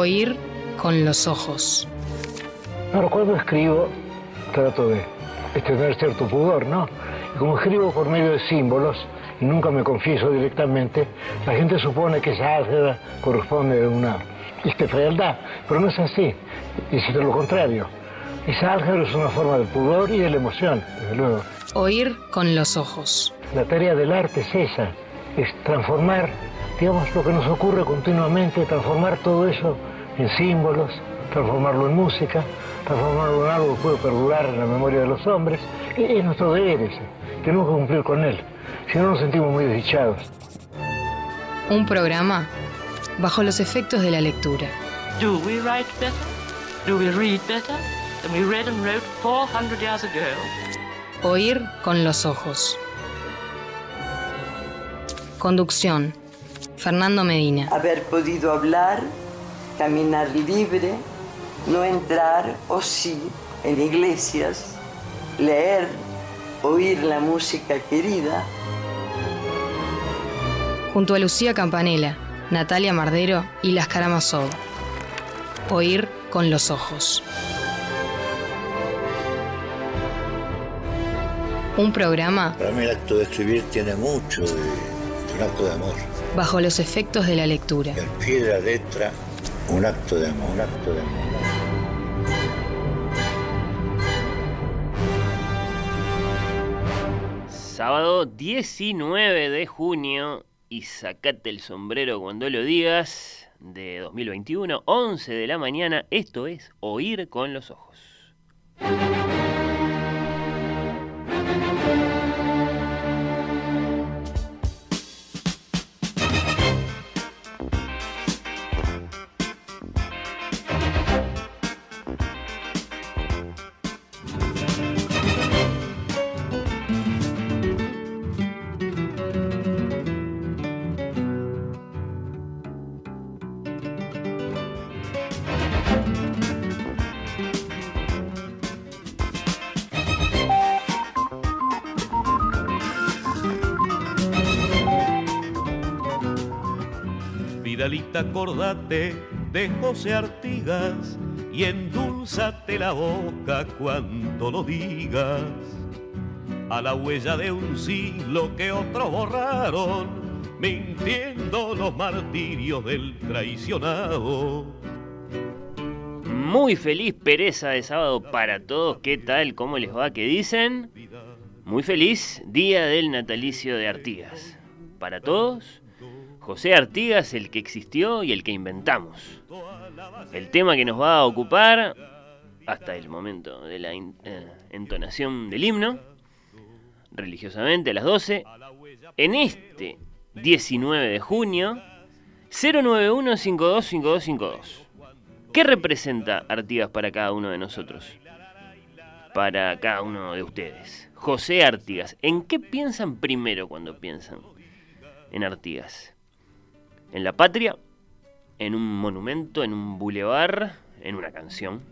Oír con los ojos. Ahora, cuando escribo, trato de, tener cierto pudor, ¿no? Y como escribo por medio de símbolos, y nunca me confieso directamente, la gente supone que esa álgebra corresponde a una este, fealdad, pero no es así, es lo contrario. Esa álgebra es una forma del pudor y de la emoción, desde luego. Oír con los ojos. La tarea del arte es esa, es transformar, digamos, lo que nos ocurre continuamente, transformar todo eso en símbolos, transformarlo en música, transformarlo en algo que puede perdurar en la memoria de los hombres. Es nuestro deber ese, tenemos que cumplir con él, si no nos sentimos muy desdichados. Un programa bajo los efectos de la lectura. Do we write better? Do we read better than we read and wrote 400 years ago? Oír con los ojos. Conducción. Fernando Medina. Haber podido hablar, caminar libre, no entrar o sí en iglesias, leer, oír la música querida. Junto a Lucía Campanella, Natalia Mardero y Las Karamazov. Oír con los ojos. Un programa. Para mí el acto de escribir tiene mucho de un acto de amor. Bajo los efectos de la lectura. El pie de la letra, un acto de amor, un acto de amor. Sábado 19 de junio y sacate el sombrero cuando lo digas de 2021, 11 de la mañana. Esto es Oír con los Ojos. Acordate de José Artigas y endulzate la boca cuando lo digas. A la huella de un siglo que otros borraron, mintiendo los martirios del traicionado. Muy feliz pereza de sábado para todos. ¿Qué tal? ¿Cómo les va? ¿Qué dicen? Muy feliz día del natalicio de Artigas. Para todos, José Artigas, el que existió y el que inventamos. El tema que nos va a ocupar hasta el momento de la eh, entonación del himno, religiosamente a las 12, en este 19 de junio, 091-525252. ¿Qué representa Artigas para cada uno de nosotros? Para cada uno de ustedes. José Artigas, ¿en qué piensan primero cuando piensan en Artigas? En la patria, en un monumento, en un bulevar, en una canción,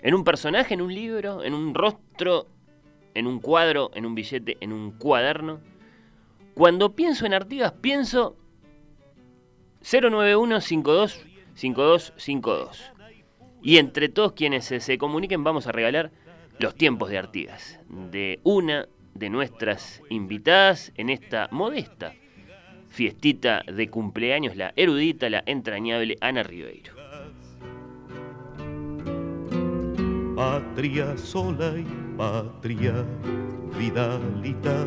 en un personaje, en un libro, en un rostro, en un cuadro, en un billete, en un cuaderno. Cuando pienso en Artigas, pienso 091 52 5252. Y entre todos quienes se comuniquen vamos a regalar los tiempos de Artigas, de una de nuestras invitadas en esta modesta fiestita de cumpleaños, la erudita, la entrañable Ana Ribeiro. Patria sola y patria vidalita,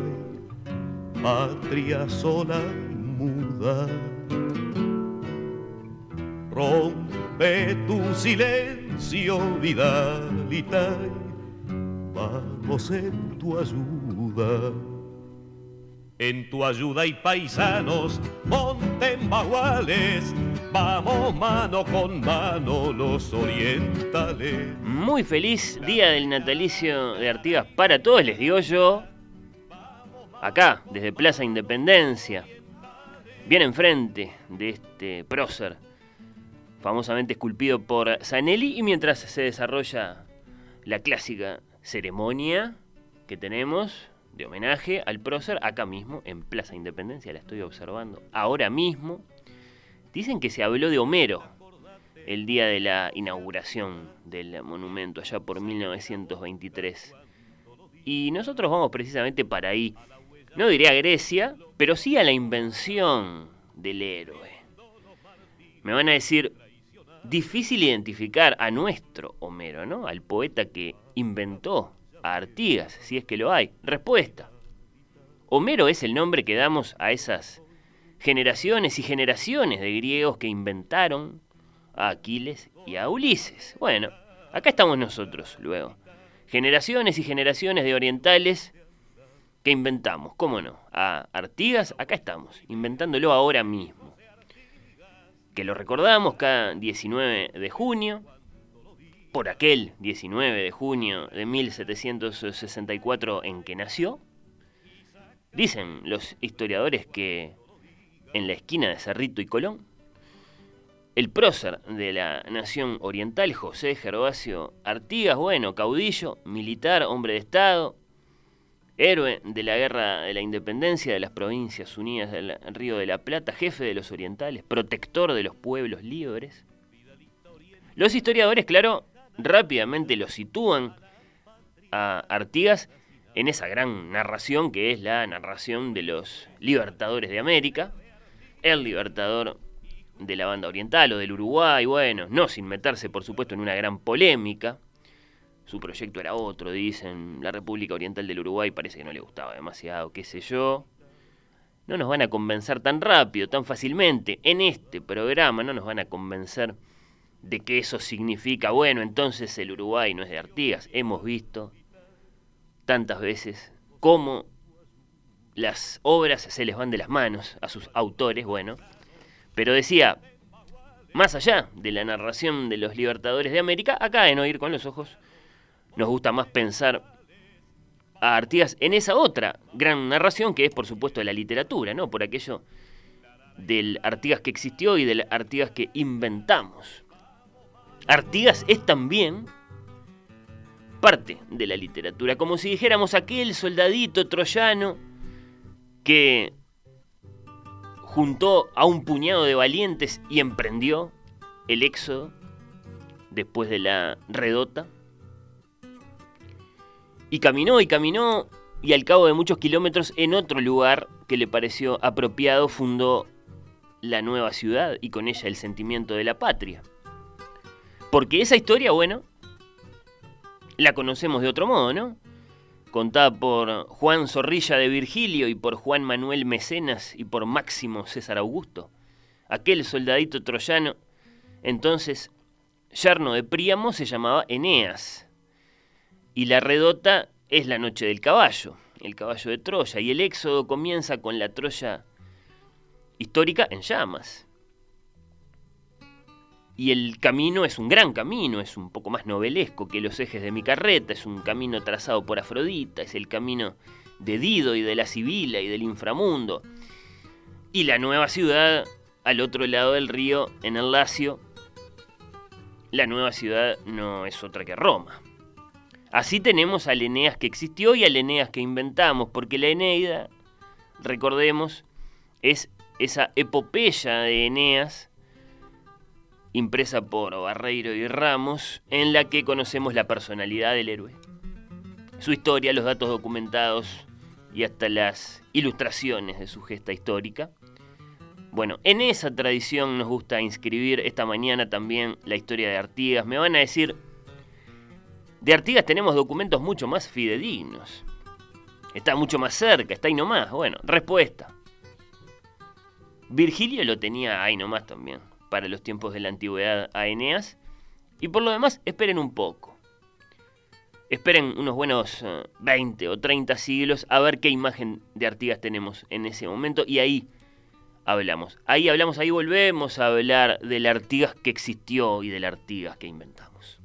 patria sola y muda. Rompe tu silencio, vidalita, vamos en tu ayuda en tu ayuda y paisanos, monten baguales, vamos mano con mano los orientales. Muy feliz día del natalicio de Artigas para todos, les digo yo, acá, desde Plaza Independencia, bien enfrente de este prócer, famosamente esculpido por Zanelli, y mientras se desarrolla la clásica ceremonia que tenemos, de homenaje al prócer acá mismo, en Plaza Independencia, la estoy observando ahora mismo. Dicen que se habló de Homero el día de la inauguración del monumento, allá por 1923. Y nosotros vamos precisamente para ahí. No diría Grecia, pero sí a la invención del héroe. Me van a decir, difícil identificar a nuestro Homero, ¿no? Al poeta que inventó a Artigas, si es que lo hay. Respuesta. Homero es el nombre que damos a esas generaciones y generaciones de griegos que inventaron a Aquiles y a Ulises. Bueno, acá estamos nosotros luego. Generaciones y generaciones de orientales que inventamos, ¿cómo no? A Artigas, acá estamos, inventándolo ahora mismo. Que lo recordamos cada 19 de junio, por aquel 19 de junio de 1764 en que nació. Dicen los historiadores que en la esquina de Cerrito y Colón, el prócer de la nación oriental, José Gervasio Artigas, bueno, caudillo, militar, hombre de Estado, héroe de la guerra de la independencia de las provincias unidas del Río de la Plata, jefe de los orientales, protector de los pueblos libres. Los historiadores, claro, rápidamente lo sitúan a Artigas en esa gran narración que es la narración de los libertadores de América, el libertador de la banda oriental o del Uruguay, bueno, no sin meterse por supuesto en una gran polémica. Su proyecto era otro, dicen, la República Oriental del Uruguay parece que no le gustaba demasiado, qué sé yo. No nos van a convencer tan rápido, tan fácilmente. En este programa no nos van a convencer de que eso significa, bueno, entonces el Uruguay no es de Artigas. Hemos visto tantas veces cómo las obras se les van de las manos a sus autores, bueno. Pero decía, más allá de la narración de los libertadores de América, acá en Oír con los Ojos, nos gusta más pensar a Artigas en esa otra gran narración que es, por supuesto, la literatura, ¿no? Por aquello del Artigas que existió y del Artigas que inventamos. Artigas es también parte de la literatura, como si dijéramos aquel soldadito troyano que juntó a un puñado de valientes y emprendió el éxodo después de la redota. Y caminó y caminó y al cabo de muchos kilómetros en otro lugar que le pareció apropiado fundó la nueva ciudad y con ella el sentimiento de la patria. Porque esa historia, bueno, la conocemos de otro modo, ¿no? contada por Juan Zorrilla de Virgilio y por Juan Manuel Mecenas y por Máximo César Augusto. Aquel soldadito troyano, entonces yerno de Príamo, se llamaba Eneas. Y la redota es la noche del caballo, el caballo de Troya, y el éxodo comienza con la Troya histórica en llamas y el camino es un gran camino, es un poco más novelesco que los ejes de mi carreta, es un camino trazado por Afrodita, es el camino de Dido y de la Sibila y del inframundo. Y la nueva ciudad al otro lado del río, en el Lacio, la nueva ciudad no es otra que Roma. Así tenemos al Eneas que existió y al Eneas que inventamos, porque la Eneida, recordemos, es esa epopeya de Eneas, impresa por Barreiro y Ramos, en la que conocemos la personalidad del héroe, su historia, los datos documentados y hasta las ilustraciones de su gesta histórica. Bueno, en esa tradición nos gusta inscribir esta mañana también la historia de Artigas. Me van a decir, de Artigas tenemos documentos mucho más fidedignos. Está mucho más cerca, está ahí nomás. Bueno, respuesta. Virgilio lo tenía ahí nomás también para los tiempos de la antigüedad a Eneas. Y por lo demás, esperen un poco. Esperen unos buenos 20 eh, o 30 siglos a ver qué imagen de Artigas tenemos en ese momento y ahí hablamos. Ahí hablamos, ahí volvemos a hablar del Artigas que existió y del Artigas que inventamos.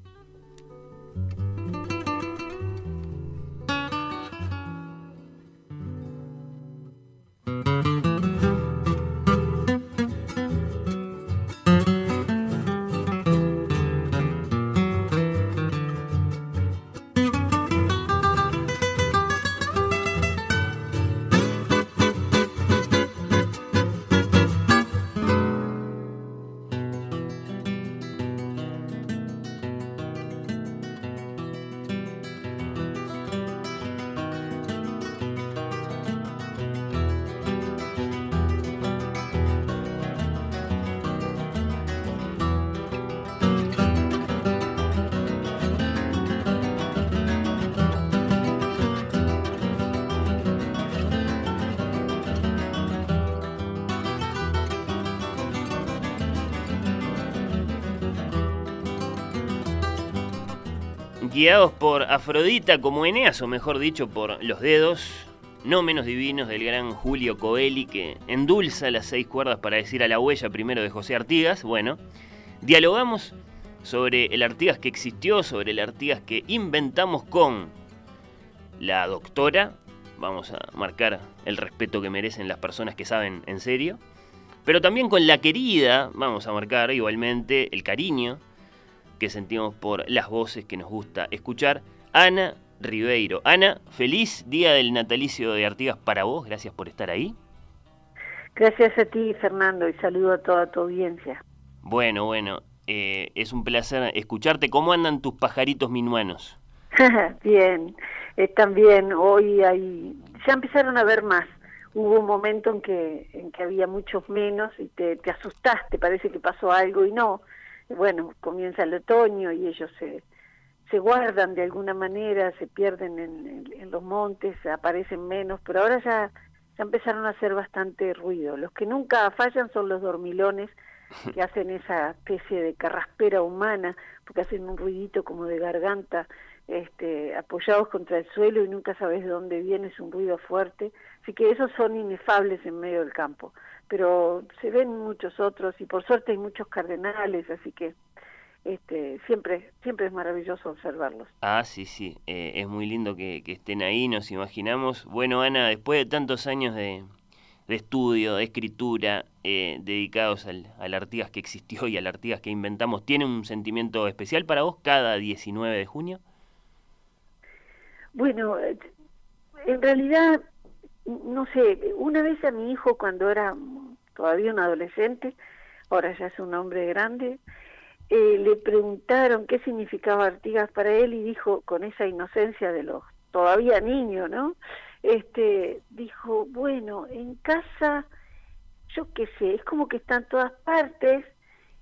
Guiados por Afrodita como Eneas, o mejor dicho, por los dedos, no menos divinos del gran Julio Coeli, que endulza las seis cuerdas para decir a la huella primero de José Artigas. Bueno, dialogamos sobre el Artigas que existió, sobre el Artigas que inventamos con la doctora. Vamos a marcar el respeto que merecen las personas que saben en serio. Pero también con la querida, vamos a marcar igualmente el cariño que sentimos por las voces que nos gusta escuchar. Ana Ribeiro. Ana, feliz día del natalicio de Artigas para vos, gracias por estar ahí. Gracias a ti, Fernando, y saludo a toda tu audiencia. Bueno, bueno, eh, es un placer escucharte. ¿Cómo andan tus pajaritos minuanos? bien, están bien. Hoy hay, ya empezaron a ver más. Hubo un momento en que, en que había muchos menos y te, te asustaste, parece que pasó algo y no. Bueno, comienza el otoño y ellos se, se guardan de alguna manera, se pierden en, los montes, aparecen menos, pero ahora ya, ya empezaron a hacer bastante ruido. Los que nunca fallan son los dormilones, que hacen esa especie de carraspera humana, porque hacen un ruidito como de garganta, este, apoyados contra el suelo y nunca sabes de dónde viene, es un ruido fuerte. Así que esos son inefables en medio del campo. Pero se ven muchos otros y por suerte hay muchos cardenales, así que este, siempre, siempre es maravilloso observarlos. Ah, sí, sí, eh, es muy lindo que, estén ahí, nos imaginamos. Bueno, Ana, después de tantos años de, estudio, de escritura, eh, dedicados al, al, Artigas que existió y al Artigas que inventamos, ¿tiene un sentimiento especial para vos cada 19 de junio? Bueno, en realidad, no sé, una vez a mi hijo cuando era todavía un adolescente, ahora ya es un hombre grande, eh, le preguntaron qué significaba Artigas para él y dijo con esa inocencia de los todavía niños, ¿no? Este, dijo, bueno, en casa, yo qué sé, es como que está en todas partes,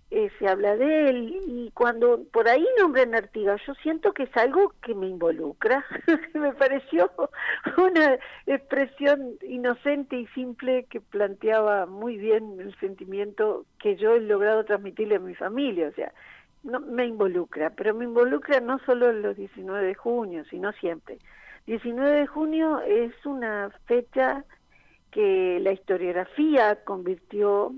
eh, se habla de él y cuando por ahí nombran Artigas, yo siento que es algo que me involucra. me pareció una expresión inocente y simple que planteaba muy bien el sentimiento que yo he logrado transmitirle a mi familia. O sea, no me involucra, pero me involucra no solo los 19 de junio, sino siempre. 19 de junio es una fecha que la historiografía convirtió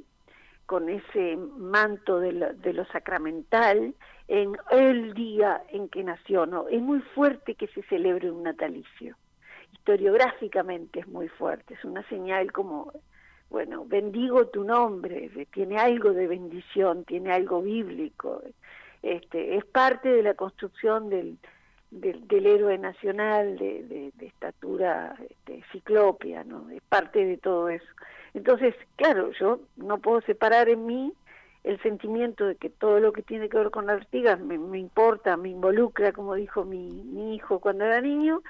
con ese manto de lo, sacramental en el día en que nació. ¿no? Es muy fuerte que se celebre un natalicio. Historiográficamente es muy fuerte, es una señal como, bueno, bendigo tu nombre, tiene algo de bendición, tiene algo bíblico. Este, es parte de la construcción del, del, héroe nacional de, de, estatura este, ciclopia, ¿no? Es parte de todo eso. Entonces, claro, yo no puedo separar en mí el sentimiento de que todo lo que tiene que ver con Artigas me, importa, me involucra, como dijo mi, mi hijo cuando era niño,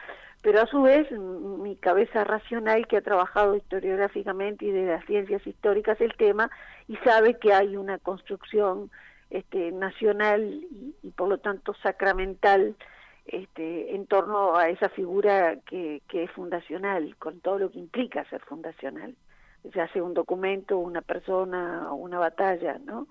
pero a su vez mi cabeza racional que ha trabajado historiográficamente y de las ciencias históricas el tema y sabe que hay una construcción este, nacional y por lo tanto sacramental este, en torno a esa figura que, que es fundacional, con todo lo que implica ser fundacional ya sea un documento, una persona o una batalla, ¿no?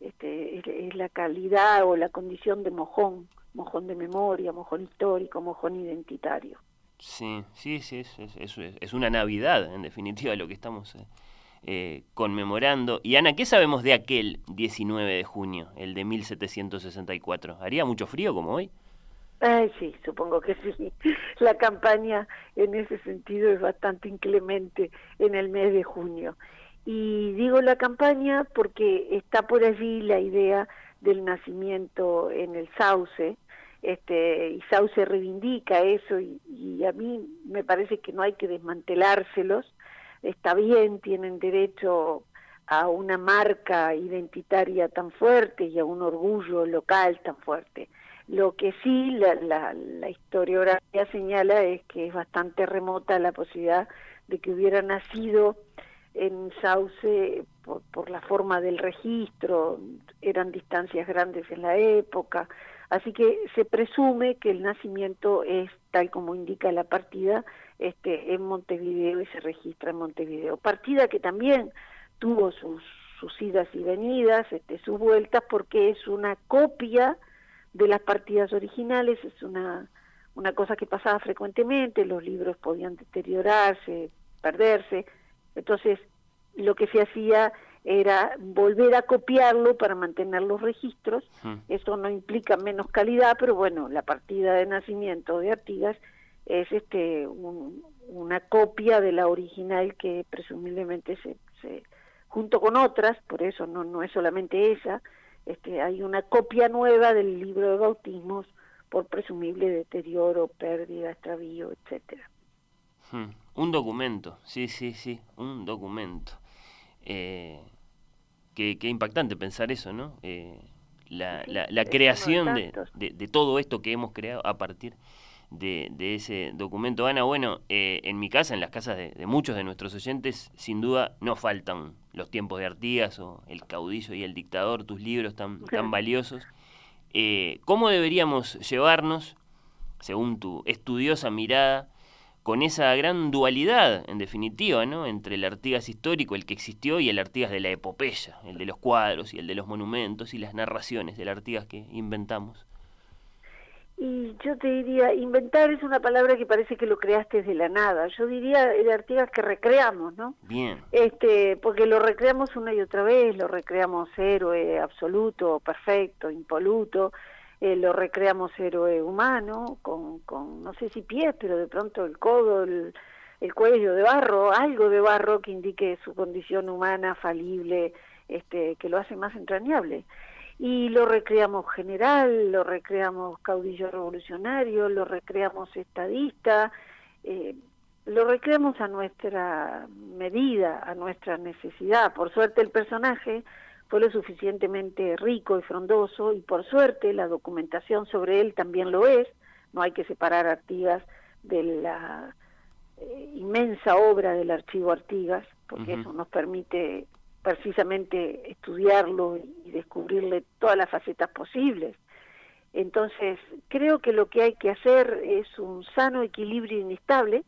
Este, es, la calidad o la condición de mojón, mojón de memoria, mojón histórico, mojón identitario. Sí, sí, sí, es, es, es una Navidad, en definitiva, lo que estamos eh, eh, conmemorando. Y Ana, ¿qué sabemos de aquel 19 de junio, el de 1764? ¿Haría mucho frío como hoy? Ay, sí, supongo que sí. La campaña en ese sentido es bastante inclemente en el mes de junio. Y digo la campaña porque está por allí la idea del nacimiento en el sauce, este, y Sauce reivindica eso y, y, a mí me parece que no hay que desmantelárselos, está bien, tienen derecho a una marca identitaria tan fuerte y a un orgullo local tan fuerte. Lo que sí la, la, la historiografía señala es que es bastante remota la posibilidad de que hubiera nacido en Sauce por, por, la forma del registro, eran distancias grandes en la época, así que se presume que el nacimiento es tal como indica la partida este, en Montevideo y se registra en Montevideo. Partida que también tuvo sus, sus idas y venidas, este, sus vueltas, porque es una copia de las partidas originales, es una, una cosa que pasaba frecuentemente, los libros podían deteriorarse, perderse, entonces lo que se hacía era volver a copiarlo para mantener los registros, eso no implica menos calidad, pero bueno, la partida de nacimiento de Artigas es este una copia de la original que presumiblemente se, se junto con otras, por eso no, no es solamente esa, este, hay una copia nueva del libro de bautismos por presumible deterioro, pérdida, extravío, etcétera. Hmm, un documento, sí, sí, sí, un documento. Eh, qué, impactante pensar eso, ¿no? Eh, la, la, creación de, de, todo esto que hemos creado a partir de, de ese documento. Ana, bueno, eh, en mi casa, en las casas de, muchos de nuestros oyentes, sin duda no faltan los tiempos de Artigas o El caudillo y el dictador, tus libros tan, tan valiosos. Eh, ¿Cómo deberíamos llevarnos, según tu estudiosa mirada, con esa gran dualidad, en definitiva, ¿no? entre el Artigas histórico, el que existió, y el Artigas de la epopeya, el de los cuadros y el de los monumentos y las narraciones del Artigas que inventamos? Y yo te diría, inventar es una palabra que parece que lo creaste desde la nada. Yo diría el Artigas que recreamos, ¿no? Bien. Este, porque lo recreamos una y otra vez, lo recreamos héroe absoluto, perfecto, impoluto, eh, lo recreamos héroe humano, con, con, no sé si pies, pero de pronto el codo, el, el cuello de barro, algo de barro que indique su condición humana, falible, este, que lo hace más entrañable y lo recreamos general, lo recreamos caudillo revolucionario, lo recreamos estadista, eh, lo recreamos a nuestra medida, a nuestra necesidad. Por suerte el personaje fue lo suficientemente rico y frondoso y por suerte la documentación sobre él también lo es. No hay que separar Artigas de la eh, inmensa obra del archivo Artigas, porque eso nos permite precisamente estudiarlo y descubrirle todas las facetas posibles. Entonces, creo que lo que hay que hacer es un sano equilibrio inestable,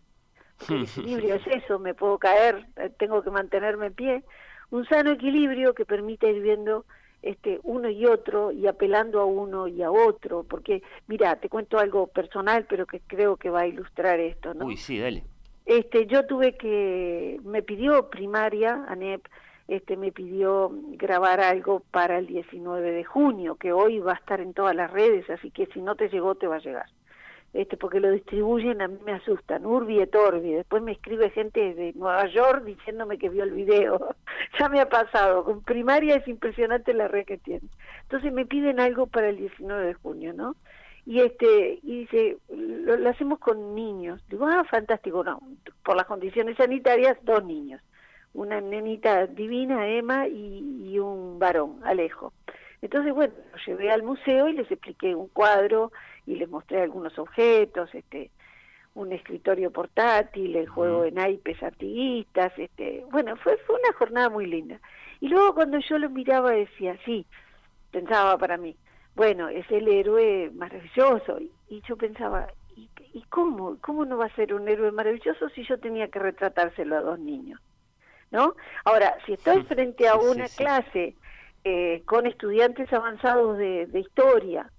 el equilibrio es eso, me puedo caer, eh, tengo que mantenerme en pie, un sano equilibrio que permita ir viendo este uno y otro y apelando a uno y a otro, porque mira, te cuento algo personal, pero que creo que va a ilustrar esto, ¿no? Uy, sí, dale. Este, yo tuve que me pidió primaria ANEP este, me pidió grabar algo para el 19 de junio, que hoy va a estar en todas las redes, así que si no te llegó, te va a llegar. Este, porque lo distribuyen, a mí me asustan, Urbi et Orbi. Después me escribe gente de Nueva York diciéndome que vio el video. ya me ha pasado, con primaria es impresionante la red que tiene. Entonces me piden algo para el 19 de junio, ¿no? Y este y dice, lo, lo hacemos con niños. Digo, ah, fantástico, no, por las condiciones sanitarias, dos niños una nenita divina, Emma, y, un varón, Alejo. Entonces, bueno, los llevé al museo y les expliqué un cuadro y les mostré algunos objetos, este, un escritorio portátil, el juego de naipes artiguistas, este, bueno, fue, fue una jornada muy linda. Y luego cuando yo lo miraba decía, sí, pensaba para mí, bueno, es el héroe maravilloso. Y, yo pensaba, ¿y, ¿y cómo? ¿Cómo no va a ser un héroe maravilloso si yo tenía que retratárselo a dos niños? ¿No? Ahora, si estoy frente a una clase eh, con estudiantes avanzados de, historia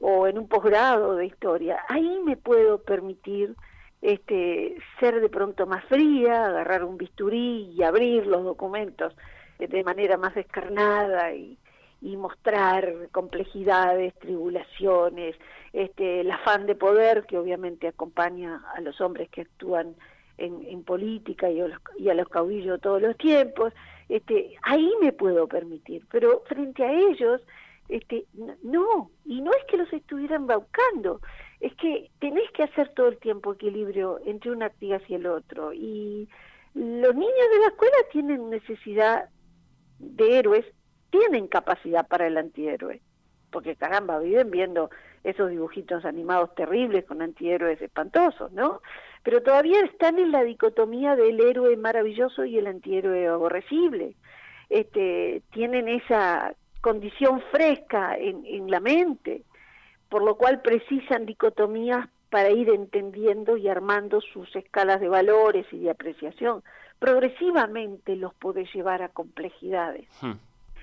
o en un posgrado de historia, ahí me puedo permitir este, ser de pronto más fría, agarrar un bisturí y abrir los documentos de manera más descarnada y, y mostrar complejidades, tribulaciones, este, el afán de poder que obviamente acompaña a los hombres que actúan en, política y a, los, y a los caudillos todos los tiempos, este, ahí me puedo permitir, pero frente a ellos, este, no, y no es que los estuvieran baucando, es que tenés que hacer todo el tiempo equilibrio entre una actividad y el otro, y los niños de la escuela tienen necesidad de héroes, tienen capacidad para el antihéroe, porque caramba, viven viendo esos dibujitos animados terribles con antihéroes espantosos, ¿no? Pero todavía están en la dicotomía del héroe maravilloso y el antihéroe aborrecible. Este, tienen esa condición fresca en, en la mente, por lo cual precisan dicotomías para ir entendiendo y armando sus escalas de valores y de apreciación. Progresivamente los puede llevar a complejidades. Hmm.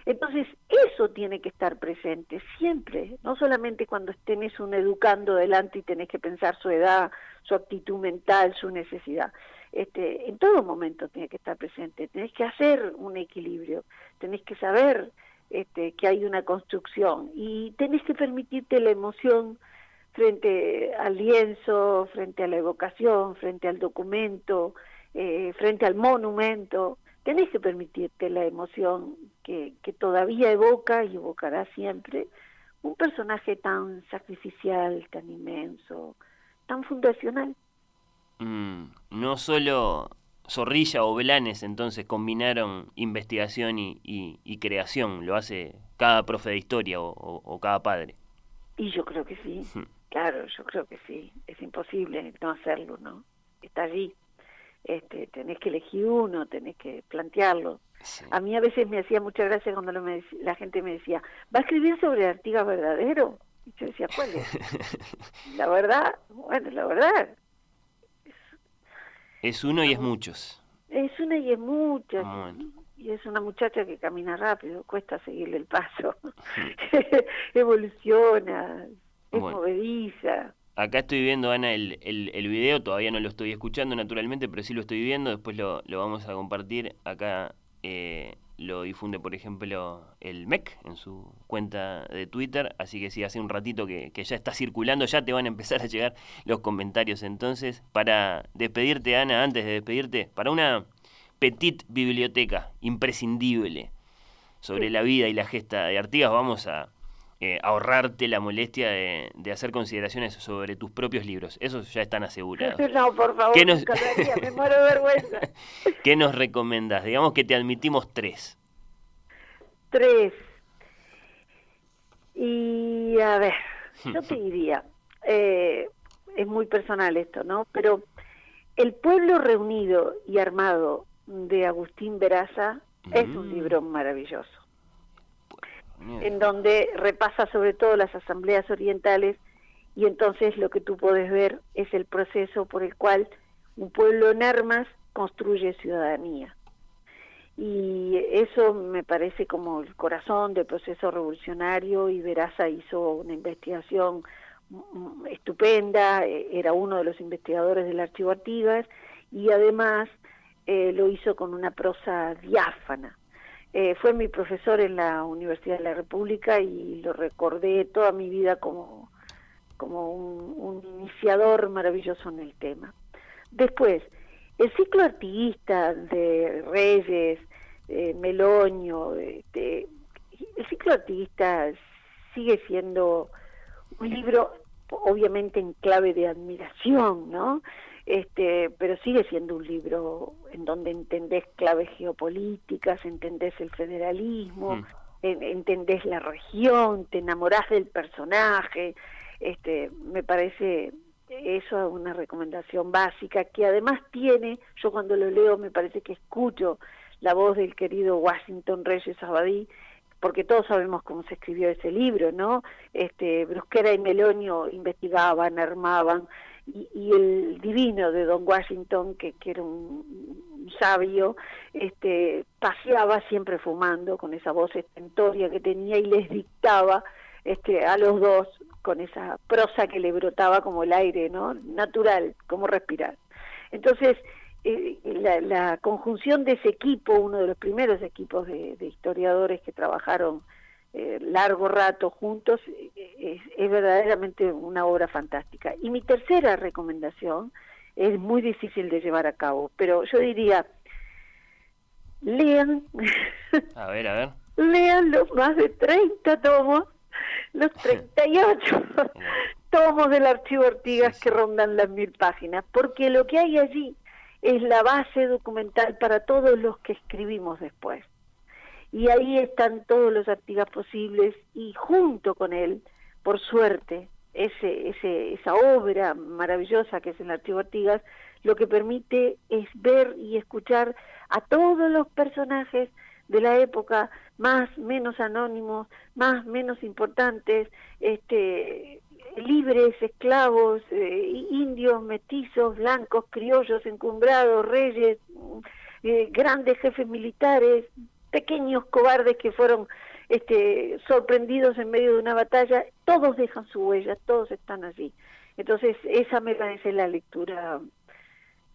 Entonces, eso tiene que estar presente siempre, no solamente cuando tenés un educando delante y tenés que pensar su edad, su actitud mental, su necesidad. Este, en todo momento tiene que estar presente, tenés que hacer un equilibrio, tenés que saber este, que hay una construcción y tenés que permitirte la emoción frente al lienzo, frente a la evocación, frente al documento, eh, frente al monumento, tenés que permitirte la emoción que, que todavía evoca y evocará siempre un personaje tan sacrificial, tan inmenso, tan fundacional. Mm, no solo Zorrilla o Belanes entonces combinaron investigación y, y, creación, lo hace cada profe de historia o, o, cada padre. Y yo creo que sí, hmm. claro, yo creo que sí, es imposible no hacerlo, ¿no? Está allí este, tenés que elegir uno, tenés que plantearlo. A mí a veces me hacía mucha gracia cuando la gente me decía, ¿va a escribir sobre Artigas verdadero? Y yo decía, ¿cuál es? la verdad, bueno, la verdad. Es, uno y es muchos. Es una y es muchas. Y es una muchacha que camina rápido, cuesta seguirle el paso. Evoluciona, es movediza. Acá estoy viendo, Ana, el, el, el, video, todavía no lo estoy escuchando naturalmente, pero sí lo estoy viendo, después lo, lo vamos a compartir. Acá eh, lo difunde, por ejemplo, el MEC en su cuenta de Twitter, así que sí, hace un ratito que, que, ya está circulando, ya te van a empezar a llegar los comentarios entonces. Para despedirte, Ana, antes de despedirte, para una petit biblioteca imprescindible sobre la vida y la gesta de Artigas, vamos a eh, ahorrarte la molestia de, hacer consideraciones sobre tus propios libros. Esos ya están asegurados. No, por favor, ¿Qué nos... me muero de vergüenza. ¿Qué nos recomendas? Digamos que te admitimos tres. Tres. Y a ver, yo te diría, eh, es muy personal esto, ¿no? Pero El pueblo reunido y armado de Agustín Veraza es un mm. libro maravilloso en donde repasa sobre todo las asambleas orientales y entonces lo que tú puedes ver es el proceso por el cual un pueblo en armas construye ciudadanía. Y eso me parece como el corazón del proceso revolucionario y Veraza hizo una investigación estupenda, e, era uno de los investigadores del Archivo Artigas y además eh, lo hizo con una prosa diáfana. Eh, fue mi profesor en la Universidad de la República y lo recordé toda mi vida como, como un, iniciador maravilloso en el tema. Después, el ciclo artiguista de Reyes, Meloño, el ciclo artiguista sigue siendo un libro obviamente en clave de admiración, ¿no? Este, pero sigue siendo un libro en donde entendés claves geopolíticas, entendés el federalismo, mm. entendés la región, te enamorás del personaje, este, me parece eso es una recomendación básica que además tiene, yo cuando lo leo me parece que escucho la voz del querido Washington Reyes Abadí, porque todos sabemos cómo se escribió ese libro, ¿no? Este, Brusquera y Melonio investigaban, armaban, y, el divino de Don Washington, que, que era un, sabio, este, paseaba siempre fumando con esa voz estentoria que tenía y les dictaba este, a los dos con esa prosa que le brotaba como el aire, ¿no? Natural, como respirar. Entonces, eh, la, la, conjunción de ese equipo, uno de los primeros equipos de historiadores que trabajaron eh, largo rato juntos, eh, es, verdaderamente una obra fantástica. Y mi tercera recomendación es muy difícil de llevar a cabo, pero yo diría, lean, a ver, a ver, lean los más de 30 tomos, los 38 tomos del archivo Artigas que rondan las mil páginas, porque lo que hay allí es la base documental para todos los que escribimos después y ahí están todos los Artigas posibles y junto con él, por suerte, ese, ese, esa obra maravillosa que es el Archivo Artigas, lo que permite es ver y escuchar a todos los personajes de la época, más, menos anónimos, más, menos importantes, este, libres, esclavos, eh, indios, mestizos, blancos, criollos, encumbrados, reyes, eh, grandes jefes militares, pequeños cobardes que fueron este, sorprendidos en medio de una batalla, todos dejan su huella, todos están allí. Entonces, esa me parece la lectura,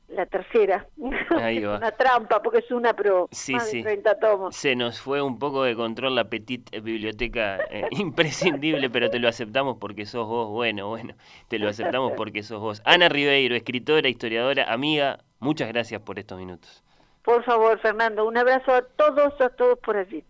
la tercera. Ahí va. una trampa, porque es una, pero Sí, más sí. de 30 tomos. Se nos fue un poco de control la petit biblioteca eh, imprescindible, pero te lo aceptamos porque sos vos. Bueno, bueno, te lo aceptamos porque sos vos. Ana Ribeiro, escritora, historiadora, amiga, muchas gracias por estos minutos. Por favor, Fernando, un abrazo a todos, a todos por allí.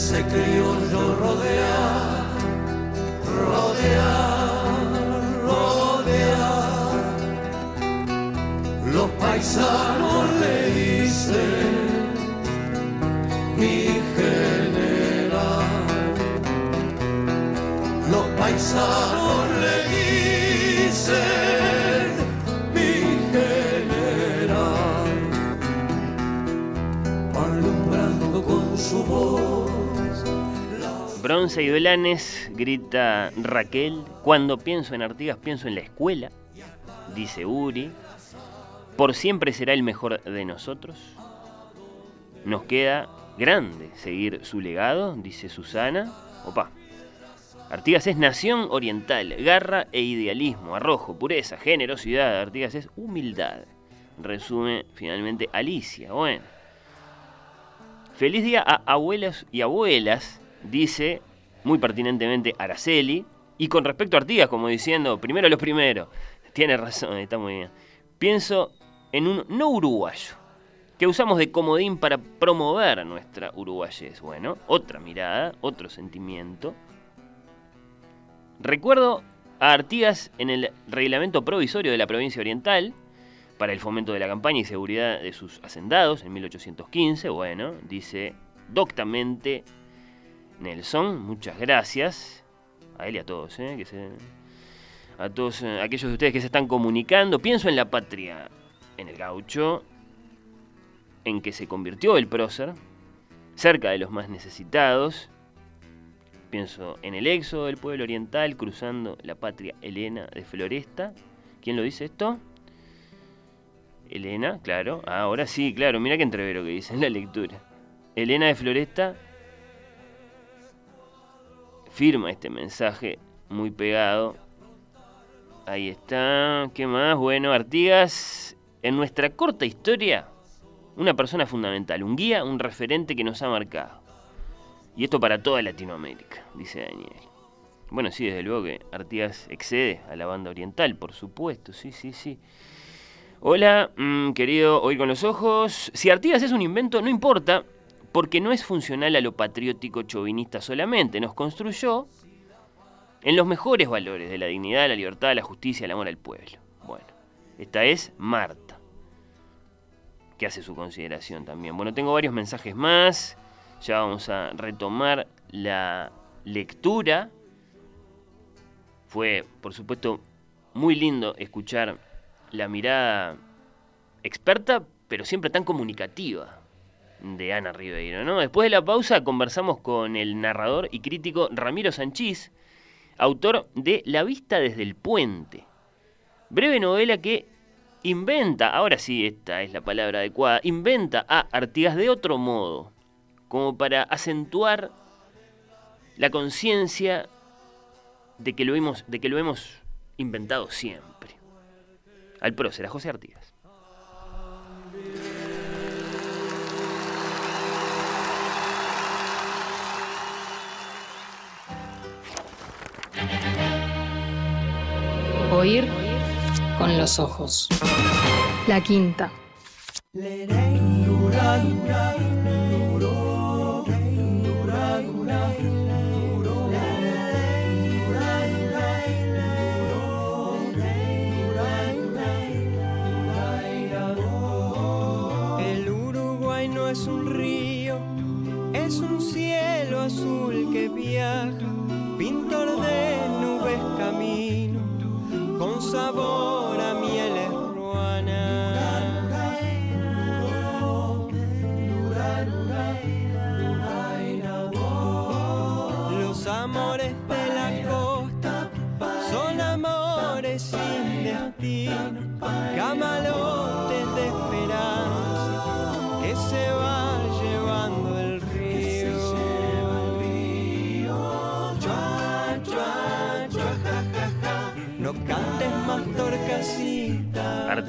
Ese criollo rodear, rodear, rodear. Los paisanos le dicen, mi general. Los paisanos le dicen, mi general alumbrando con su voz. Bronce y Belanes, grita Raquel. Cuando pienso en Artigas, pienso en la escuela, dice Uri. Por siempre será el mejor de nosotros. Nos queda grande seguir su legado, dice Susana. Opa. Artigas es nación oriental, garra e idealismo, arrojo, pureza, generosidad. Artigas es humildad. Resume finalmente Alicia. Bueno. Feliz día a abuelos y abuelas, dice muy pertinentemente Araceli. Y con respecto a Artigas, como diciendo, primero los primeros. Tiene razón, está muy bien. Pienso en un no uruguayo, que usamos de comodín para promover nuestra uruguayez. Bueno, otra mirada, otro sentimiento. Recuerdo a Artigas en el reglamento provisorio de la provincia oriental para el fomento de la campaña y seguridad de sus hacendados en 1815. Bueno, dice doctamente Nelson, muchas gracias a él y a todos, ¿eh? a todos eh, aquellos de ustedes que se están comunicando. Pienso en la patria, en el gaucho, en que se convirtió el prócer, cerca de los más necesitados. Pienso en el éxodo del pueblo oriental cruzando la patria helena de Floresta. ¿Quién lo dice esto? Elena, claro. Ah, ahora sí, claro. Mira qué entrevero que dice en la lectura. Elena de Floresta firma este mensaje muy pegado. Ahí está. ¿Qué más? Bueno, Artigas, en nuestra corta historia, una persona fundamental, un guía, un referente que nos ha marcado. Y esto para toda Latinoamérica, dice Daniel. Bueno, sí, desde luego que Artigas excede a la banda oriental, por supuesto, sí, sí, sí. Hola, mm, querido Oír con los Ojos. Si Artigas es un invento, no importa, porque no es funcional a lo patriótico chauvinista solamente. Nos construyó en los mejores valores de la dignidad, la libertad, la justicia, el amor al pueblo. Bueno, esta es Marta, que hace su consideración también. Bueno, tengo varios mensajes más. Ya vamos a retomar la lectura. Fue, por supuesto, muy lindo escuchar la mirada experta, pero siempre tan comunicativa de Ana Ribeiro. ¿no? Después de la pausa conversamos con el narrador y crítico Ramiro Sanchís, autor de La vista desde el puente. Breve novela que inventa, ahora sí esta es la palabra adecuada, inventa a Artigas de otro modo, como para acentuar la conciencia de que lo hemos, de que lo hemos inventado siempre. Al prócer, a José Artigas. Oír con los ojos. La quinta. El Uruguay no es un río, es un cielo viaja, pintor de nubes camino, con sabor a mieles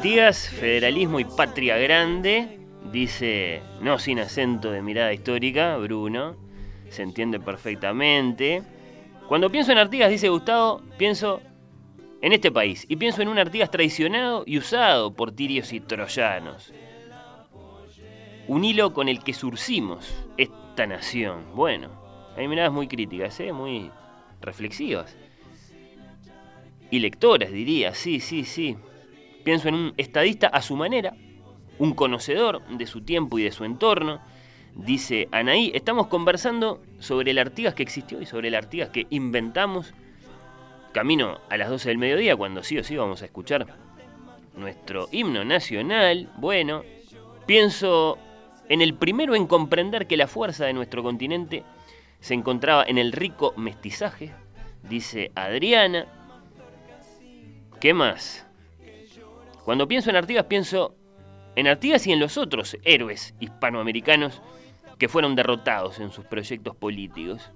Artigas, federalismo y patria grande, dice, no sin acento de mirada histórica, Bruno, se entiende perfectamente. Cuando pienso en Artigas, dice Gustavo, pienso en este país y pienso en un Artigas traicionado y usado por tirios y troyanos. Un hilo con el que surcimos esta nación. Bueno, hay miradas muy críticas, ¿eh? muy reflexivas. Y lectoras, diría, sí, sí, sí. Pienso en un estadista a su manera, un conocedor de su tiempo y de su entorno. Dice Anaí, estamos conversando sobre el Artigas que existió y sobre el Artigas que inventamos. Camino a las 12 del mediodía, cuando sí o sí vamos a escuchar nuestro himno nacional. Bueno, pienso en el primero en comprender que la fuerza de nuestro continente se encontraba en el rico mestizaje, dice Adriana. ¿Qué más? Cuando pienso en Artigas pienso en Artigas y en los otros héroes hispanoamericanos que fueron derrotados en sus proyectos políticos.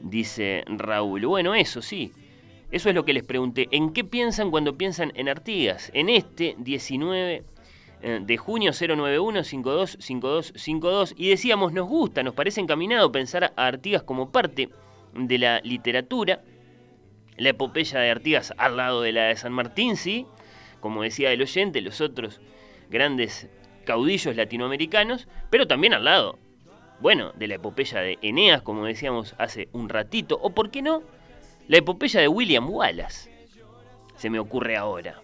Dice Raúl, bueno, eso sí, eso es lo que les pregunté. ¿En qué piensan cuando piensan en Artigas? En este 19 eh, de junio 091-525252 y decíamos, nos gusta, nos parece encaminado pensar a Artigas como parte de la literatura. La epopeya de Artigas al lado de la de San Martín, sí, como decía el oyente, los otros grandes caudillos latinoamericanos, pero también al lado, bueno, de la epopeya de Eneas, como decíamos hace un ratito, o por qué no, la epopeya de William Wallace. Se me ocurre ahora.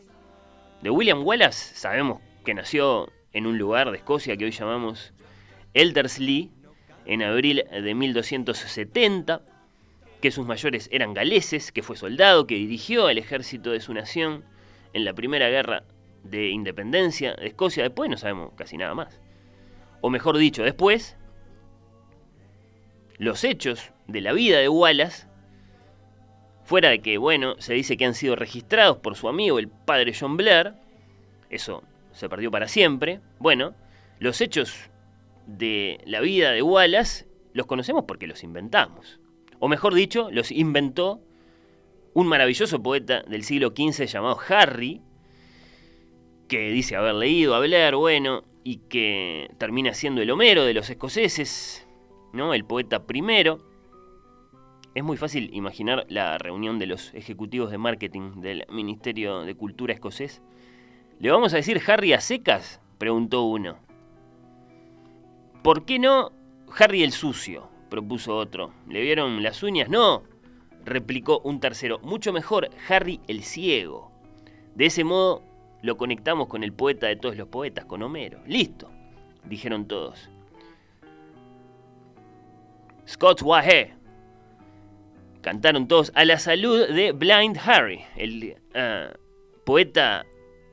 De William Wallace sabemos que nació en un lugar de Escocia que hoy llamamos Elderslie, en abril de 1270, que sus mayores eran galeses, que fue soldado, que dirigió el ejército de su nación en la primera guerra de independencia de Escocia. Después no sabemos casi nada más. O mejor dicho, después, los hechos de la vida de Wallace, fuera de que, bueno, se dice que han sido registrados por su amigo, el padre John Blair, eso se perdió para siempre. Bueno, los hechos de la vida de Wallace los conocemos porque los inventamos. O mejor dicho, los inventó un maravilloso poeta del siglo XV llamado Harry, que dice haber leído a Blair, bueno, y que termina siendo el Homero de los escoceses, ¿no? El poeta primero. Es muy fácil imaginar la reunión de los ejecutivos de marketing del Ministerio de Cultura escocés. ¿Le vamos a decir Harry a secas? preguntó uno. ¿Por qué no Harry el sucio? propuso otro. ¿Le vieron las uñas? No, replicó un tercero. Mucho mejor, Harry el ciego. De ese modo lo conectamos con el poeta de todos los poetas, con Homero. Listo, dijeron todos. Scott's Wahé. Cantaron todos a la salud de Blind Harry, el ah, poeta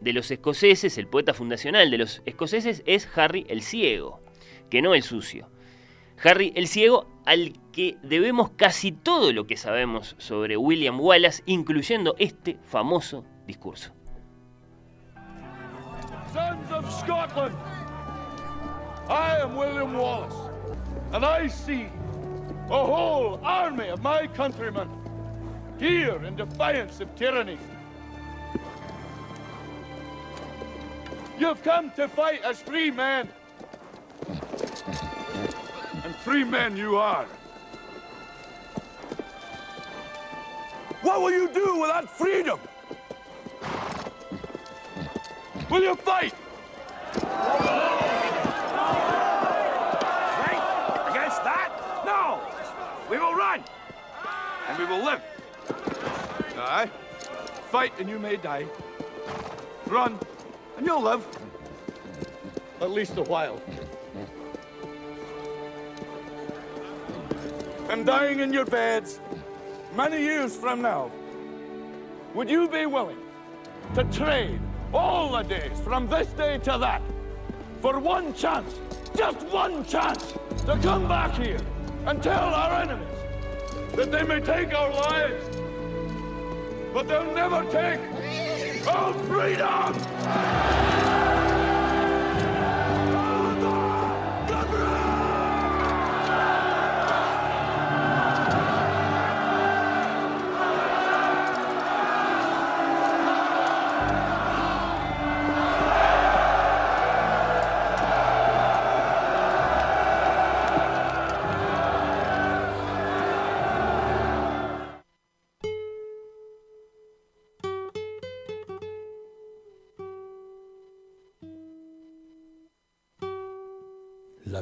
de los escoceses, el poeta fundacional de los escoceses es Harry el Ciego, que no el sucio. Harry el Ciego, al que debemos casi todo lo que sabemos sobre William Wallace, incluyendo este famoso discurso. Sons of Scotland, I am William Wallace, and I see a whole army of my countrymen here in defiance of tyranny. You've come to fight as free men. And free men you are. What will you do without freedom? Will you fight? Fight against that? No! We will run! And we will live. Aye. Fight and you may die. Run and you'll live. At least a while. and dying in your beds many years from now, would you be willing to trade all the days from this day to that for one chance, just one chance, to come back here and tell our enemies that they may take our lives, but they'll never take our freedom!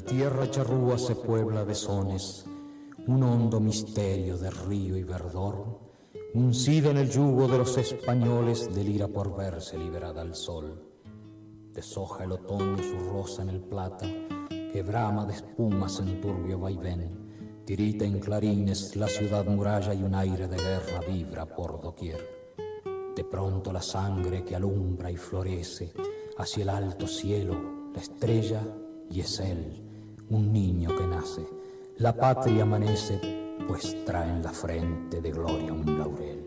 Tierra charrúa se puebla de sones, un hondo misterio de río y verdor, uncida en el yugo de los españoles, delira por verse liberada al sol. Deshoja el otoño su rosa en el plata, que brama de espumas en turbio vaivén, tirita en clarines la ciudad muralla y un aire de guerra vibra por doquier. De pronto la sangre que alumbra y florece hacia el alto cielo, la estrella y es él, un niño que nace. La patria amanece, pues trae en la frente de gloria un laurel.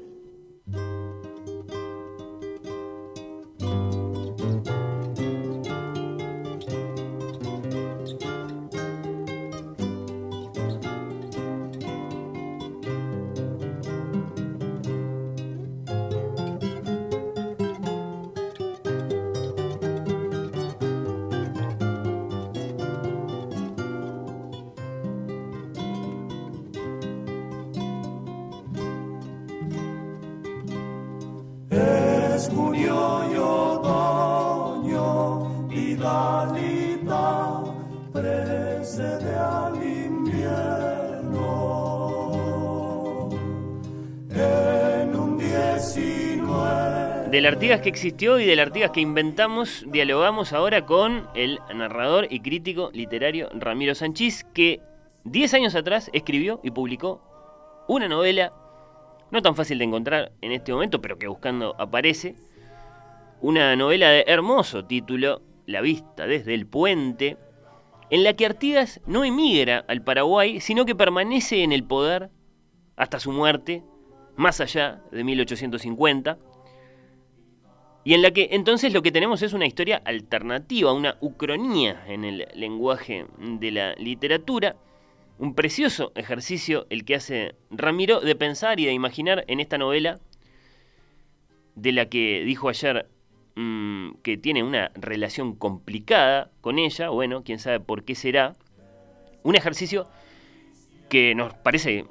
Artigas que existió y del Artigas que inventamos, dialogamos ahora con el narrador y crítico literario Ramiro Sanchís, que 10 años atrás escribió y publicó una novela, no tan fácil de encontrar en este momento, pero que buscando aparece, una novela de hermoso título, La vista desde el puente, en la que Artigas no emigra al Paraguay, sino que permanece en el poder hasta su muerte, más allá de 1850, y en la que entonces lo que tenemos es una historia alternativa, una ucronía en el lenguaje de la literatura, un precioso ejercicio el que hace Ramiro de pensar y de imaginar en esta novela, de la que dijo ayer mm, que tiene una relación complicada con ella, bueno, quién sabe por qué será, un ejercicio que nos parece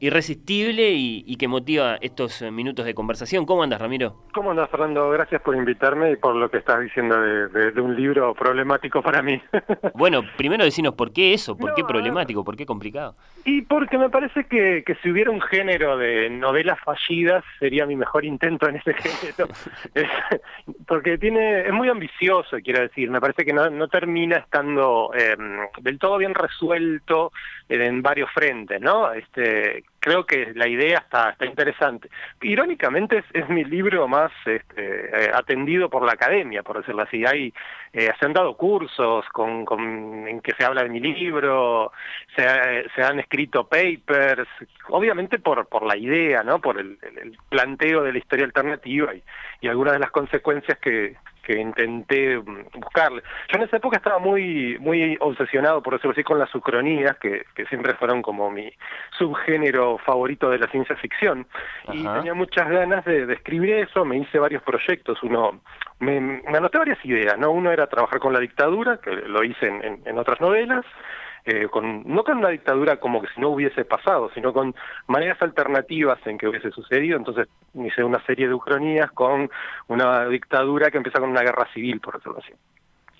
irresistible y, y que motiva estos eh, minutos de conversación. ¿Cómo andas, Ramiro? ¿Cómo andas, Fernando? Gracias por invitarme y por lo que estás diciendo de, de- de un libro problemático para mí. Bueno, primero decinos por qué eso, por qué problemático, por qué complicado. y porque me parece que, que si hubiera un género de novelas fallidas sería mi mejor intento en ese género. Es- porque tiene es muy ambicioso, quiero decir. Me parece que no, no termina estando eh, del todo bien resuelto en varios frentes, ¿no? Este, creo que la idea está, está interesante. Irónicamente es, es mi libro más este, eh, atendido por la academia, por decirlo así. Hay, eh, se han dado cursos con, con- en que se habla de mi libro, se, ha- se han escrito papers, obviamente por, por la idea, ¿no? por el planteo de la historia alternativa y, y algunas de las consecuencias que, que intenté mm, buscarle. Yo en esa época estaba muy muy obsesionado, por decirlo así, con las ucronías, que, que siempre fueron como mi subgénero favorito de la ciencia ficción. Y tenía muchas ganas de, de escribir eso, me hice varios proyectos, uno me, me anoté varias ideas, ¿no? Uno era trabajar con la dictadura, que lo hice en, en- en otras novelas, eh, con, no con una dictadura como que si no hubiese pasado, sino con maneras alternativas en que hubiese sucedido. Entonces hice una serie de ucronías con una dictadura que empieza con una guerra civil, por decirlo así.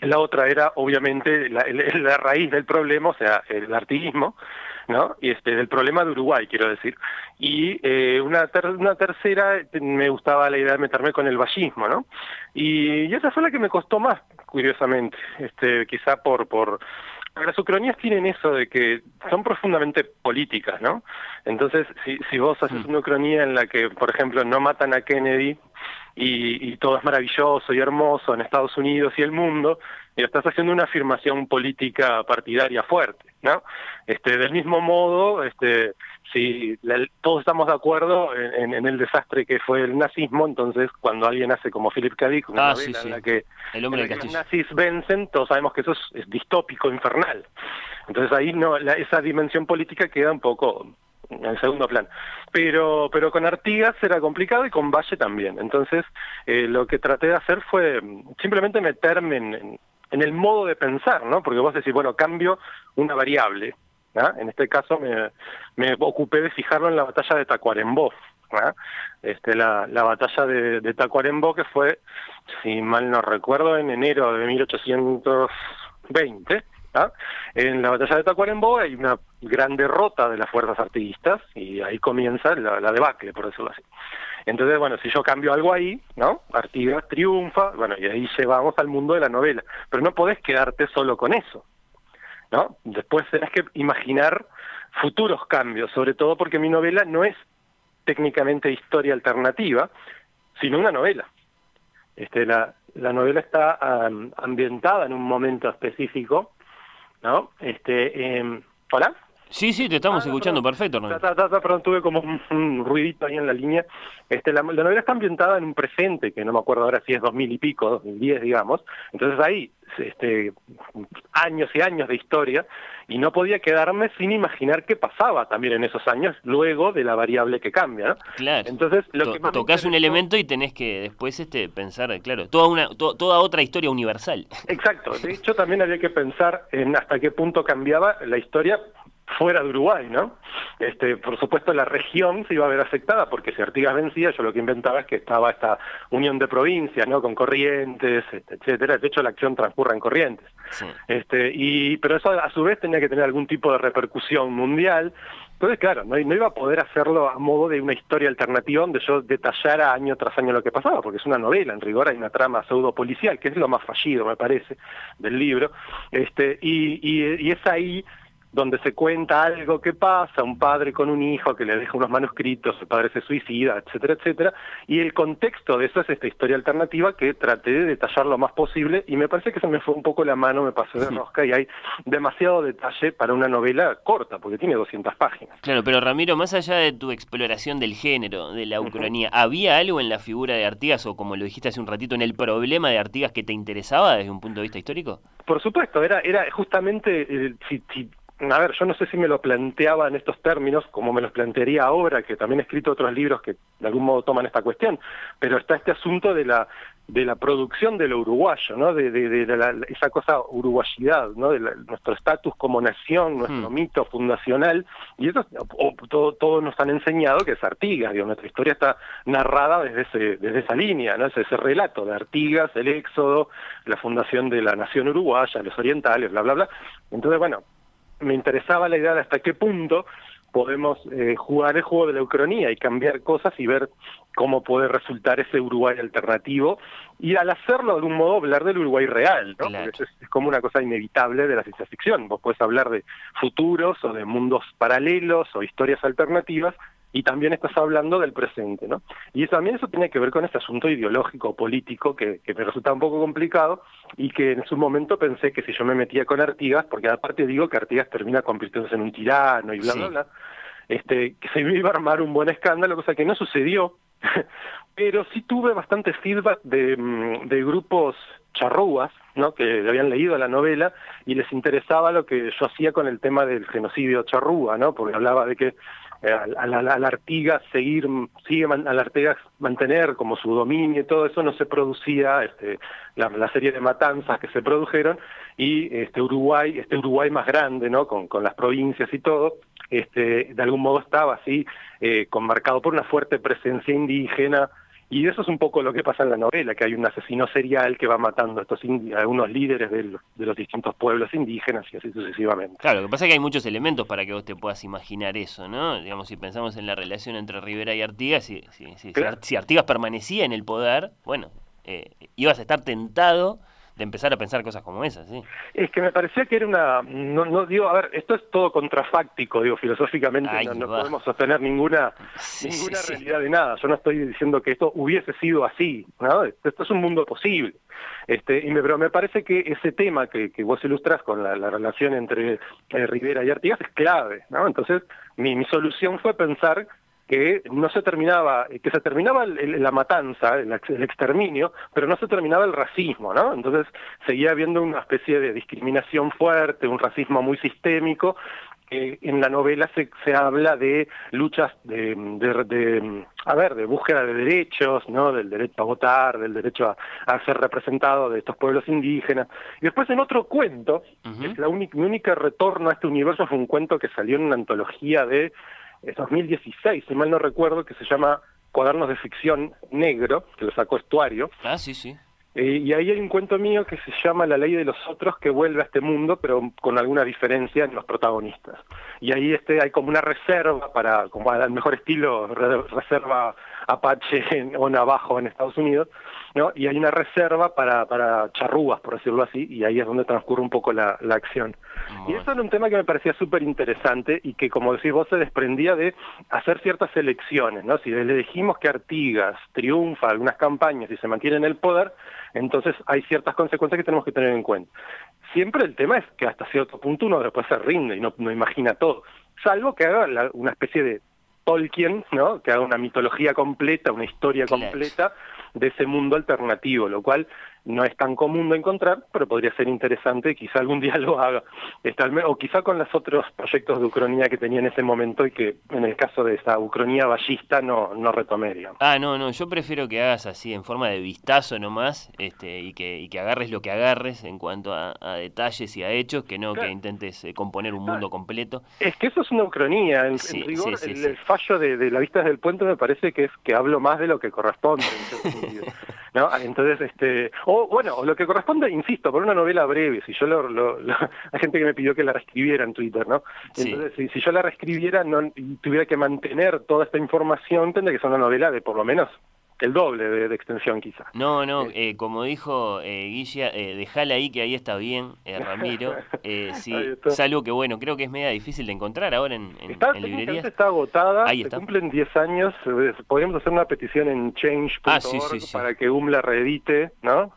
La otra era, obviamente, la, la raíz del problema, o sea, el artiguismo, ¿no? Y este, del problema de Uruguay, quiero decir. Y eh, una, ter- una tercera, me gustaba la idea de meterme con el vallismo, ¿no? Y, y esa fue la que me costó más, curiosamente, este, quizá por, por, las ucronías tienen eso de que son profundamente políticas, ¿no? Entonces, si, si vos haces una ucronía en la que, por ejemplo, no matan a Kennedy y, y todo es maravilloso y hermoso en Estados Unidos y el mundo, y estás haciendo una afirmación política partidaria fuerte, ¿no? Este, del mismo modo, este, si la- todos estamos de acuerdo en, en el desastre que fue el nazismo, entonces cuando alguien hace como Philip K. Dick, una Ah, novela sí, sí. en la que, El hombre en la que los nazis vencen, todos sabemos que eso es, es distópico, infernal. Entonces ahí no, la- esa dimensión política queda un poco en el segundo plano. Pero, pero con Artigas era complicado y con Valle también. Entonces eh, lo que traté de hacer fue simplemente meterme en, en- en el modo de pensar, ¿no? Porque vos decís, bueno, cambio una variable. ¿ah? En este caso me, me ocupé de fijarlo en la batalla de Tacuarembó. ¿ah? Este, la, la batalla de, Tacuarembó que fue, si mal no recuerdo, en enero de 1820. ¿ah? En la batalla de Tacuarembó hay una gran derrota de las fuerzas artiguistas y ahí comienza la, la debacle, por decirlo así. Entonces, bueno, si yo cambio algo ahí, ¿no? Artigas triunfa, bueno, y ahí llevamos al mundo de la novela. Pero no podés quedarte solo con eso, ¿no? Después tenés que imaginar futuros cambios, sobre todo porque mi novela no es técnicamente historia alternativa, sino una novela. Este, la, la novela está am, ambientada en un momento específico, ¿no? Este, em, ¿Hola? Sí, sí, te estamos escuchando perfecto, Hernán. Ta, ta, ta, perdón, tuve como un, un ruidito ahí en la línea. Este, la, la novela está ambientada en un presente, que no me acuerdo ahora si es 2000 y pico, 2010, digamos. Entonces ahí, este, años y años de historia, y no podía quedarme sin imaginar qué pasaba también en esos años, luego de la variable que cambia, ¿no? Claro. Entonces, lo To- que más tocas un elemento y tenés que después este pensar, claro, toda una to- toda otra historia universal. Exacto, de hecho también había que pensar en hasta qué punto cambiaba la historia fuera de Uruguay, ¿no? Este, por supuesto la región se iba a ver afectada porque si Artigas vencía, yo lo que inventaba es que estaba esta unión de provincias, ¿no? Con Corrientes, este, etcétera. De hecho la acción transcurre en Corrientes. Este, y pero eso a su vez tenía que tener algún tipo de repercusión mundial. Entonces, claro, no, no iba a poder hacerlo a modo de una historia alternativa donde yo detallara año tras año lo que pasaba, porque es una novela, en rigor hay una trama pseudo policial, que es lo más fallido, me parece, del libro. Este, y, y, y es ahí donde se cuenta algo que pasa, un padre con un hijo que le deja unos manuscritos, el padre se suicida, etcétera, etcétera, y el contexto de eso es esta historia alternativa que traté de detallar lo más posible y me parece que se me fue un poco la mano, me pasó de rosca y hay demasiado detalle para una novela corta, porque tiene 200 páginas. Claro, pero Ramiro, más allá de tu exploración del género, de la ucronía, ¿había algo en la figura de Artigas o como lo dijiste hace un ratito, en el problema de Artigas que te interesaba desde un punto de vista histórico? Por supuesto, era, era justamente, eh, si, si- a ver, yo no sé si me lo planteaba en estos términos, como me los plantearía ahora, que también he escrito otros libros que de algún modo toman esta cuestión, pero está este asunto de la de la producción de lo uruguayo, ¿no? De, de, de la- esa cosa uruguayidad, ¿no? De la- nuestro estatus como nación, nuestro mito fundacional, y eso o- todo, todos nos han enseñado que es Artigas, digo, nuestra historia está narrada desde ese, desde esa línea, ¿no? Ese, ese relato de Artigas, el éxodo, la fundación de la nación uruguaya, los orientales, bla, bla, bla. Entonces, bueno, me interesaba la idea de hasta qué punto podemos eh, jugar el juego de la ucronía y cambiar cosas y ver cómo puede resultar ese Uruguay alternativo y al hacerlo de algún modo hablar del Uruguay real, ¿no? Es, es como una cosa inevitable de la ciencia ficción. Vos puedes hablar de futuros o de mundos paralelos o historias alternativas y también estás hablando del presente, ¿no? Y eso, también eso tiene que ver con este asunto ideológico, político, que, que me resulta un poco complicado y que en su momento pensé que si yo me metía con Artigas, porque aparte digo que Artigas termina convirtiéndose en un tirano y bla, Sí. bla, bla, este, que se me iba a armar un buen escándalo, cosa que no sucedió, pero sí tuve bastante feedback de, mm, de grupos charrúas, ¿no? que habían leído la novela y les interesaba lo que yo hacía con el tema del genocidio charrúa, ¿no? porque hablaba de que al, al- al Artigas seguir, sigue al Artigas mantener como su dominio y todo eso no se producía este, la, la serie de matanzas que se produjeron y este Uruguay, este Uruguay más grande, ¿no? Con, con las provincias y todo, este, de algún modo estaba así, eh, conmarcado por una fuerte presencia indígena, y eso es un poco lo que pasa en la novela, que hay un asesino serial que va matando a estos a algunos líderes de los, de los distintos pueblos indígenas y así sucesivamente. Claro, lo que pasa es que hay muchos elementos para que vos te puedas imaginar eso, ¿no? Digamos, si pensamos en la relación entre Rivera y Artigas, si, si, si Artigas permanecía en el poder, bueno, eh, ibas a estar tentado de empezar a pensar cosas como esas, ¿sí? Es que me parecía que era una, no, no digo, a ver, esto es todo contrafáctico, digo, filosóficamente no, podemos sostener ninguna, Sí, ninguna sí, sí. realidad de nada. Yo no estoy diciendo que esto hubiese sido así, ¿no? Esto es un mundo posible. Este, y me, pero me parece que ese tema que, que vos ilustras con la, la relación entre eh, Rivera y Artigas es clave, ¿no? Entonces, mi, mi solución fue pensar que no se terminaba, que se terminaba el- la matanza, el, ex- el exterminio, pero no se terminaba el racismo, ¿no? Entonces seguía habiendo una especie de discriminación fuerte, un racismo muy sistémico. que en la novela se, se habla de luchas de, de- de, a ver, de búsqueda de derechos, ¿no? Del derecho a votar, del derecho a, a ser representado de estos pueblos indígenas. Y después en otro cuento, que es la única, mi única retorno a este universo fue un cuento que salió en una antología de eh, 2016, si mal no recuerdo, que se llama Cuadernos de Ficción Negro, que lo sacó Estuario. Ah, sí, sí. Eh, y ahí hay un cuento mío que se llama La ley de los otros, que vuelve a este mundo, pero con alguna diferencia en los protagonistas. Y ahí este hay como una reserva para, como al mejor estilo, re- reserva Apache en- o Navajo en Estados Unidos, ¿no? Y hay una reserva para, para charrúas, por decirlo así, y ahí es donde transcurre un poco la, la acción. Y eso era un tema que me parecía súper interesante y que, como decís vos, se desprendía de hacer ciertas elecciones, ¿no? Si le elegimos que Artigas triunfa algunas campañas y se mantiene en el poder, entonces hay ciertas consecuencias que tenemos que tener en cuenta. Siempre el tema es que hasta cierto punto uno después se rinde y no, no imagina todo, salvo que haga la- una especie de Tolkien, ¿no? Que haga una mitología completa, una historia completa de ese mundo alternativo, lo cual no es tan común de encontrar, pero podría ser interesante, quizá algún día lo haga, Este, o quizá con los otros proyectos de Ucronía que tenía en ese momento y que en el caso de esa Ucronía ballista no, no retomé, digamos. Ah, no, no, yo prefiero que hagas así, en forma de vistazo nomás, este, y que, y que agarres lo que agarres en cuanto a, a detalles y a hechos, que no que intentes eh, componer un mundo completo. Es que eso es una ucronía. En, en Sí, rigor, sí, sí, el, fallo de, de la vista desde el puente me parece que es que hablo más de lo que corresponde. en ¿no? Entonces, este, o bueno, lo que corresponde, insisto, por una novela breve. Si yo lo, lo- lo- hay gente que me pidió que la reescribiera en Twitter, ¿no? Sí. Entonces, si, si yo la reescribiera no, y tuviera que mantener toda esta información, tendría que ser una novela de por lo menos el doble de, de extensión, quizá. No, no, eh, como dijo eh, Guilla, eh, dejala ahí que ahí está bien, eh, Ramiro. Eh, sí, es algo que bueno, creo que es media difícil de encontrar ahora en, en, Está, en técnicamente librerías. está agotada, Ahí se cumplen 10 años, eh, podríamos hacer una petición en change.org Ah, sí, sí, sí. para que UM la reedite, ¿no?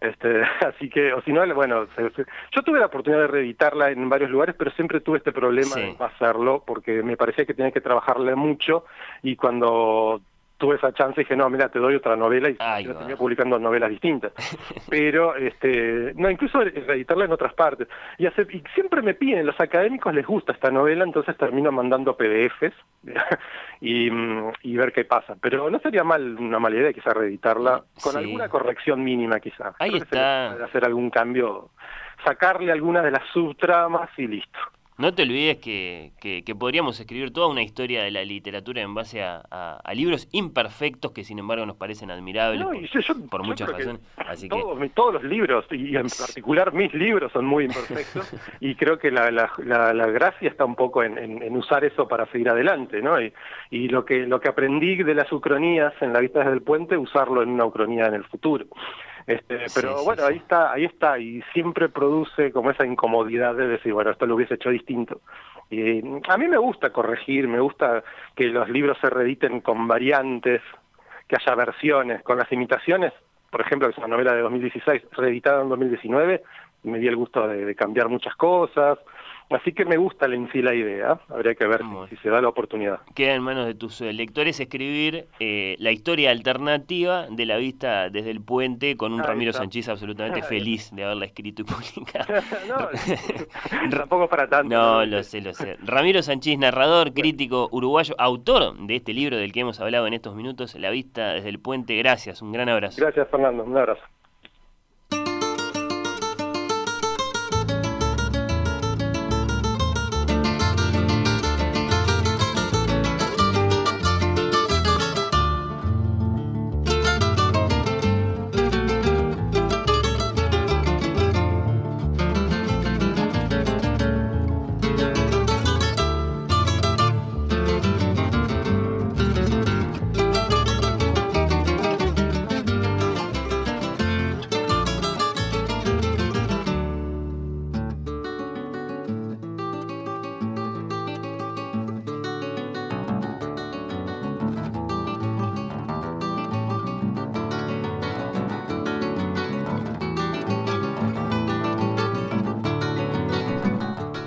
Este, así que, o si no, bueno, se- se- yo tuve la oportunidad de reeditarla en varios lugares, pero siempre tuve este problema de hacerlo, porque me parecía que tenía que trabajarle mucho, y cuando tuve esa chance dije, no, mira, te doy otra novela, y Ahí yo va. tenía publicando novelas distintas. pero, este, no, incluso reeditarla en otras partes. Y, hace- y siempre me piden, los académicos les gusta esta novela, entonces termino mandando PDFs y, y ver qué pasa. Pero no sería mal una mala idea quizá reeditarla con Sí. alguna corrección mínima quizá. Ahí Creo está. hacer algún cambio, sacarle alguna de las subtramas y listo. No te olvides que, que- que podríamos escribir toda una historia de la literatura en base a, a- a libros imperfectos que sin embargo nos parecen admirables No, por, y yo- yo- por yo muchas razones. Así que Todos, todos los libros, y en particular mis libros, son muy imperfectos, y creo que la, la, la, la gracia está un poco en, en- en usar eso para seguir adelante, ¿no? Y, y lo que lo que aprendí de las ucronías en la vista desde el puente, usarlo en una ucronía en el futuro. Este, pero sí, bueno, ahí está, ahí está, y siempre produce como esa incomodidad de decir, bueno, esto lo hubiese hecho distinto. Y a mí me gusta corregir, me gusta que los libros se reediten con variantes, que haya versiones, con las imitaciones, por ejemplo, que es una novela de 2016, reeditada en 2019, me di el gusto de, de cambiar muchas cosas, así que me gusta en sí la idea, habría que ver si, si se da la oportunidad. queda en manos de tus eh, lectores escribir eh, la historia alternativa de la vista desde el puente con un Ahí Ramiro está. Sánchez absolutamente Ahí feliz de haberla escrito y publicado. no, tampoco para tanto. No, lo sé, lo sé. Ramiro Sánchez, narrador, crítico uruguayo, autor de este libro del que hemos hablado en estos minutos, La vista desde el puente. Gracias, un gran abrazo. Gracias, Fernando, un abrazo.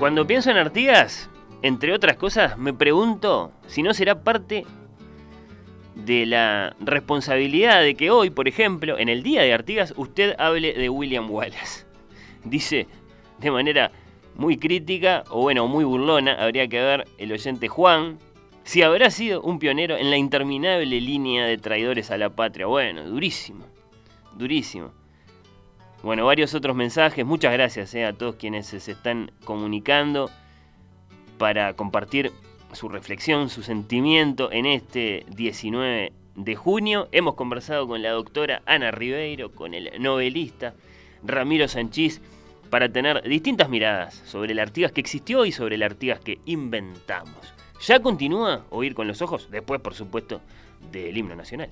Cuando pienso en Artigas, entre otras cosas, me pregunto si no será parte de la responsabilidad de que hoy, por ejemplo, en el Día de Artigas, usted hable de William Wallace. Dice de manera muy crítica, o bueno, muy burlona, habría que ver el oyente Juan, si habrá sido un pionero en la interminable línea de traidores a la patria. Bueno, durísimo, durísimo. Bueno, varios otros mensajes, muchas gracias eh, a todos quienes se están comunicando para compartir su reflexión, su sentimiento en este 19 de junio. Hemos conversado con la doctora Ana Ribeiro, con el novelista Ramiro Sanchís, para tener distintas miradas sobre el Artigas que existió y sobre el Artigas que inventamos. Ya continúa Oír con los Ojos, después por supuesto del himno nacional.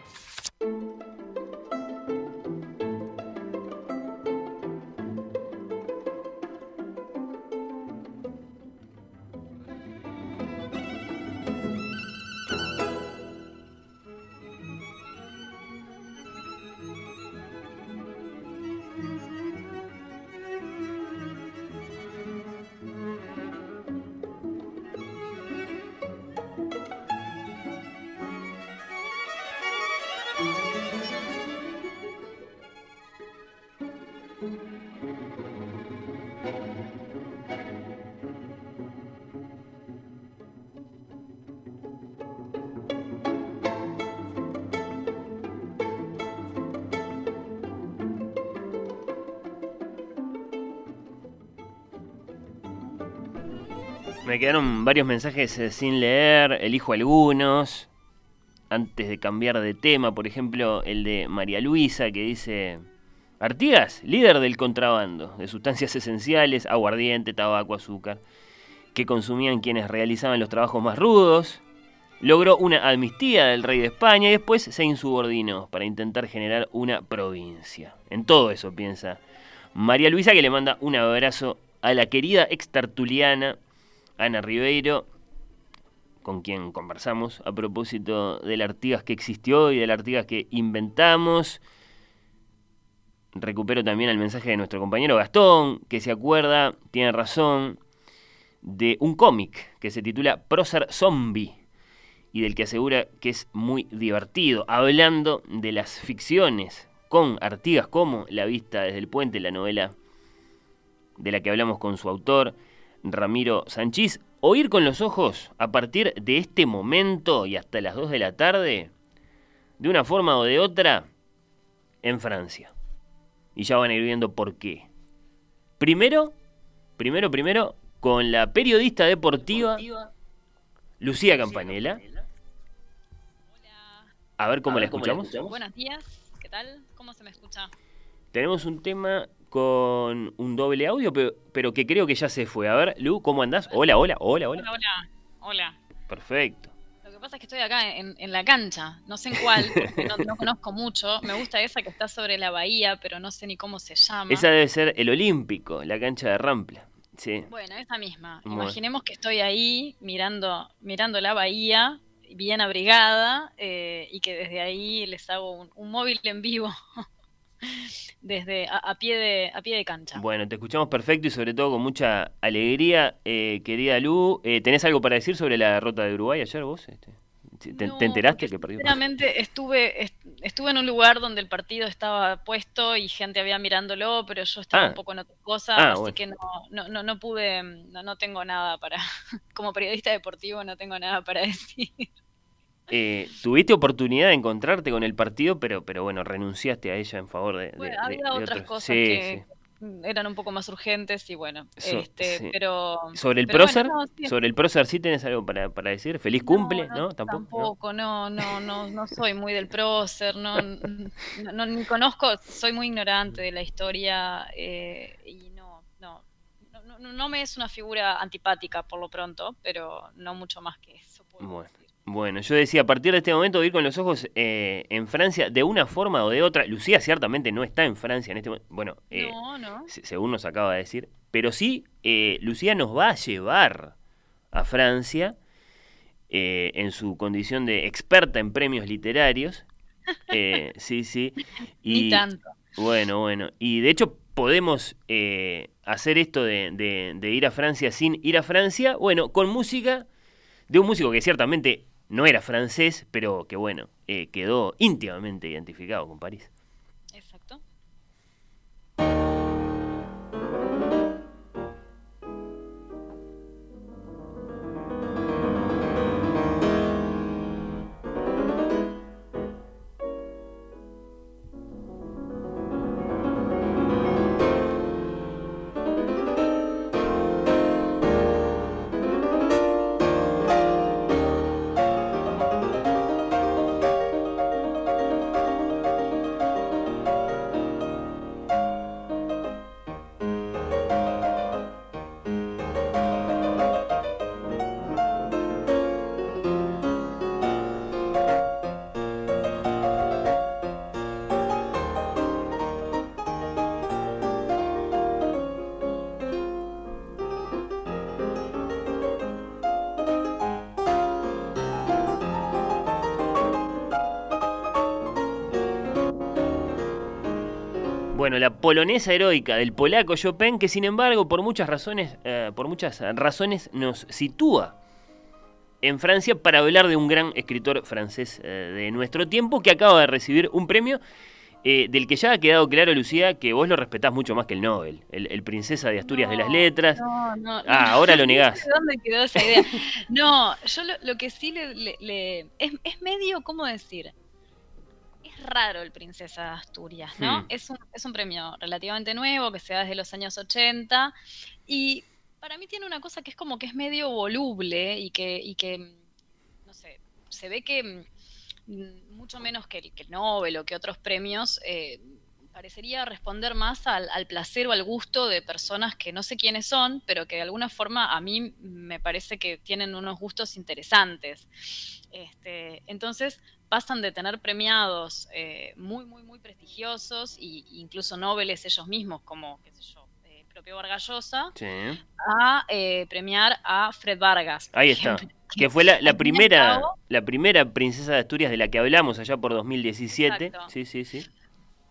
Quedaron varios mensajes eh, sin leer, elijo algunos. Antes de cambiar de tema, por ejemplo, el de María Luisa que dice, Artigas, líder del contrabando de sustancias esenciales, aguardiente, tabaco, azúcar, que consumían quienes realizaban los trabajos más rudos, logró una amnistía del rey de España y después se insubordinó para intentar generar una provincia. En todo eso piensa María Luisa que le manda un abrazo a la querida extartuliana Ana Ribeiro, con quien conversamos a propósito del Artigas que existió y del Artigas que inventamos. Recupero también el mensaje de nuestro compañero Gastón, que se acuerda, tiene razón, de un cómic que se titula Prócer Zombie y del que asegura que es muy divertido, hablando de las ficciones con Artigas como La vista desde el puente, la novela de la que hablamos con su autor, Ramiro Sanchís. Oír con los ojos a partir de este momento y hasta las 2 de la tarde, de una forma o de otra, en Francia. Y ya van a ir viendo por qué. Primero, primero, primero, con la periodista deportiva Lucía Campanella. A ver cómo, la, escuchamos. Buenos días, ¿qué tal? ¿Cómo se me escucha? Tenemos un tema con un doble audio, pero, que creo que ya se fue. A ver, Lu, ¿cómo andás? Hola, hola, hola, hola. Hola, hola. Perfecto. Lo que pasa es que estoy acá en, la cancha, no sé en cuál, no, no, conozco mucho. Me gusta esa que está sobre la bahía, pero no sé ni cómo se llama. Esa debe ser el Olímpico, la cancha de Rampla. Sí. Bueno, esa misma. Imaginemos que estoy ahí mirando, mirando la bahía, bien abrigada, eh, y que desde ahí les hago un, un móvil en vivo desde a, pie de, a pie de cancha. Bueno, te escuchamos perfecto y sobre todo con mucha alegría, eh, querida Lu. Eh, ¿Tenés algo para decir sobre la derrota de Uruguay ayer vos? Este? ¿Te, enteraste que perdió? Sinceramente estuve, estuve en un lugar donde el partido estaba puesto y gente había mirándolo, pero yo estaba un ah. poco en otra cosa, ah, así que no, no, no, no pude, no, no tengo nada para, como periodista deportivo no tengo nada para decir. Eh, tuviste oportunidad de encontrarte con el partido, pero, pero bueno, renunciaste a ella en favor de. Bueno, había otras cosas que eran un poco más urgentes y bueno, este, pero. Sobre el prócer, sobre el prócer, ¿sí tenés algo para, para decir? Feliz cumple, ¿no? ¿Tampoco? Tampoco, no, no, no, no soy muy del prócer, no, no, ni conozco, soy muy ignorante de la historia eh, y no, no, no, no me es una figura antipática por lo pronto, pero no mucho más que eso. bueno. Bueno, yo decía, a partir de este momento ir con los ojos eh, en Francia de una forma o de otra. Lucía ciertamente no está en Francia en este momento. Bueno, eh, según nos acaba de decir. Pero sí, eh, Lucía nos va a llevar a Francia en su condición de experta en premios literarios. sí, sí. Y, tanto. Bueno, bueno. Y de hecho podemos hacer esto de, de ir a Francia sin ir a Francia. Bueno, con música de un músico que ciertamente no era francés, pero que bueno, eh, quedó íntimamente identificado con París. Polonesa heroica del polaco Chopin, que sin embargo, por muchas razones, eh, por muchas razones nos sitúa en Francia para hablar de un gran escritor francés eh, de nuestro tiempo que acaba de recibir un premio eh, del que ya ha quedado claro, Lucía, que vos lo respetás mucho más que el Nobel, el, Princesa de Asturias de las Letras. No, no, ah, ahora lo negás. ¿Dónde quedó esa idea? No, yo lo, que sí le, es, es, medio, ¿cómo decir? Raro el Princesa de Asturias, ¿no? Hmm. Es, un, es un premio relativamente nuevo que se da desde los años 80 y para mí tiene una cosa que es como que es medio voluble y que, y que no sé, se ve que mm, mucho menos que el, que Nobel o que otros premios, eh, parecería responder más al, al, placer o al gusto de personas que no sé quiénes son, pero que de alguna forma a mí me parece que tienen unos gustos interesantes. Este, entonces, pasan de tener premiados eh, muy, muy, muy prestigiosos e incluso nobles ellos mismos, como, qué sé yo, eh, propio Vargallosa, a eh, premiar a Fred Vargas. Ahí está. Que, fue la, primera, la primera princesa de Asturias de la que hablamos allá por 2017. Sí, sí, sí.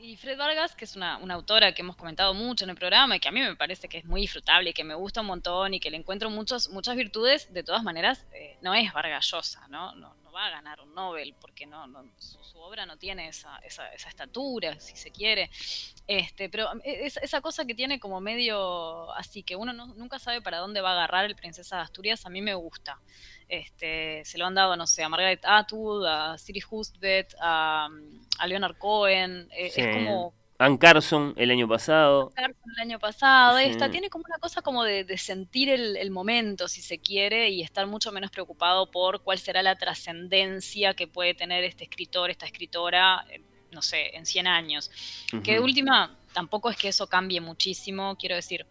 Y Fred Vargas, que es una, autora que hemos comentado mucho en el programa y que a mí me parece que es muy disfrutable y que me gusta un montón y que le encuentro muchos, muchas virtudes, de todas maneras, no es Vargallosa, ¿no? no va a ganar un Nobel, porque no, su, obra no tiene esa, esa, estatura, si se quiere. Este, pero um, e, esa cosa que tiene como medio así, que uno nunca sabe para dónde va a agarrar el Princesa de Asturias, a mí me gusta. Este, se lo han dado, no sé, a Margaret Atwood, a Siri Hustvedt, a, a Leonard Cohen. E, es como Ann Carson el año pasado. Carson el año pasado. Esta tiene como una cosa como de, sentir el, momento, si se quiere, y estar mucho menos preocupado por cuál será la trascendencia que puede tener este escritor, esta escritora, no sé, en 100 años. Que de última, tampoco es que eso cambie muchísimo, quiero decir.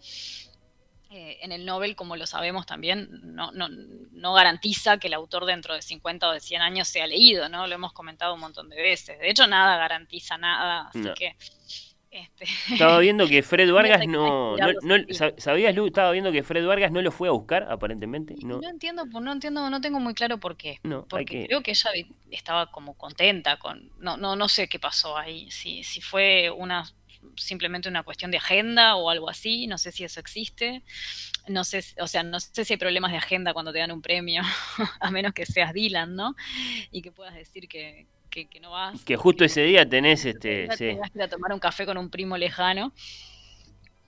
Eh, en el Nobel, como lo sabemos también, no, no, no, garantiza que el autor dentro de 50 o de 100 años sea leído, ¿no? Lo hemos comentado un montón de veces. De hecho, nada garantiza nada, así que... Este... Estaba viendo que Fred Vargas no, no, ¿Sabías, Lu? Estaba viendo que Fred Vargas no lo fue a buscar, aparentemente. No, entiendo, no entiendo, no tengo muy claro por qué. Porque creo que ella estaba como contenta con. No, no, no sé qué pasó ahí. Si, si fue una simplemente una cuestión de agenda o algo así, no sé si eso existe. No sé, o sea, no sé si hay problemas de agenda cuando te dan un premio, a menos que seas Dylan, ¿no? Y que puedas decir que, no vas. Que justo ese día tenés este. Sí. que a tomar un café con un primo lejano.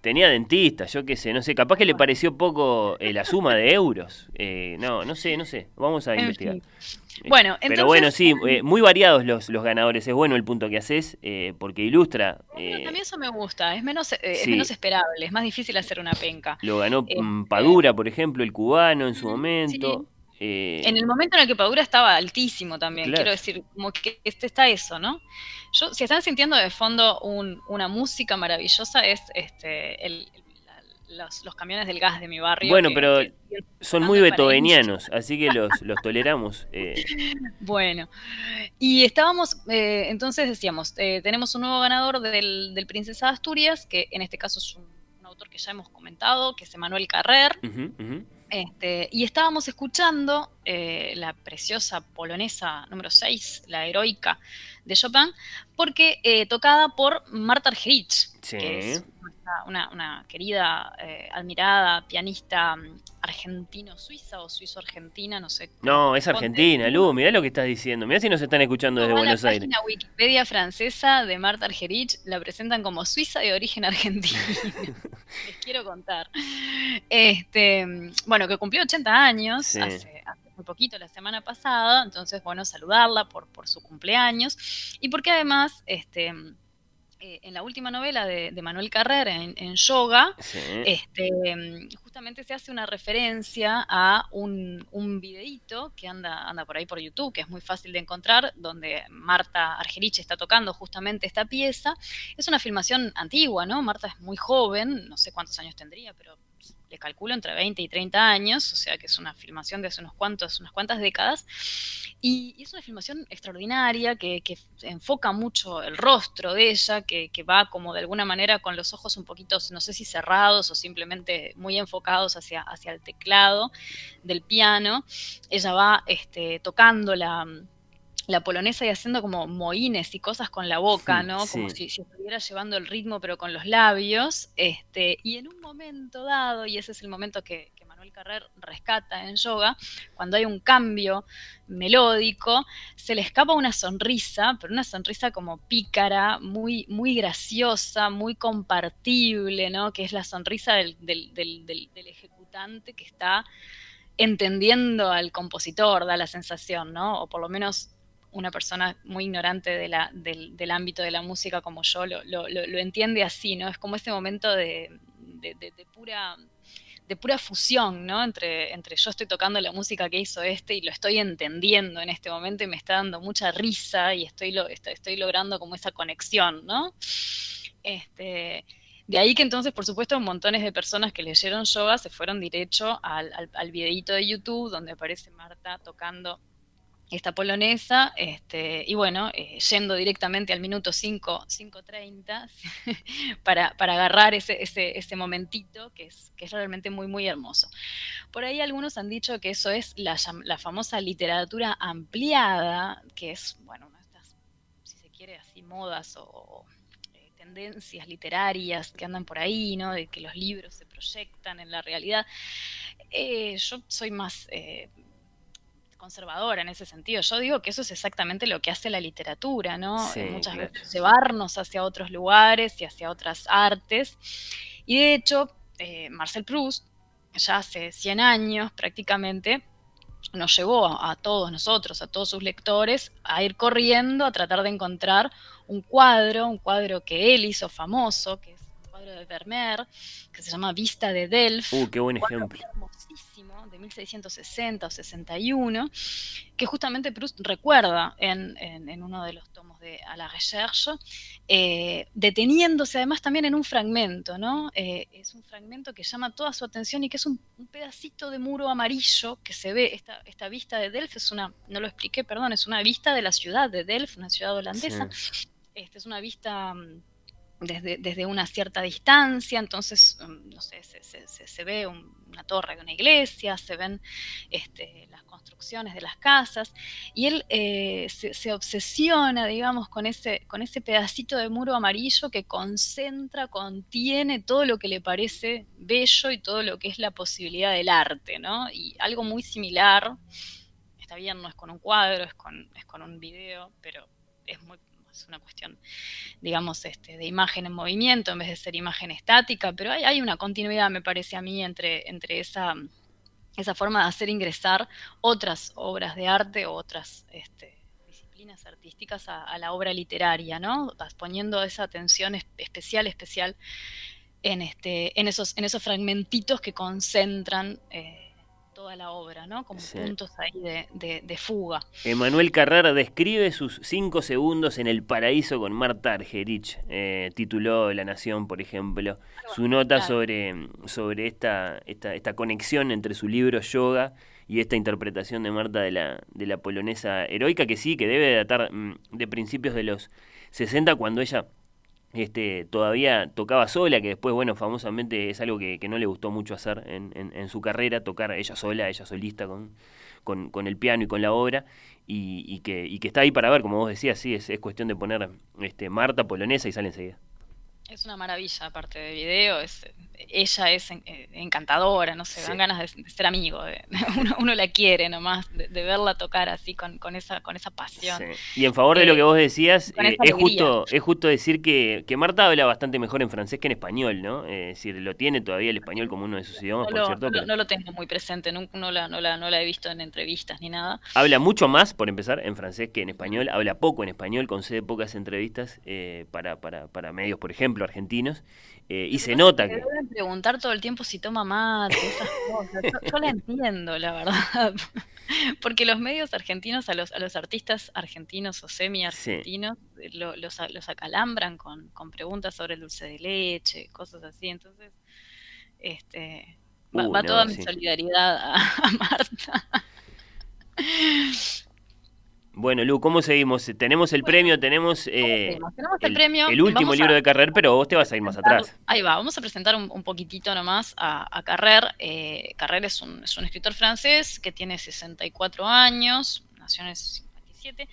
Tenía dentista, yo qué sé, no sé, capaz que le pareció poco eh, la suma de euros. Eh, no, no sé, no sé, vamos a investigar. Bueno, Pero bueno, sí, eh, muy variados los, los ganadores. Es bueno el punto que haces eh, porque ilustra. A mí eso me gusta, es menos, es menos esperable, es más difícil hacer una penca. Lo ganó mm, Padura, por ejemplo, el cubano en su momento. En el momento en el que Padura estaba altísimo también, quiero decir, como que este está eso, ¿no? Yo, si están sintiendo de fondo una música maravillosa, es este el, los, camiones del gas de mi barrio. Bueno, pero son muy beethovenianos, así que los, los toleramos. Eh. Bueno, y estábamos, eh, entonces decíamos, eh, tenemos un nuevo ganador del, del, Princesa de Asturias, que en este caso es un, autor que ya hemos comentado, que es Emanuel Carrer. Este, y estábamos escuchando la preciosa polonesa número 6, la heroica de Chopin, porque tocada por Marta Argerich, que es una, querida, eh, admirada pianista mm, argentino-suiza o suizo-argentina, no sé. No, es argentina, Lu, mirá lo que estás diciendo. Mirá si nos están escuchando desde Buenos Aires. La Wikipedia francesa de Marta Argerich la presentan como suiza de origen argentino. Quiero contar. Este, bueno, que cumplió 80 años hace, muy poquito, la semana pasada. Entonces, bueno, saludarla por, por su cumpleaños. Y porque además, este eh, en la última novela de, Manuel Carrer, en, Yoga, este, justamente se hace una referencia a un, un videíto que anda, anda por ahí por YouTube, que es muy fácil de encontrar, donde Marta Argerich está tocando justamente esta pieza. Es una filmación antigua, ¿no? Marta es muy joven, no sé cuántos años tendría, pero le calculo entre 20 y 30 años, o sea que es una filmación de hace unos cuantos, unas cuantas décadas, y, es una filmación extraordinaria que, enfoca mucho el rostro de ella, que, va como de alguna manera con los ojos un poquito, no sé si cerrados o simplemente muy enfocados hacia, hacia el teclado del piano. Ella va este, tocando la la polonesa y haciendo como moines y cosas con la boca, ¿no? Como si, estuviera llevando el ritmo pero con los labios. Este, y en un momento dado, y ese es el momento que, Manuel Carrer rescata en yoga, cuando hay un cambio melódico, se le escapa una sonrisa, pero una sonrisa como pícara, muy, muy graciosa, muy compartible, ¿no? Que es la sonrisa del, del ejecutante que está entendiendo al compositor, da la sensación, ¿no? O por lo menos una persona muy ignorante del, ámbito de la música como yo lo, entiende así, ¿no? Es como ese momento de, pura fusión, ¿no? Entre, yo estoy tocando la música que hizo este y lo estoy entendiendo en este momento y me está dando mucha risa y estoy, logrando como esa conexión, ¿no? Este, de ahí que entonces, por supuesto, montones de personas que leyeron yoga se fueron derecho al, al, al videito de YouTube donde aparece Marta tocando esta polonesa, este, y bueno, eh, yendo directamente al minuto 5, 5.30 para, para agarrar ese, ese, ese, momentito que es, que es realmente muy, muy hermoso. Por ahí algunos han dicho que eso es la, la famosa literatura ampliada, que es, bueno, una de estas, si se quiere, así modas o, eh, tendencias literarias que andan por ahí, ¿no? De que los libros se proyectan en la realidad. Eh, yo soy más conservadora en ese sentido. Yo digo que eso es exactamente lo que hace la literatura, ¿no? Eh, muchas veces llevarnos hacia otros lugares y hacia otras artes. Y de hecho, eh, Marcel Proust, ya hace 100 años prácticamente, nos llevó a, todos nosotros, a todos sus lectores, a ir corriendo a tratar de encontrar un cuadro, un cuadro que él hizo famoso, que es un cuadro de Vermeer, que se llama Vista de Delft. Uh, qué buen ejemplo 1660 o 61, que justamente Proust recuerda en, uno de los tomos de A la Recherche, eh, deteniéndose además también en un fragmento, ¿no? Eh, es un fragmento que llama toda su atención y que es un, pedacito de muro amarillo que se ve, esta, esta, vista de Delft es una, no lo expliqué, perdón, es una vista de la ciudad de Delft, una ciudad holandesa. Esta es una vista mm, desde, una cierta distancia, entonces, um, no sé, se, ve una torre de una iglesia, se ven este, las construcciones de las casas, y él eh, se, obsesiona, digamos, con ese, con ese pedacito de muro amarillo que concentra, contiene todo lo que le parece bello y todo lo que es la posibilidad del arte, ¿no? Y algo muy similar, está bien, no es con un cuadro, es con, es con un video, pero es muy es una cuestión, digamos, este, de imagen en movimiento en vez de ser imagen estática, pero hay, una continuidad, me parece a mí, entre, entre esa, esa forma de hacer ingresar otras obras de arte o otras este, disciplinas artísticas a, la obra literaria, ¿no? Poniendo esa atención especial, especial en, este, en, esos, en esos fragmentitos que concentran... Eh, toda la obra, ¿no? Como puntos ahí de, fuga. Emanuel Carrera describe sus cinco segundos en el paraíso con Marta Argerich, eh, tituló La Nación, por ejemplo, su nota sobre, sobre esta, esta, esta conexión entre su libro Yoga y esta interpretación de Marta de la, de la polonesa heroica, que sí, que debe datar mm, de principios de los 60, cuando ella este, todavía tocaba sola, que después, bueno, famosamente es algo que, no le gustó mucho hacer en, en, su carrera, tocar ella sola, ella solista con, con, con el piano y con la obra, y, y, que, y que está ahí para ver, como vos decías, sí, es, es cuestión de poner este, Marta polonesa y sale enseguida. Es una maravilla, aparte de video, es, ella es eh, encantadora, no sé, dan ganas de, ser amigo, uno, la quiere nomás, de, verla tocar así con, con, esa, con esa pasión. Y en favor de lo que vos decías, eh, es, justo, es justo decir que, que, Marta habla bastante mejor en francés que en español, ¿no? Eh, es decir, lo tiene todavía el español como uno de sus idiomas, por cierto. No, lo tengo muy presente, no, la, no, la, no la he visto en entrevistas ni nada. Habla mucho más, por empezar, en francés que en español, habla poco en español, concede pocas entrevistas para, para, para medios, por ejemplo argentinos, eh, y se nota que... Preguntar todo el tiempo si toma mate, esas cosas. Yo, la entiendo, la verdad. Porque los medios argentinos, a los, a los artistas argentinos o semi-argentinos, eh, los, los, acalambran con, con, preguntas sobre el dulce de leche, cosas así. Entonces, este, va, toda mi solidaridad a, a Marta. Bueno, Lu, ¿cómo seguimos? Tenemos el premio, tenemos, eh, el, premio. El último libro de Carrer, pero vos te vas a ir más atrás. Ahí va, vamos a presentar un, poquitito nomás a, a Carrer. Eh, Carrer es un, es un escritor francés que tiene 64 años, nació en el 57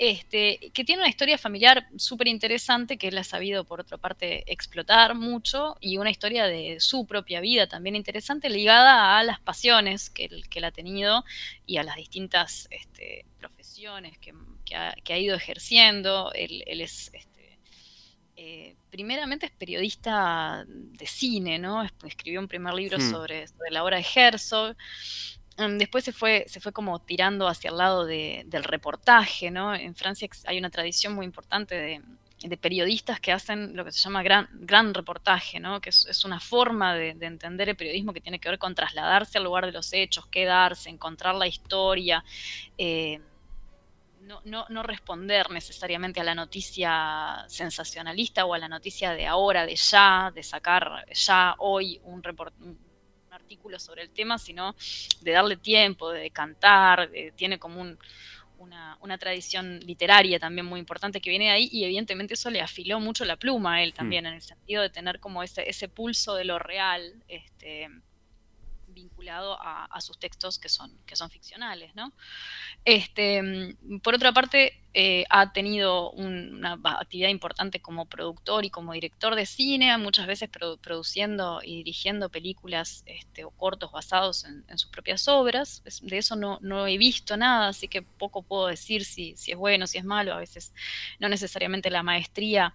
este, que tiene una historia familiar súper interesante que él ha sabido, por otra parte, explotar mucho y una historia de su propia vida también interesante ligada a las pasiones que él, que ha tenido y a las distintas este, profesiones que, ha, ido ejerciendo. Él, es... Este, eh, primeramente es periodista de cine, ¿no? Escribió un primer libro hmm. sobre, sobre, la obra de Herzog, Em, después se fue, se fue como tirando hacia el lado del reportaje, ¿no? En Francia hay una tradición muy importante de, periodistas que hacen lo que se llama gran, gran reportaje, ¿no? que es, una forma de, entender el periodismo que tiene que ver con trasladarse al lugar de los hechos, quedarse, encontrar la historia, eh, no, no, no, responder necesariamente a la noticia sensacionalista o a la noticia de ahora, de ya, de sacar ya hoy un, reportaje sobre el tema, sino de darle tiempo, de cantar, tiene como una, tradición literaria también muy importante que viene de ahí y evidentemente eso le afiló mucho la pluma a él también, mm. en el sentido de tener como ese, ese pulso de lo real. Este, vinculado a, sus textos que son, que son ficcionales, ¿no? Este, mm, por otra parte, eh, ha tenido una actividad importante como productor y como director de cine, muchas veces produciendo y dirigiendo películas este, o cortos basados en, sus propias obras. de eso no, no, he visto nada, así que poco puedo decir si, si es bueno, si es malo. A veces no necesariamente la maestría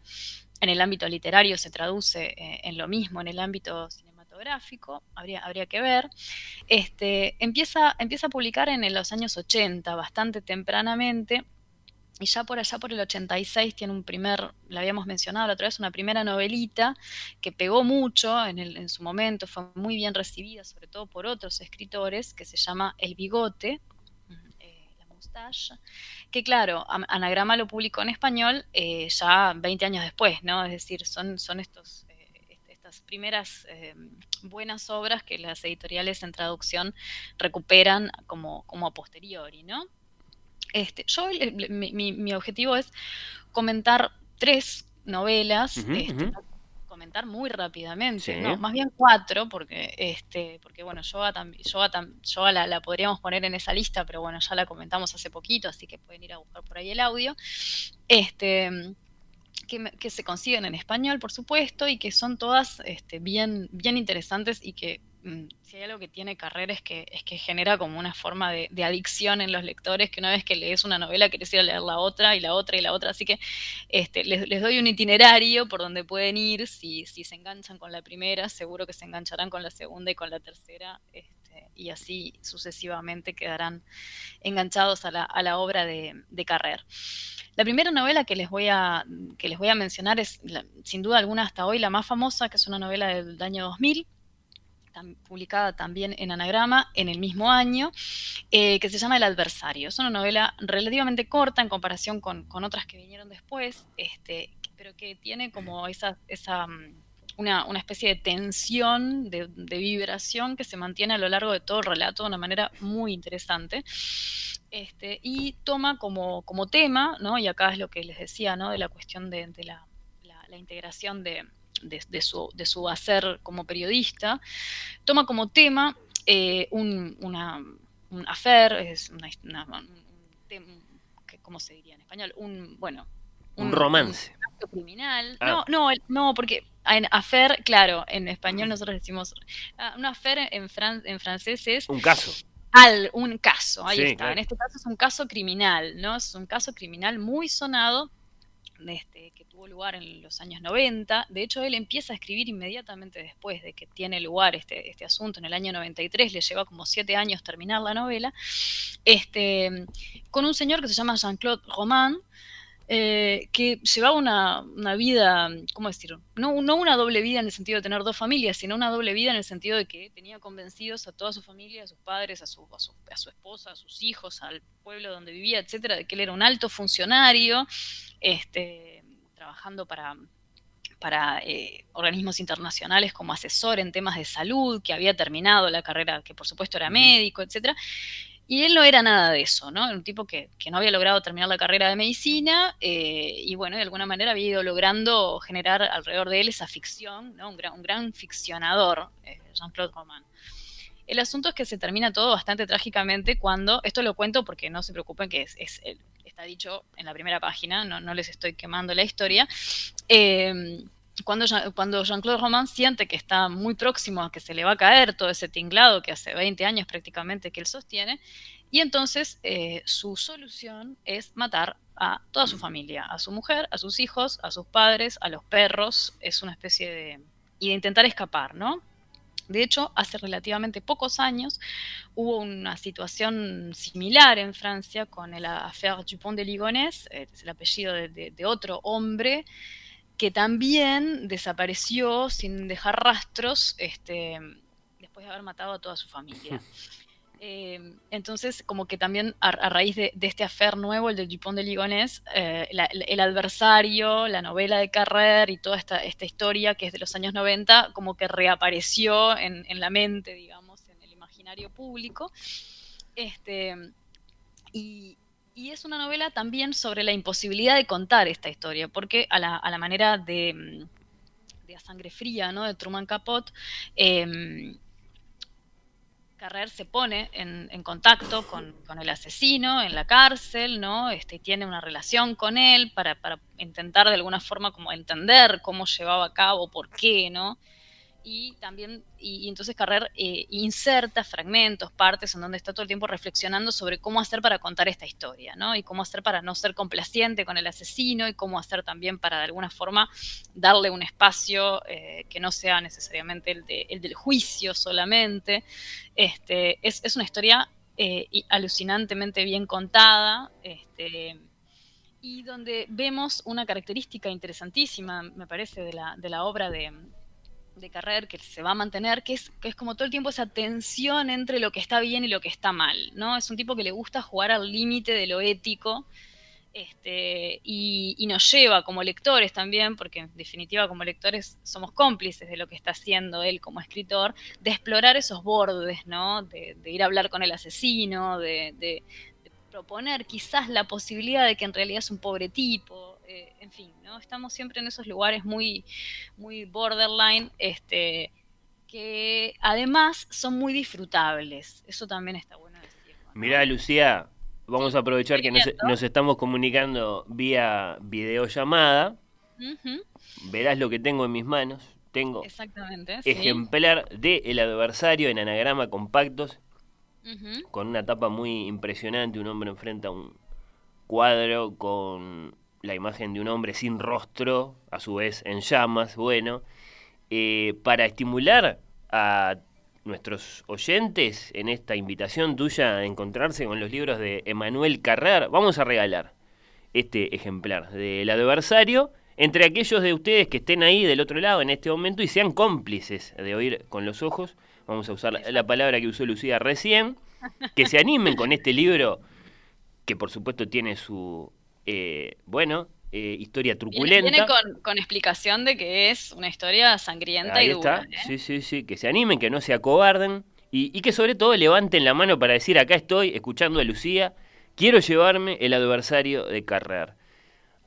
en el ámbito literario se traduce eh, en lo mismo en el ámbito gráfico, habría, habría que ver, este, empieza, empieza a publicar en los años 80, bastante tempranamente, y ya por allá por el 86 tiene un primer, la habíamos mencionado la otra vez, una primera novelita que pegó mucho en su momento, fue muy bien recibida, sobre todo por otros escritores, que se llama El Bigote, eh, la mustache, que claro, Anagrama lo publicó en español eh, ya 20 años después, ¿no? Es decir, son, son estos primeras eh, buenas obras que las editoriales en traducción recuperan como, como a posteriori, ¿no? Este, yo, mi, objetivo es comentar tres novelas, este, comentar muy rápidamente, ¿no? más bien cuatro, porque, este, porque bueno, Yoga, yo la, la, podríamos poner en esa lista, pero bueno, ya la comentamos hace poquito, así que pueden ir a buscar por ahí el audio. Este, que, se consiguen en español, por supuesto, y que son todas este, bien, bien interesantes y que mm, si hay algo que tiene carrera es que, es que genera como una forma de, adicción en los lectores, que una vez que lees una novela querés ir a leer la otra y la otra y la otra, así que este, les, doy un itinerario por donde pueden ir, si, si, se enganchan con la primera, seguro que se engancharán con la segunda y con la tercera, este, y así sucesivamente quedarán enganchados a la, a la obra de, de Carrer. La primera novela que les voy a, que les voy a mencionar es, sin duda alguna, hasta hoy la más famosa, que es una novela del año 2000, publicada también en Anagrama en el mismo año, eh, que se llama El adversario. Es una novela relativamente corta en comparación con, otras que vinieron después, este, pero que tiene como esa, esa una, especie de tensión, de, vibración que se mantiene a lo largo de todo el relato de una manera muy interesante. Este, y toma como, como tema, ¿no? y acá es lo que les decía, ¿no? de la cuestión de, la, integración de, su, de, su, hacer como periodista, toma como tema eh, un, una, un affair, es una, ¿cómo se diría en español? Un, bueno, un, romance. acto criminal. Ah. No, no, no, porque en affair, claro, en español nosotros decimos, ah, un affair en, en francés es... Un caso. Al, un caso, ahí está. En este caso es un caso criminal, ¿no? Es un caso criminal muy sonado, este, que tuvo lugar en los años 90. De hecho, él empieza a escribir inmediatamente después de que tiene lugar este, este asunto, en el año 93, le lleva como siete años terminar la novela, este, con un señor que se llama Jean-Claude Roman, eh, que llevaba una, vida, ¿cómo decirlo? No, no, una doble vida en el sentido de tener dos familias, sino una doble vida en el sentido de que tenía convencidos a toda su familia, a sus padres, a su, a su, esposa, a sus hijos, al pueblo donde vivía, etcétera, de que él era un alto funcionario, este, trabajando para, para eh, organismos internacionales como asesor en temas de salud, que había terminado la carrera, que por supuesto era médico, etcétera. Y él no era nada de eso, ¿no? Un tipo que, no había logrado terminar la carrera de medicina eh, y, bueno, de alguna manera había ido logrando generar alrededor de él esa ficción, ¿no? Un gran, un gran ficcionador, eh, Jean-Claude Roman. El asunto es que se termina todo bastante trágicamente cuando, esto lo cuento porque no se preocupen que es, está dicho en la primera página, no, no les estoy quemando la historia. Eh, cuando, cuando Jean-Claude Roman siente que está muy próximo a que se le va a caer todo ese tinglado que hace 20 años prácticamente que él sostiene, y entonces eh, su solución es matar a toda su familia, a su mujer, a sus hijos, a sus padres, a los perros, es una especie de... y de intentar escapar, ¿no? De hecho, hace relativamente pocos años hubo una situación similar en Francia con el affaire Dupont de Ligonnès, es el apellido de otro hombre que también desapareció sin dejar rastros este, después de haber matado a toda su familia. Eh, entonces, como que también a, raíz de, este afer nuevo, el del Dupont de Ligonnès, eh, el adversario, la novela de Carrer y toda esta, esta, historia que es de los años 90, como que reapareció en, en la mente, digamos, en el imaginario público. Este, y, y es una novela también sobre la imposibilidad de contar esta historia, porque a la, manera de, mm, de, A Sangre Fría, ¿no? de Truman Capote, eh, Carrer se pone en, contacto con, el asesino en la cárcel, ¿no? Este, tiene una relación con él para, para, intentar de alguna forma como entender cómo llevaba a cabo, por qué, ¿no? Y también, y, entonces Carrer eh, inserta fragmentos, partes en donde está todo el tiempo reflexionando sobre cómo hacer para contar esta historia, ¿no? Y cómo hacer para no ser complaciente con el asesino y cómo hacer también para de alguna forma darle un espacio eh, que no sea necesariamente el, de, el, del juicio solamente. Este, es, es una historia eh, alucinantemente bien contada. Este, y donde vemos una característica interesantísima, me parece, de la, de la obra de, de Carrer que se va a mantener, que es, que es como todo el tiempo esa tensión entre lo que está bien y lo que está mal, ¿no? Es un tipo que le gusta jugar al límite de lo ético este, y, nos lleva como lectores también, porque en definitiva como lectores somos cómplices de lo que está haciendo él como escritor, de explorar esos bordes, ¿no? De, ir a hablar con el asesino, de, de proponer quizás la posibilidad de que en realidad es un pobre tipo, eh, en fin, ¿no? Estamos siempre en esos lugares muy, muy borderline, este, que además son muy disfrutables. Eso también está bueno decir. Mirá, Lucía, vamos a aprovechar que nos, estamos comunicando vía videollamada. Verás lo que tengo en mis manos. Tengo ejemplar de El adversario en anagrama compactos, con una tapa muy impresionante. Un hombre enfrenta un cuadro con la imagen de un hombre sin rostro, a su vez en llamas, bueno, eh, para estimular a nuestros oyentes en esta invitación tuya a encontrarse con los libros de Emanuel Carrer, vamos a regalar este ejemplar del adversario entre aquellos de ustedes que estén ahí del otro lado en este momento y sean cómplices de oír con los ojos, vamos a usar la, palabra que usó Lucía recién, que se animen con este libro, que por supuesto tiene su, eh, bueno, eh, historia truculenta. Viene, con, explicación de que es una historia sangrienta y dura. Está. ¿eh? Sí, sí, sí, que se animen, que no se acobarden y, que sobre todo levanten la mano para decir, acá estoy, escuchando a Lucía, quiero llevarme el adversario de Carrer.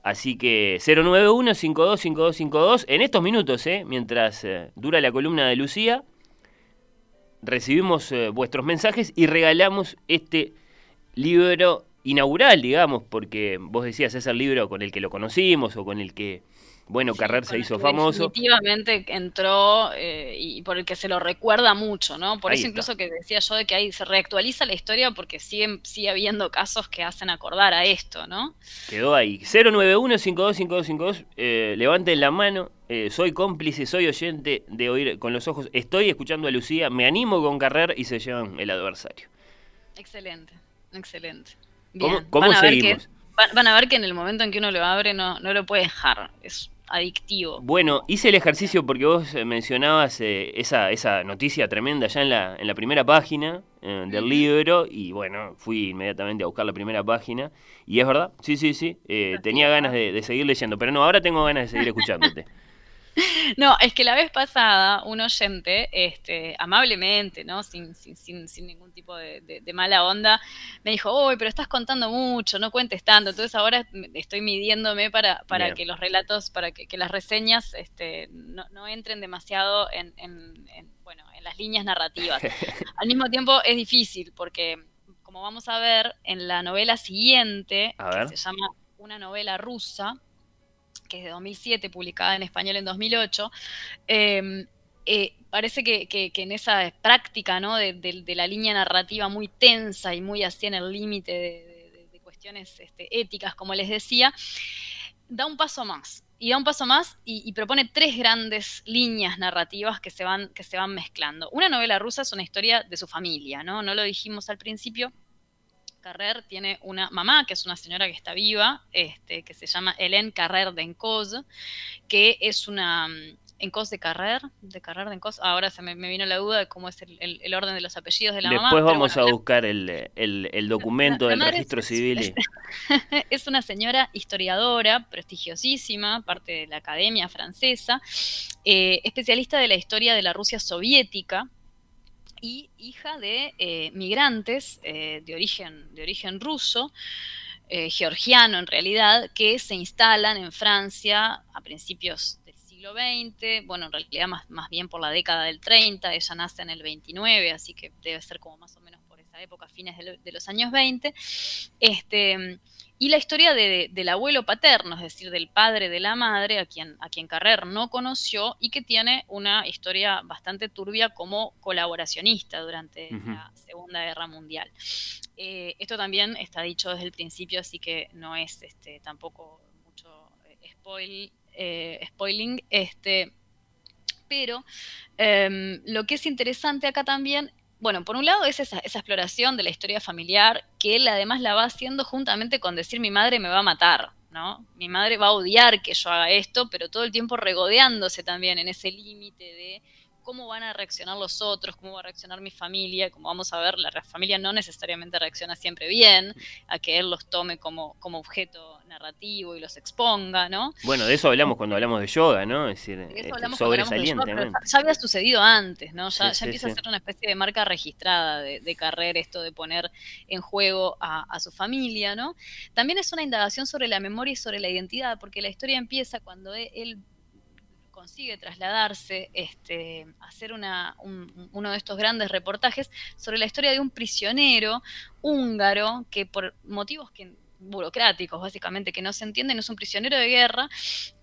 Así que 091-525252, en estos minutos, eh, mientras dura la columna de Lucía, recibimos vuestros mensajes y regalamos este libro inaugural, digamos, porque vos decías es el libro con el que lo conocimos o con el que bueno, Carrer se hizo famoso. Definitivamente entró eh, y por el que se lo recuerda mucho, ¿no? Por eso incluso que decía yo de que ahí se reactualiza la historia porque sigue, sigue habiendo casos que hacen acordar a esto, ¿no? Quedó ahí. 091-525252, eh, levanten la mano. Eh, soy cómplice, soy oyente de oír con los ojos. Estoy escuchando a Lucía, me animo con Carrer y se llevan el adversario. Excelente, excelente. ¿Cómo, seguimos? van, a ver que en el momento en que uno lo abre no, no lo puede dejar. Es adictivo. Bueno, hice el ejercicio porque vos eh, mencionabas eh, esa, esa noticia tremenda ya en la, en la primera página eh, del libro y bueno, fui inmediatamente a buscar la primera página y es verdad, sí, sí, sí, tenía ganas de, de, seguir leyendo, pero no, ahora tengo ganas de seguir escuchándote. No, es que la vez pasada un oyente, este, amablemente, ¿no? Sin, sin, sin, ningún tipo de, mala onda, me dijo, uy, pero estás contando mucho, no cuentes tanto. Entonces ahora estoy midiéndome para, para que los relatos, para que, las reseñas este, no, entren demasiado en, bueno, en las líneas narrativas. Al mismo tiempo es difícil porque, como vamos a ver, en la novela siguiente, que se llama Una novela rusa, que es de 2007, publicada en español en 2008, em, eh, parece que, en esa práctica ¿no? de, la línea narrativa muy tensa y muy así en el límite de, cuestiones este, éticas, como les decía, da un paso más. Y da un paso más y, propone tres grandes líneas narrativas que se, van, que se van mezclando. Una novela rusa es una historia de su familia, ¿no? No lo dijimos al principio, Carrer tiene una mamá, que es una señora que está viva, este, que se llama Hélène Carrer de Encos, que es una... Mm, Encos de Carrer, de Carrer de Encos. Ahora se me, vino la duda de cómo es el, orden de los apellidos de la mamá. Después vamos a buscar el, documento del registro civil. Es, una señora historiadora prestigiosísima, parte de la Academia Francesa, eh, especialista de la historia de la Rusia soviética, y hija de eh, migrantes eh, de, origen, de origen ruso, eh, georgiano en realidad, que se instalan en Francia a principios del siglo XX, bueno, en realidad más, más bien por la década del 30, ella nace en el 29, así que debe ser como más o menos por esa época, fines de, de los años 20. Este, y la historia del abuelo paterno, es decir, del padre de la madre, a quien, a quien Carrer no conoció y que tiene una historia bastante turbia como colaboracionista durante la Segunda Guerra Mundial. Eh, esto también está dicho desde el principio, así que no es este, tampoco mucho eh, spoil, eh, spoiling. Este, pero em, lo que es interesante acá también bueno, por un lado es esa, exploración de la historia familiar que él además la va haciendo juntamente con decir mi madre me va a matar, ¿no? Mi madre va a odiar que yo haga esto, pero todo el tiempo regodeándose también en ese límite de cómo van a reaccionar los otros, cómo va a reaccionar mi familia, como vamos a ver, la familia no necesariamente reacciona siempre bien, a que él los tome como, como objeto narrativo y los exponga, ¿no? Bueno, de eso hablamos cuando hablamos de yoga, ¿no? Es decir, este, sobresaliente. ya había sucedido antes, ¿no? Ya, empieza a ser una especie de marca registrada de, carrera esto de poner en juego a, a su familia, ¿no? También es una indagación sobre la memoria y sobre la identidad, porque la historia empieza cuando e, él consigue trasladarse, este, hacer una, uno de estos grandes reportajes sobre la historia de un prisionero húngaro que por motivos que burocráticos, básicamente, que no se entienden, es un prisionero de guerra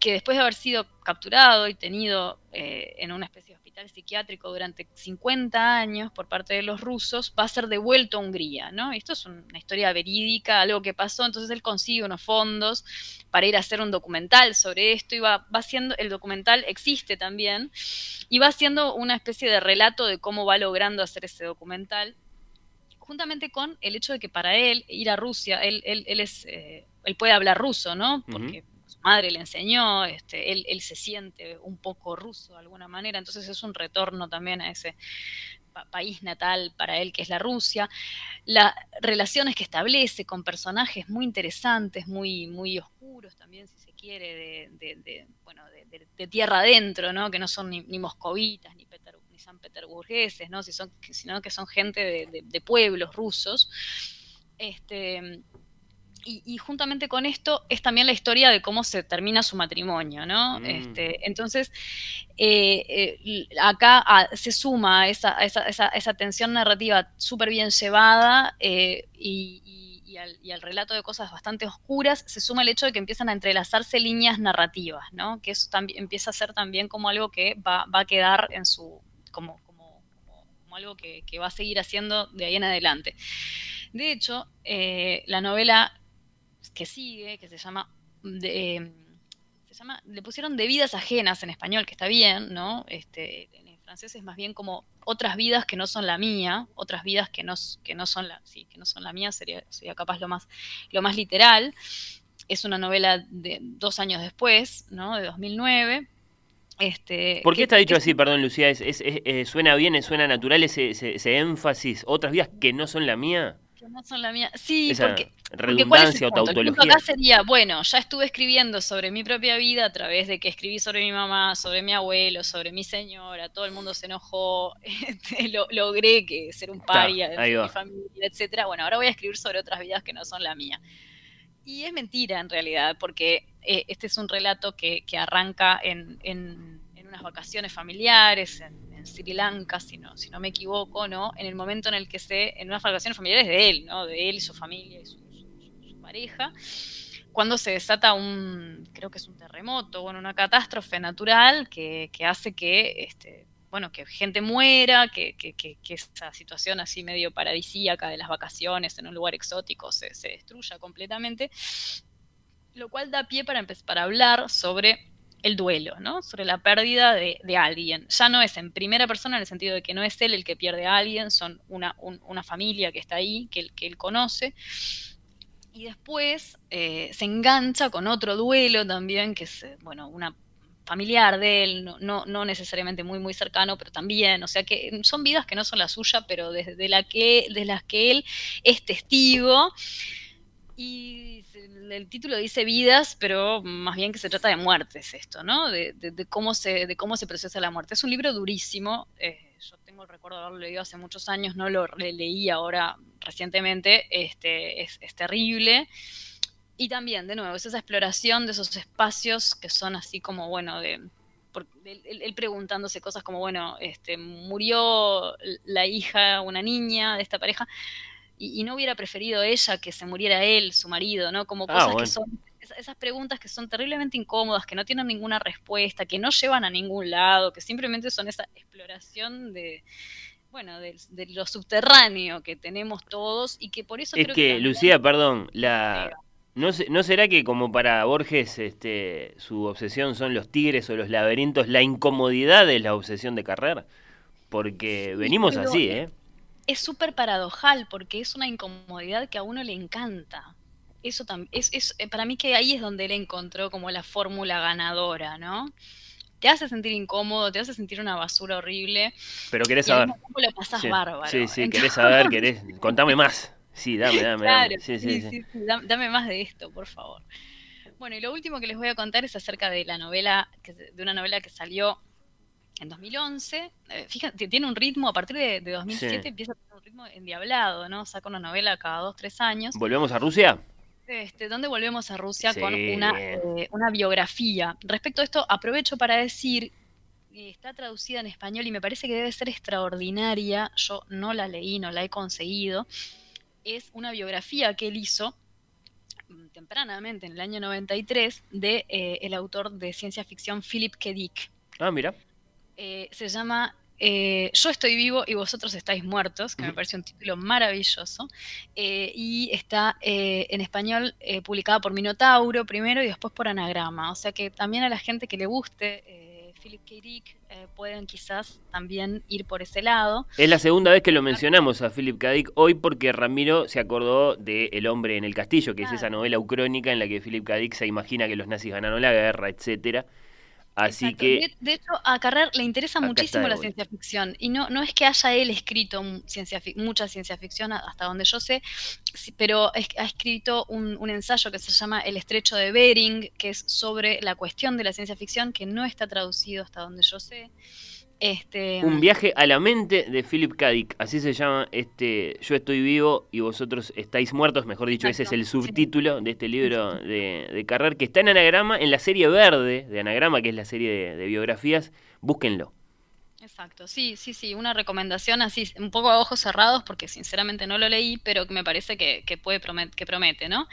que después de haber sido capturado y tenido eh, en una especie de hospital psiquiátrico durante 50 años por parte de los rusos, va a ser devuelto a Hungría, ¿no? Esto es una historia verídica, algo que pasó, entonces él consigue unos fondos para ir a hacer un documental sobre esto y va, va haciendo, el documental existe también, y va haciendo una especie de relato de cómo va logrando hacer ese documental juntamente con el hecho de que para él ir a Rusia, él, él, él es, eh, él puede hablar ruso, ¿no? Porque madre le enseñó, este, él, se siente un poco ruso de alguna manera, entonces es un retorno también a ese, país natal para él, que es la Rusia, las relaciones que establece con personajes muy interesantes, muy, muy oscuros también, si se quiere, de, bueno, de, tierra adentro, ¿no? que no son ni, moscovitas, ni, ni san peterburgueses, ¿no? Sino que son gente de, pueblos rusos. Este, y, juntamente con esto es también la historia de cómo se termina su matrimonio, ¿no? Mm. Este, entonces, eh, eh, acá ah, se suma esa, esa, esa, tensión narrativa súper bien llevada eh, y, al, relato de cosas bastante oscuras, se suma el hecho de que empiezan a entrelazarse líneas narrativas, ¿no? Que eso también empieza a ser también como algo que va, a quedar en su, como, como, como algo que, va a seguir haciendo de ahí en adelante. De hecho, la novela que sigue, que se llama, de, se llama, le pusieron de vidas ajenas en español, que está bien, ¿no? Este, en francés es más bien como otras vidas que no son la mía, otras vidas que no, que no son la, sí, que no son la mía, sería, sería capaz lo más, lo más literal. Es una novela de dos años después, ¿no? De 2009. Este, ¿Por qué está dicho así, perdón, Lucía? ¿Es, eh, ¿Suena bien, suena natural ese, ese, énfasis? ¿Otras vidas que no son la mía? No son la mía. Sí, porque, redundancia o tautología. acá sería, bueno, ya estuve escribiendo sobre mi propia vida a través de que escribí sobre mi mamá, sobre mi abuelo, sobre mi señora, todo el mundo se enojó, este, logré que ser un paria de mi familia, etcétera. Bueno, ahora voy a escribir sobre otras vidas que no son la mía. Y es mentira en realidad, porque eh, este es un relato que, arranca en, en, en unas vacaciones familiares, en, Sri Lanka, si no, si no me equivoco, ¿no? En el momento en el que se, en unas vacaciones familiares de él, ¿no? De él y su familia y su, pareja, cuando se desata un, creo que es un terremoto, bueno, una catástrofe natural que, hace que, este, bueno, que gente muera, que, que, que, esa situación así medio paradisíaca de las vacaciones en un lugar exótico se, se destruya completamente, lo cual da pie para, para hablar sobre el duelo, ¿no? Sobre la pérdida de, alguien. Ya no es en primera persona en el sentido de que no es él el que pierde a alguien, son una, familia que está ahí, que, que él conoce. Y después eh, se engancha con otro duelo también, que es, eh, bueno, una familiar de él, no, no, necesariamente muy, muy cercano, pero también, o sea que son vidas que no son la suya, pero desde la que, de las que él es testigo. Y el título dice vidas, pero más bien que se trata de muertes esto, ¿no? De, cómo, se, de cómo se procesa la muerte. Es un libro durísimo. Eh, yo tengo el recuerdo de haberlo leído hace muchos años, no lo leí ahora recientemente. Este, es, terrible. Y también, de nuevo, es esa exploración de esos espacios que son así como, bueno, de, él, preguntándose cosas como, bueno, este, murió la hija, una niña de esta pareja, y, no hubiera preferido ella que se muriera él, su marido, ¿no? Como ah, cosas que son, esas preguntas que son terriblemente incómodas, que no tienen ninguna respuesta, que no llevan a ningún lado, que simplemente son esa exploración de, bueno, de, lo subterráneo que tenemos todos y que por eso... Es que, Lucía, perdón, la... ¿No, ¿No será que como para Borges este, su obsesión son los tigres o los laberintos, la incomodidad es la obsesión de Carrer? Porque venimos así, ¿eh? Es súper paradojal porque es una incomodidad que a uno le encanta. Eso también, es, eh, para mí que ahí es donde él encontró como la fórmula ganadora, ¿no? Te hace sentir incómodo, te hace sentir una basura horrible. Pero querés saber. lo pasás bárbaro. Sí, sí, querés saber, querés. Contame más. Sí, dame, dame. dame. Sí, sí, sí, dame, más de esto, por favor. Bueno, y lo último que les voy a contar es acerca de la novela, de una novela que salió en 2011, eh, fíjate, tiene un ritmo, a partir de, 2007 empieza a tener un ritmo endiablado, ¿no? Saca una novela cada dos, tres años. ¿Volvemos a Rusia? Este, ¿Dónde volvemos a Rusia con una, eh, una biografía? Respecto a esto, aprovecho para decir, está traducida en español y me parece que debe ser extraordinaria, yo no la leí, no la he conseguido, es una biografía que él hizo mm, tempranamente, en el año 93, de eh, el autor de ciencia ficción Philip K. Dick. Ah, mira. Eh, se llama eh, Yo estoy vivo y vosotros estáis muertos, que me parece un título maravilloso, eh, y está en español publicada por Minotauro primero y después por Anagrama, o sea que también a la gente que le guste Philip K. Dick pueden quizás también ir por ese lado. Es la segunda vez que lo mencionamos a Philip K. Dick hoy porque Ramiro se acordó de El hombre en el castillo, que es esa novela ucrónica en la que Philip K. Dick se imagina que los nazis ganaron la guerra, etcétera Así que... De, hecho, a Carrer le interesa muchísimo la ciencia ficción. Y no, no es que haya él escrito ciencia, mucha ciencia ficción, hasta donde yo sé, pero ha escrito un, un, ensayo que se llama El estrecho de Bering, que es sobre la cuestión de la ciencia ficción, que no está traducido hasta donde yo sé. Este, un viaje a la mente de Philip K. Dick, así se llama este Yo estoy vivo y vosotros estáis muertos, mejor dicho, ese es el subtítulo de este libro de, de, Carrer, que está en anagrama, en la serie verde de anagrama, que es la serie de, biografías, búsquenlo. Exacto, sí, sí, sí, una recomendación así, un poco a ojos cerrados, porque sinceramente no lo leí, pero me parece que, puede que promete, ¿no?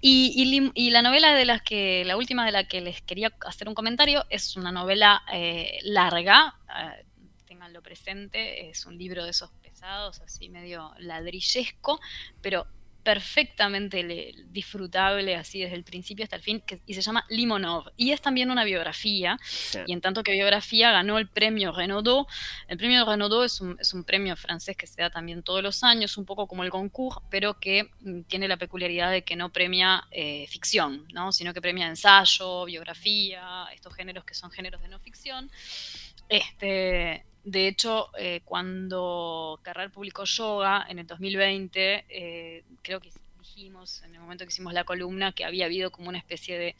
Y, y, la novela de las que, la última de la que les quería hacer un comentario, es una novela eh, larga, eh, tenganlo presente, es un libro de esos pesados, así medio ladrillesco, pero perfectamente disfrutable así desde el principio hasta el fin y se llama Limonov. Y es también una biografía y en tanto que biografía ganó el premio Renaudot. El premio Renaudot es un, es un premio francés que se da también todos los años un poco como el concours pero que mm, tiene la peculiaridad de que no premia eh, ficción ¿no? sino que premia ensayo biografía estos géneros que son géneros de no ficción. Este de hecho, eh, cuando Carrer publicó Yoga en el 2020, eh, creo que dijimos en el momento que hicimos la columna que había habido como una especie de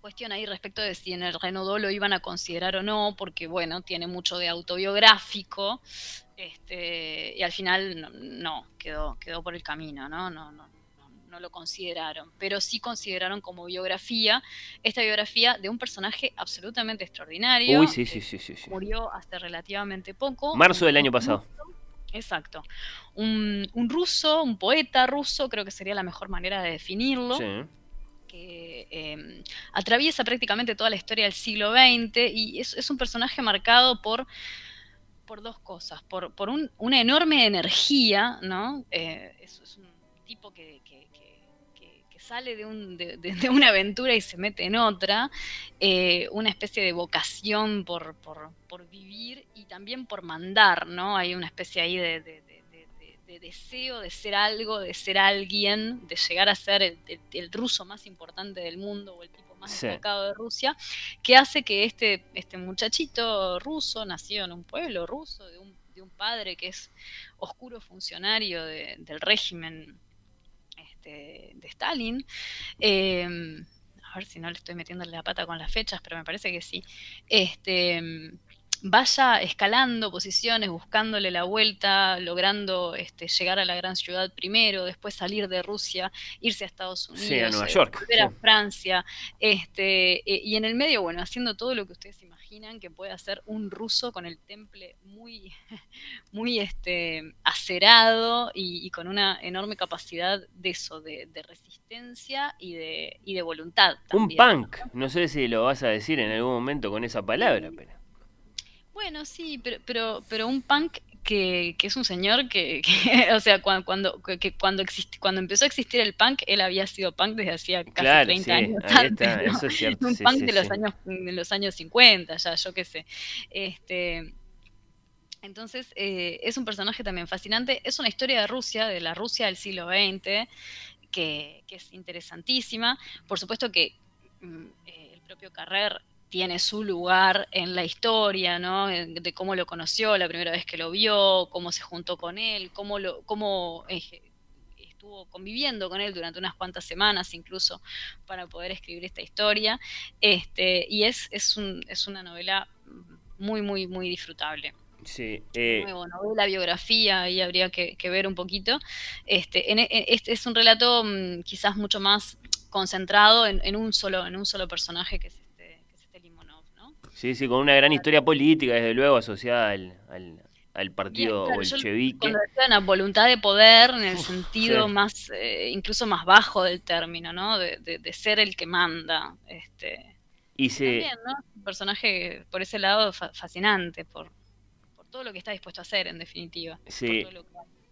cuestión ahí respecto de si en el Renaudot lo iban a considerar o no, porque bueno, tiene mucho de autobiográfico, este, y al final no, no, quedó, quedó por el camino, ¿no? no, no no lo consideraron, pero sí consideraron como biografía esta biografía de un personaje absolutamente extraordinario. Uy, sí, sí, sí, sí, Murió hace relativamente poco. Marzo del año pasado. Exacto. Un, ruso, un poeta ruso, creo que sería la mejor manera de definirlo. Sí. Que em, atraviesa prácticamente toda la historia del siglo XX y es, un personaje marcado por por dos cosas, por, por una enorme energía, ¿no? Eh, es, un tipo que, sale de, un, de, una aventura y se mete en otra, eh, una especie de vocación por, por, vivir y también por mandar, ¿no? Hay una especie ahí de, deseo de ser algo, de ser alguien, de llegar a ser el, ruso más importante del mundo o el tipo más destacado de Rusia, que hace que este, este muchachito ruso, nacido en un pueblo ruso, de un, de un padre que es oscuro funcionario del régimen de Stalin. Em, a ver si no le estoy metiéndole la pata con las fechas, pero me parece que sí. Este, vaya escalando posiciones, buscándole la vuelta, logrando este, llegar a la gran ciudad primero, después salir de Rusia, irse a Estados Unidos, a Nueva eh, York, volver a Francia, este, eh, y en el medio, bueno, haciendo todo lo que ustedes imaginan que puede hacer un ruso con el temple muy, muy este, acerado y, con una enorme capacidad de eso, de, resistencia y de, y de voluntad. un punk, ¿no? sé si lo vas a decir en algún momento con esa palabra, pero... Bueno, sí, pero, pero, pero un punk que, es un señor que, o sea, cuando, cuando, que, cuando, cuando empezó a existir el punk, él había sido punk desde hacía casi 30 años. eso es cierto. Un punk de, los años, de los años 50, ya, yo qué sé. Este, entonces, eh, es un personaje también fascinante. Es una historia de Rusia, de la Rusia del siglo XX, que, que es interesantísima. Por supuesto que mm, eh, el propio Carrer tiene su lugar en la historia, ¿no? De cómo lo conoció la primera vez que lo vio, cómo se juntó con él, cómo, lo, cómo eh, estuvo conviviendo con él durante unas cuantas semanas incluso para poder escribir esta historia. Este, y es, es, un, es una novela muy, muy, muy disfrutable. Sí, eh... novela, biografía, ahí habría que, ver un poquito. Este, en, este es un relato mm, quizás mucho más concentrado en, en, un solo, en un solo personaje que es Sí, sí, con una gran historia política, desde luego, asociada al, al, partido claro, bolchevique. Cuando una voluntad de poder en el sentido más, eh, incluso más bajo del término, ¿no? De, de, ser el que manda. Este, y se... También, ¿no? Un personaje por ese lado fascinante, por, por todo lo que está dispuesto a hacer, en definitiva. Sí.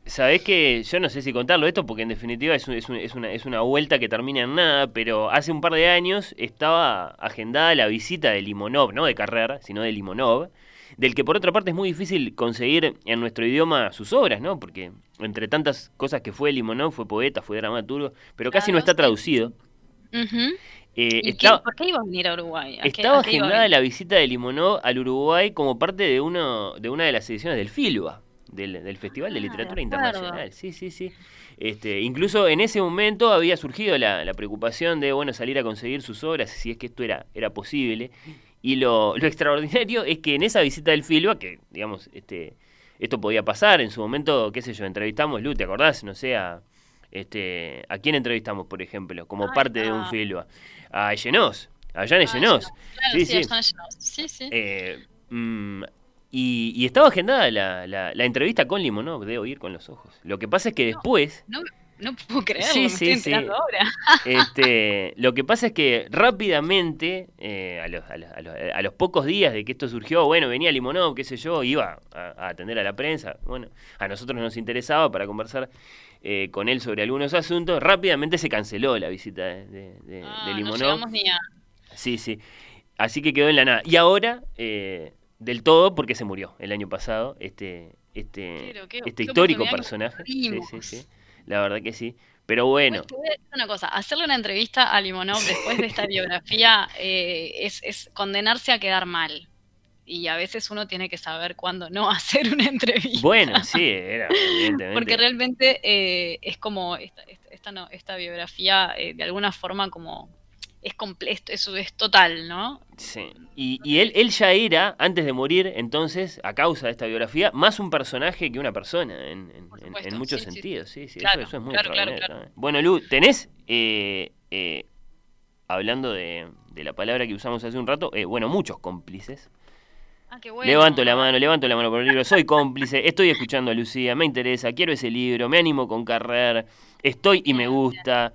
Sabés que yo no sé si contarlo esto porque en definitiva es, es, una, es una vuelta que termina en nada, pero hace un par de años estaba agendada la visita de Limonov, no de Carrera, sino de Limonov, del que por otra parte es muy difícil conseguir en nuestro idioma sus obras, ¿no? Porque entre tantas cosas que fue Limonov, fue poeta, fue dramaturgo, pero casi no está traducido. Eh, ¿Por qué iba a venir a Uruguay? estaba agendada la visita de Limonov al Uruguay como parte de uno de una de las ediciones del FILBA, del, Festival de ah, Literatura Internacional. Sí, sí, sí. Este, incluso en ese momento había surgido la, preocupación de bueno salir a conseguir sus obras, si es que esto era, era posible. Y lo, lo extraordinario es que en esa visita del FILBA, que digamos, este, esto podía pasar, en su momento, qué sé yo, entrevistamos, Lu, ¿te acordás? No sé, a, este, ¿a quién entrevistamos, por ejemplo, como parte de un FILBA? A Echenos, a Jan Echenos. sí, sí, sí. sí, eh, mm, y, estaba agendada la, la, entrevista con Limonov, debo ir con los ojos. Lo que pasa es que después... No puedo creerlo, sí, me estoy ahora. Este, lo que pasa es que rápidamente, eh, a, los, a, los, pocos días de que esto surgió, bueno, venía Limonov, qué sé yo, iba a, atender a la prensa. Bueno, a nosotros nos interesaba para conversar eh, con él sobre algunos asuntos. Rápidamente se canceló la visita de, de, ah, Limonov. No ni a... Sí, sí. Así que quedó en la nada. Y ahora, eh, del todo, porque se murió el año pasado, este, este, este histórico personaje. Sí, sí, sí la verdad que sí. Pero bueno. una cosa, hacerle una entrevista a Limonov después de esta biografía eh, es, condenarse a quedar mal. Y a veces uno tiene que saber cuándo no hacer una entrevista. Bueno, sí, era, evidentemente. Porque realmente eh, es como esta, esta, esta biografía, eh, de alguna forma, como es completo, eso es total, ¿no? Sí. Y, él, él ya era, antes de morir, entonces, a causa de esta biografía, más un personaje que una persona, en, muchos sentidos. Sí, sí, eso, es muy claro, Bueno, Lu, ¿tenés, eh, eh, hablando de, la palabra que usamos hace un rato, eh, bueno, muchos cómplices? Ah, qué bueno. Levanto la mano, levanto la mano por el libro, soy cómplice, estoy escuchando a Lucía, me interesa, quiero ese libro, me animo con Carrer, estoy y me gusta.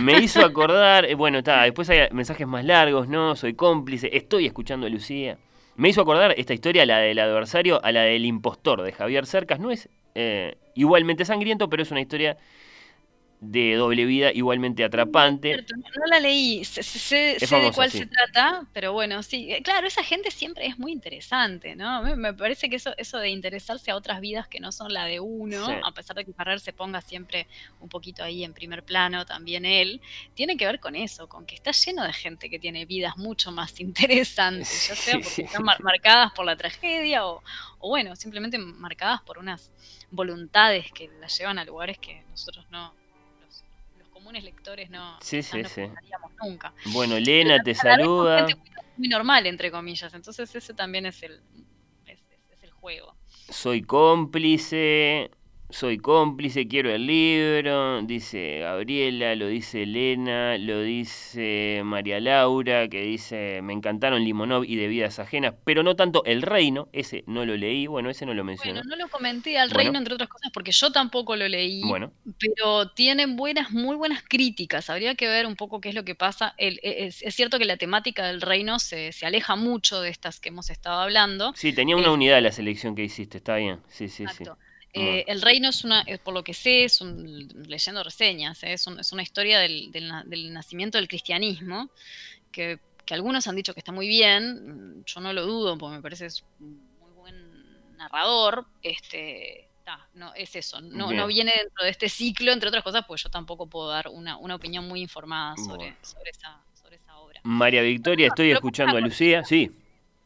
Me hizo acordar, eh, bueno, está, después hay mensajes más largos, ¿no? Soy cómplice, estoy escuchando a Lucía. Me hizo acordar esta historia, la del adversario, a la del impostor de Javier Cercas. No es eh, igualmente sangriento, pero es una historia de doble vida igualmente atrapante. No, la leí, sé, de cuál se trata, pero bueno, sí, eh, claro, esa gente siempre es muy interesante, ¿no? Me, parece que eso, eso de interesarse a otras vidas que no son la de uno, a pesar de que Ferrer se ponga siempre un poquito ahí en primer plano, también él, tiene que ver con eso, con que está lleno de gente que tiene vidas mucho más interesantes, ya sea porque están marcadas por la tragedia o, o bueno, simplemente marcadas por unas voluntades que las llevan a lugares que nosotros no lectores no, sí, sí, sí. nunca. Bueno, Elena te saluda. muy normal, entre comillas. Entonces ese también es el, es el juego. Soy cómplice soy cómplice, quiero el libro, dice Gabriela, lo dice Elena, lo dice María Laura, que dice, me encantaron Limonov y de vidas ajenas, pero no tanto El Reino, ese no lo leí, bueno, ese no lo mencioné. Bueno, no lo comenté al Reino, entre otras cosas, porque yo tampoco lo leí, bueno. pero tienen buenas, muy buenas críticas, habría que ver un poco qué es lo que pasa. El, e, es, cierto que la temática del Reino se, se, aleja mucho de estas que hemos estado hablando. Sí, tenía una eh, unidad la selección que hiciste, está bien, sí, sí, sí. Eh, el reino es una, eh, por lo que sé, es un, leyendo reseñas, eh, es, una historia del, nacimiento del cristianismo, que, algunos han dicho que está muy bien, yo no lo dudo, porque me parece es un muy buen narrador, este, no, es eso, no, no, viene dentro de este ciclo, entre otras cosas, pues yo tampoco puedo dar una, opinión muy informada sobre, sobre, esa, sobre esa obra. María Victoria, estoy escuchando a Lucía, sí.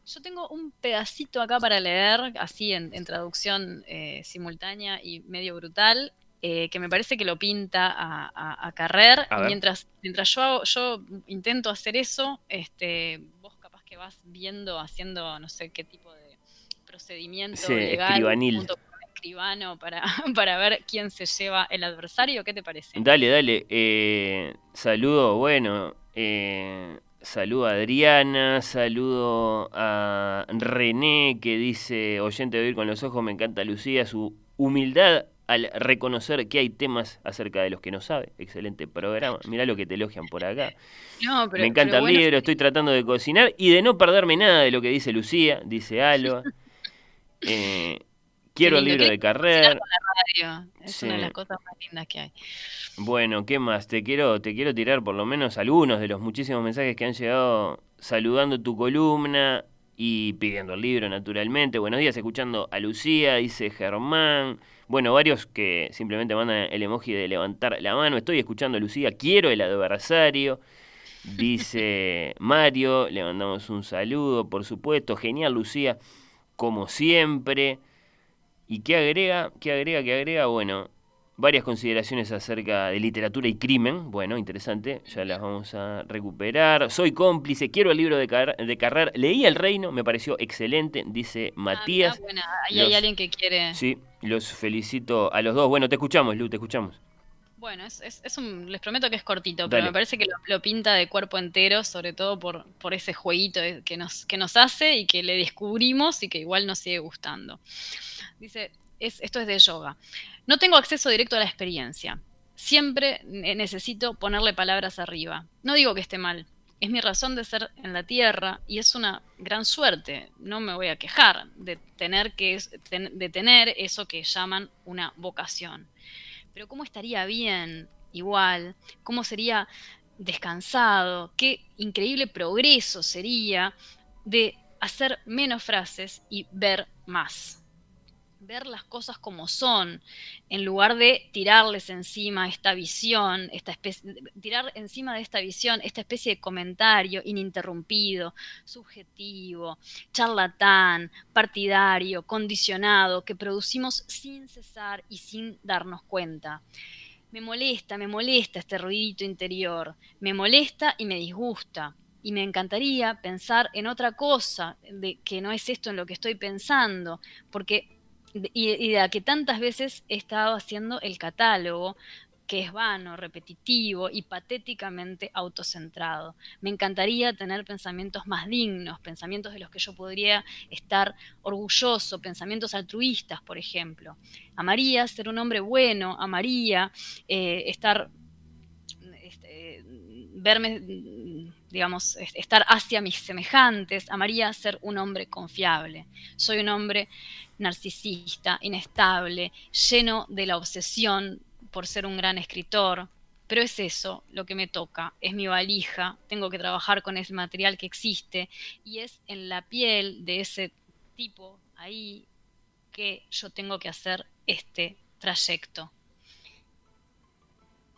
Yo tengo un pedacito acá para leer, así en, traducción eh, simultánea y medio brutal, eh, que me parece que lo pinta a, Carrer. Mientras, mientras yo, yo intento hacer eso, este, vos capaz que vas viendo, haciendo no sé qué tipo de procedimiento legal junto con escribano para, para ver quién se lleva el adversario. ¿Qué te parece? Dale, dale. Eh, saludo, bueno. Eh, Saludo a Adriana, saludo a René que dice, oyente de oír con los ojos, me encanta Lucía, su humildad al reconocer que hay temas acerca de los que no sabe. Excelente programa. Mirá lo que te elogian por acá. me encanta el libro, estoy tratando de cocinar y de no perderme nada de lo que dice Lucía, dice Alba. Eh, quiero el libro de carrera. Es una de las cosas más lindas que hay. Bueno, ¿qué más? Te quiero, te quiero tirar por lo menos algunos de los muchísimos mensajes que han llegado saludando tu columna y pidiendo el libro, naturalmente. Buenos días, escuchando a Lucía, dice Germán. Bueno, varios que simplemente mandan el emoji de levantar la mano. Estoy escuchando a Lucía, quiero el adversario. dice Mario, le mandamos un saludo, por supuesto, genial Lucía, como siempre. ¿Y qué agrega? ¿Qué agrega? ¿Qué agrega? Bueno, varias consideraciones acerca de literatura y crimen. Bueno, interesante, ya las vamos a recuperar. Soy cómplice, quiero el libro de, de Carrer. Leí El Reino, me pareció excelente, dice ah, Matías. bueno, ahí hay alguien que quiere. Sí, los felicito a los dos. Bueno, te escuchamos, Lu, te escuchamos. Bueno, es, es, un, les prometo que es cortito, pero me parece que lo, pinta de cuerpo entero, sobre todo por, por ese jueguito que nos, que nos hace y que le descubrimos y que igual nos sigue gustando. Dice, esto es de yoga. No tengo acceso directo a la experiencia. Siempre necesito ponerle palabras arriba. No digo que esté mal. Es mi razón de ser en la tierra y es una gran suerte. No me voy a quejar de tener, que, de tener eso que llaman una vocación. Pero ¿cómo estaría bien igual? ¿Cómo sería descansado? ¿Qué increíble progreso sería de hacer menos frases y ver más? Ver las cosas como son, en lugar de tirarles encima esta visión, esta especie, tirar encima de esta visión esta especie de comentario ininterrumpido, subjetivo, charlatán, partidario, condicionado, que producimos sin cesar y sin darnos cuenta. Me molesta, me molesta este ruidito interior, me molesta y me disgusta. Y me encantaría pensar en otra cosa, de que no es esto en lo que estoy pensando, porque y, de que tantas veces he estado haciendo el catálogo, que es vano, repetitivo y patéticamente autocentrado. Me encantaría tener pensamientos más dignos, pensamientos de los que yo podría estar orgulloso, pensamientos altruistas, por ejemplo. Amaría ser un hombre bueno, amaría eh, estar, este, verme, digamos, estar hacia mis semejantes, amaría ser un hombre confiable. Soy un hombre narcisista, inestable, lleno de la obsesión por ser un gran escritor. Pero es eso lo que me toca, es mi valija, tengo que trabajar con ese material que existe y es en la piel de ese tipo ahí que yo tengo que hacer este trayecto.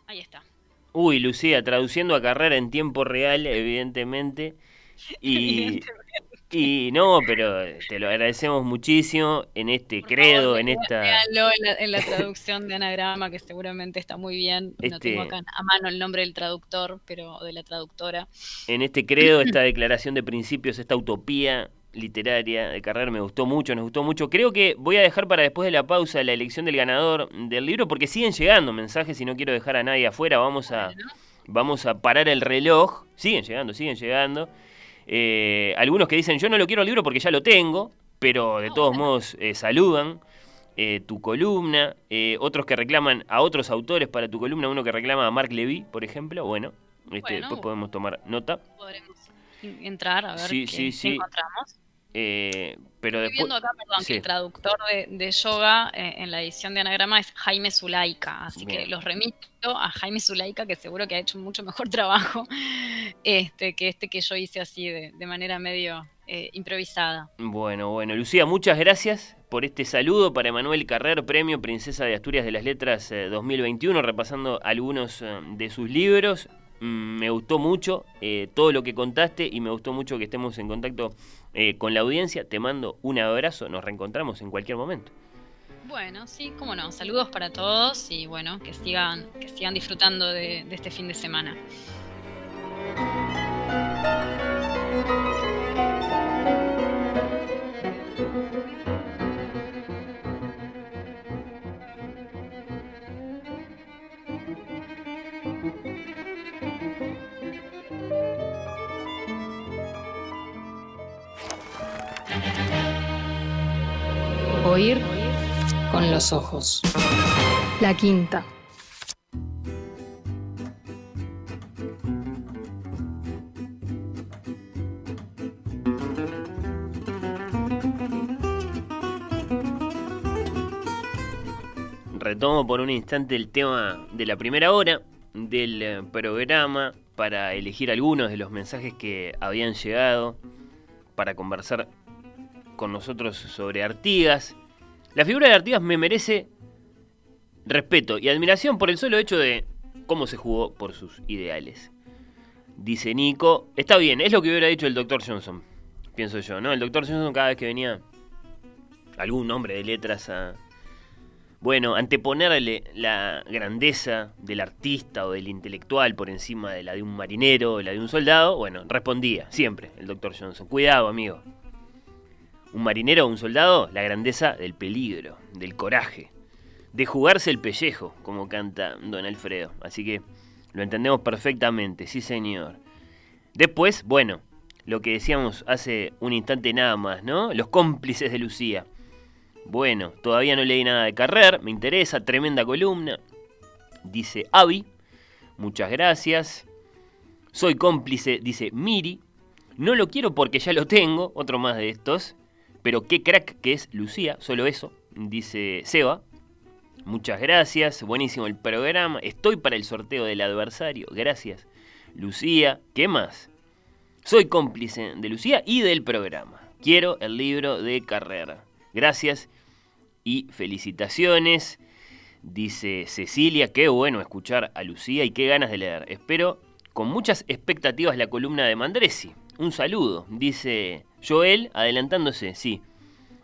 Ahí está. Uy, Lucía, traduciendo a carrera en tiempo real, evidentemente. Y, y no, pero te lo agradecemos muchísimo en este credo, en esta... en la, traducción de anagrama, que seguramente está muy bien. No este tengo acá a mano el nombre del traductor, pero de la traductora. En este credo, esta declaración de principios, esta utopía literaria de carrera me gustó mucho, nos gustó mucho. Creo que voy a dejar para después de la pausa la elección del ganador del libro, porque siguen llegando mensajes y no quiero dejar a nadie afuera. Vamos a, vamos a parar el reloj. Siguen llegando, siguen llegando. Eh, algunos que dicen, yo no lo quiero el libro porque ya lo tengo, pero de todos modos eh, saludan eh, tu columna. otros que reclaman a otros autores para tu columna, uno que reclama a Mark Levy, por ejemplo. Bueno, este, después podemos tomar nota. Podremos entrar a ver qué, encontramos. Eh, pero Estoy viendo acá, perdón, que el traductor de, yoga eh, en la edición de anagrama es Jaime Zulaika, así que los remito a Jaime Zulaika, que seguro que ha hecho un mucho mejor trabajo este, que este que yo hice así de, manera medio eh, improvisada. Bueno, bueno, Lucía, muchas gracias por este saludo para Emanuel Carrer, Premio Princesa de Asturias de las Letras 2021, repasando algunos de sus libros. Mm, me gustó mucho todo lo que contaste y me gustó mucho que estemos en contacto eh, con la audiencia. Te mando un abrazo, nos reencontramos en cualquier momento. Bueno, sí, cómo no. Saludos para todos y bueno, que sigan, que sigan disfrutando de este fin de semana. Oír con los ojos. La quinta. Retomo por un instante el tema de la primera hora del eh, programa para elegir algunos de los mensajes que habían llegado para conversar con nosotros sobre Artigas. La figura de Artigas me merece respeto y admiración por el solo hecho de cómo se jugó por sus ideales. Dice Nico, está bien, es lo que hubiera dicho el doctor Johnson, pienso yo, ¿no? El doctor Johnson cada vez que venía algún nombre de letras a... Bueno, anteponerle la grandeza del artista o del intelectual por encima de la de un marinero o la de un soldado, bueno, respondía siempre el doctor Johnson. Cuidado, amigo. Un marinero o un soldado, la grandeza del peligro, del coraje, de jugarse el pellejo, como canta don Alfredo. Así que lo entendemos perfectamente, sí señor. Después, bueno, lo que decíamos hace un instante nada más, ¿no? Los cómplices de Lucía. Bueno, todavía no leí nada de Carrer, me interesa, tremenda columna. Dice Avi, muchas gracias. Soy cómplice, dice Miri. No lo quiero porque ya lo tengo, otro más de estos. Pero qué crack que es Lucía, solo eso, dice Seba. Muchas gracias, buenísimo el programa. Estoy para el sorteo del adversario. Gracias, Lucía. ¿Qué más? Soy cómplice de Lucía y del programa. Quiero el libro de carrera. Gracias y felicitaciones. Dice Cecilia, qué bueno escuchar a Lucía y qué ganas de leer. Espero con muchas expectativas la columna de Mandresi. Un saludo, dice Joel, adelantándose, sí,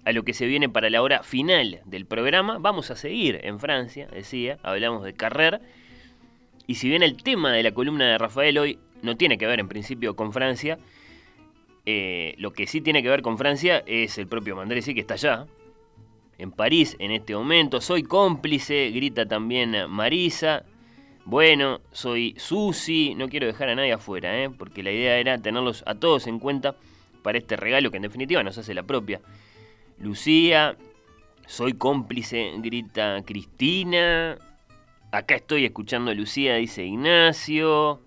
a lo que se viene para la hora final del programa. Vamos a seguir en Francia, decía, hablamos de Carrer. Y si bien el tema de la columna de Rafael hoy no tiene que ver en principio con Francia, eh, lo que sí tiene que ver con Francia es el propio Mandresi que está allá, en París en este momento. Soy cómplice, grita también Marisa. Bueno, soy Susi, no quiero dejar a nadie afuera, ¿eh? porque la idea era tenerlos a todos en cuenta para este regalo que en definitiva nos hace la propia Lucía, soy cómplice, grita Cristina. Acá estoy escuchando a Lucía, dice Ignacio.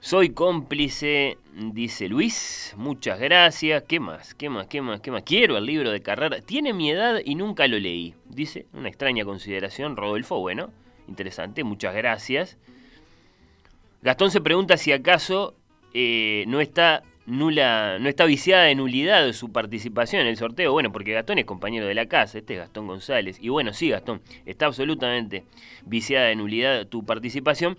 Soy cómplice, dice Luis. Muchas gracias. ¿Qué más? ¿Qué más? ¿Qué más? ¿Qué más? Quiero el libro de carrera. Tiene mi edad y nunca lo leí. Dice, una extraña consideración, Rodolfo. Bueno, interesante. Muchas gracias. Gastón se pregunta si acaso eh, no está nula, no está viciada de nulidad su participación en el sorteo. Bueno, porque Gastón es compañero de la casa, este es Gastón González. Y bueno, sí, Gastón, está absolutamente viciada de nulidad tu participación.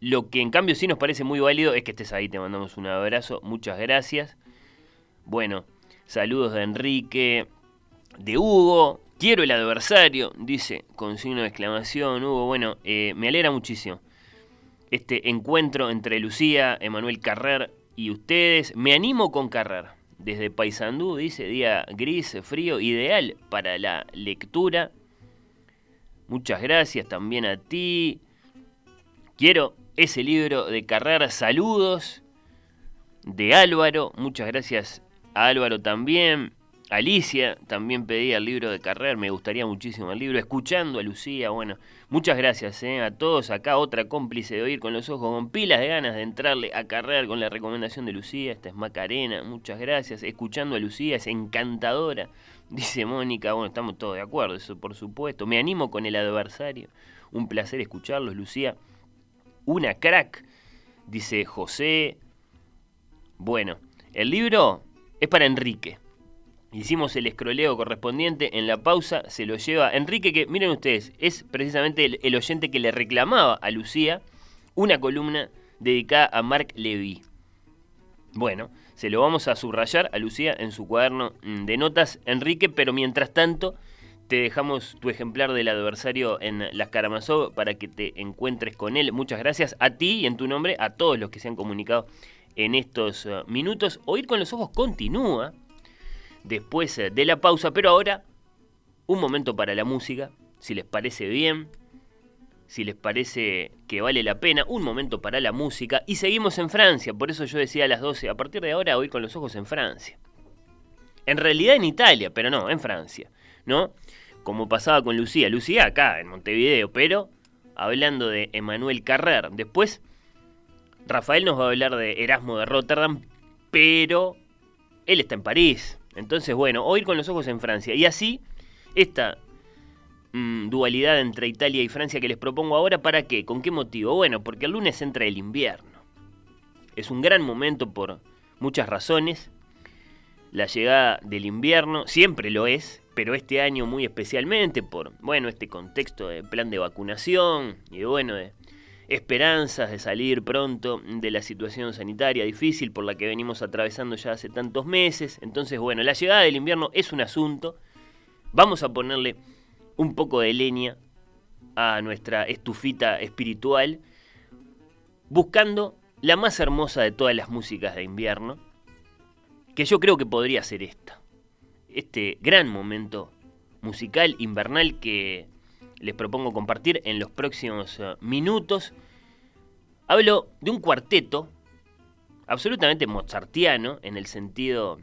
Lo que en cambio sí nos parece muy válido es que estés ahí, te mandamos un abrazo, muchas gracias. Bueno, saludos de Enrique, de Hugo, quiero el adversario, dice con signo de exclamación Hugo. Bueno, eh, me alegra muchísimo este encuentro entre Lucía, Emanuel Carrer y ustedes. Me animo con Carrer. Desde Paysandú dice día gris, frío, ideal para la lectura. Muchas gracias también a ti. Quiero ese libro de Carrer. Saludos de Álvaro. Muchas gracias a Álvaro también. Alicia también pedía el libro de Carrer, me gustaría muchísimo el libro. Escuchando a Lucía, bueno, muchas gracias eh, a todos. Acá otra cómplice de oír con los ojos, con pilas de ganas de entrarle a Carrer con la recomendación de Lucía. Esta es Macarena, muchas gracias. Escuchando a Lucía, es encantadora, dice Mónica. Bueno, estamos todos de acuerdo, eso por supuesto. Me animo con el adversario. Un placer escucharlos, Lucía. Una crack, dice José. Bueno, el libro es para Enrique. Hicimos el escroleo correspondiente, en la pausa se lo lleva Enrique, que miren ustedes, es precisamente el, oyente que le reclamaba a Lucía una columna dedicada a Marc Levy. Bueno, se lo vamos a subrayar a Lucía en su cuaderno de notas, Enrique, pero mientras tanto te dejamos tu ejemplar del adversario en las Karamazov para que te encuentres con él. Muchas gracias a ti y en tu nombre a todos los que se han comunicado en estos eh, minutos. Oír con los ojos continúa después eh, de la pausa, pero ahora un momento para la música, si les parece bien, si les parece que vale la pena, un momento para la música y seguimos en Francia, por eso yo decía a las 12, a partir de ahora voy con los ojos en Francia. En realidad en Italia, pero no, en Francia, ¿no? Como pasaba con Lucía, Lucía acá en Montevideo, pero hablando de Emmanuel Carrer. Después Rafael nos va a hablar de Erasmo de Rotterdam, pero él está en París, entonces, bueno, oír con los ojos en Francia. Y así, esta mm, dualidad entre Italia y Francia que les propongo ahora, ¿para qué? ¿Con qué motivo? Bueno, porque el lunes entra el invierno. Es un gran momento por muchas razones. La llegada del invierno siempre lo es, pero este año muy especialmente por, bueno, este contexto de plan de vacunación y bueno, de esperanzas de salir pronto de la situación sanitaria difícil por la que venimos atravesando ya hace tantos meses. Entonces, bueno, la llegada del invierno es un asunto. Vamos a ponerle un poco de leña a nuestra estufita espiritual, buscando la más hermosa de todas las músicas de invierno, que yo creo que podría ser esta. Este gran momento musical invernal que les propongo compartir en los próximos eh, minutos. Hablo de un cuarteto absolutamente mozartiano en el sentido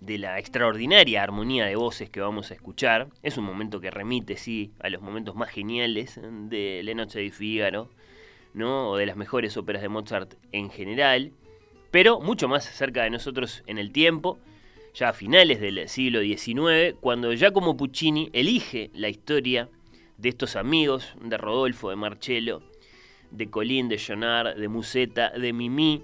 de la extraordinaria armonía de voces que vamos a escuchar. Es un momento que remite, sí, a los momentos más geniales de La Noche de Fígaro, ¿no? o de las mejores óperas de Mozart en general, pero mucho más cerca de nosotros en el tiempo, ya a finales del siglo XIX, cuando Giacomo Puccini elige la historia de estos amigos, de Rodolfo, de Marcello, de Colín, de Jonard, de Musetta, de Mimi,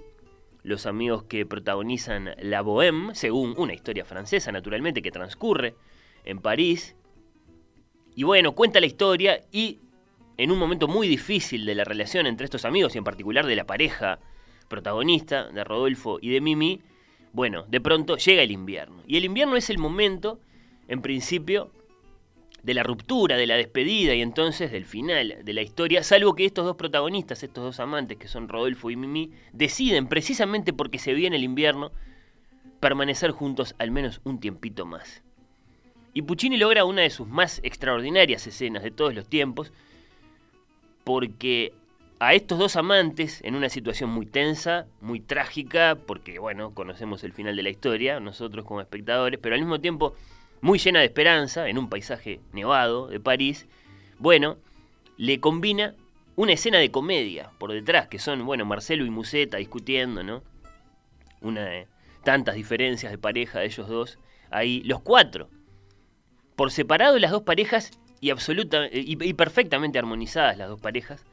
los amigos que protagonizan La Bohème, según una historia francesa, naturalmente, que transcurre en París. Y bueno, cuenta la historia y en un momento muy difícil de la relación entre estos amigos y en particular de la pareja protagonista, de Rodolfo y de Mimi, bueno, de pronto llega el invierno. Y el invierno es el momento, en principio, de la ruptura, de la despedida y entonces del final de la historia, salvo que estos dos protagonistas, estos dos amantes que son Rodolfo y Mimi, deciden precisamente porque se viene el invierno permanecer juntos al menos un tiempito más. Y Puccini logra una de sus más extraordinarias escenas de todos los tiempos, porque a estos dos amantes, en una situación muy tensa, muy trágica, porque bueno, conocemos el final de la historia, nosotros como espectadores, pero al mismo tiempo muy llena de esperanza, en un paisaje nevado de París, bueno, le combina una escena de comedia por detrás, que son, bueno, Marcelo y Musetta discutiendo, ¿no? Una de tantas diferencias de pareja de ellos dos, ahí, los cuatro, por separado las dos parejas y, absoluta, y, perfectamente armonizadas las dos parejas,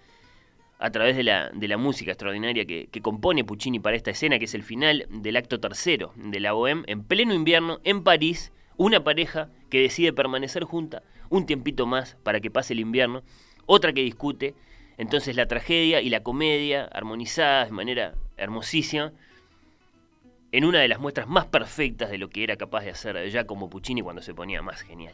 a través de la, de la música extraordinaria que, que, compone Puccini para esta escena, que es el final del acto tercero de la Bohème, en pleno invierno, en París, una pareja que decide permanecer junta un tiempito más para que pase el invierno, otra que discute, entonces la tragedia y la comedia armonizadas de manera hermosísima, en una de las muestras más perfectas de lo que era capaz de hacer ya como Puccini cuando se ponía más genial.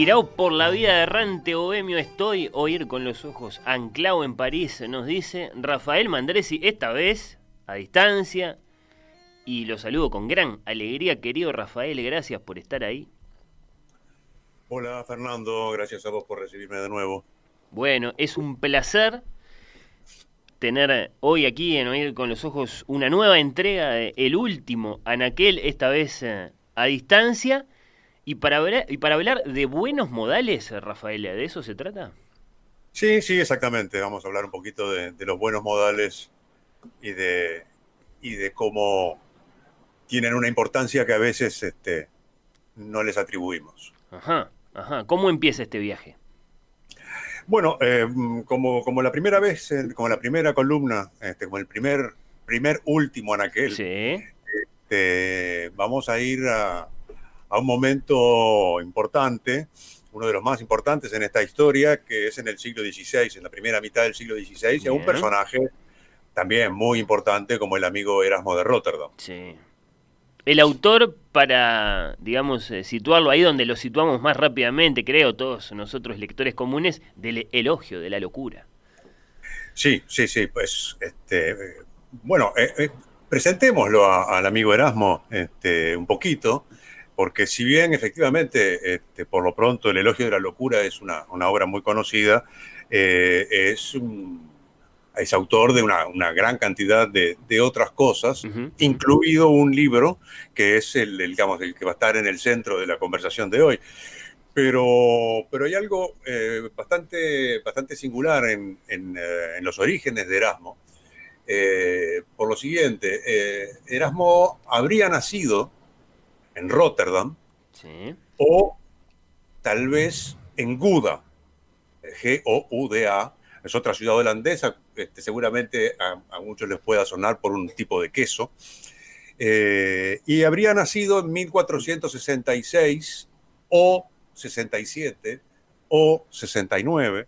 Tirado por la vida errante bohemio estoy, oír con los ojos anclado en París, nos dice Rafael Mandresi, esta vez a distancia. Y lo saludo con gran alegría, querido Rafael, gracias por estar ahí. Hola Fernando, gracias a vos por recibirme de nuevo. Bueno, es un placer tener hoy aquí en Oír con los Ojos una nueva entrega de El Último Anaquel, esta vez eh, a distancia. Y para, hablar, y para hablar de buenos modales, Rafael, ¿de eso se trata? Sí, sí, exactamente. Vamos a hablar un poquito de, los buenos modales y de, y de cómo tienen una importancia que a veces este, no les atribuimos. Ajá, ajá. ¿Cómo empieza este viaje? Bueno, eh, como, como la primera vez, eh, como la primera columna, este, como el primer, primer último en aquel, este, vamos a ir a, a un momento importante, uno de los más importantes en esta historia, que es en el siglo XVI, en la primera mitad del siglo XVI, y a un personaje también muy importante como el amigo Erasmo de Rotterdam. Sí. El autor, para, digamos, eh, situarlo ahí donde lo situamos más rápidamente, creo, todos nosotros lectores comunes, del elogio de la locura. Sí, sí, sí, pues, este, bueno, eh, eh, presentémoslo al amigo Erasmo este, un poquito, porque si bien efectivamente, este, por lo pronto, el elogio de la locura es una, obra muy conocida, es un es autor de una, gran cantidad de, otras cosas, incluido un libro que es el, digamos, el que va a estar en el centro de la conversación de hoy. Pero, pero hay algo eh, bastante, bastante singular en, eh, los orígenes de Erasmo. Eh, por lo siguiente, Erasmo habría nacido en Rotterdam o tal vez en Guda, G-O-U-D-A, es otra ciudad holandesa, este, seguramente a, muchos les pueda sonar por un tipo de queso. Eh, y habría nacido en 1466 o 67 o 69.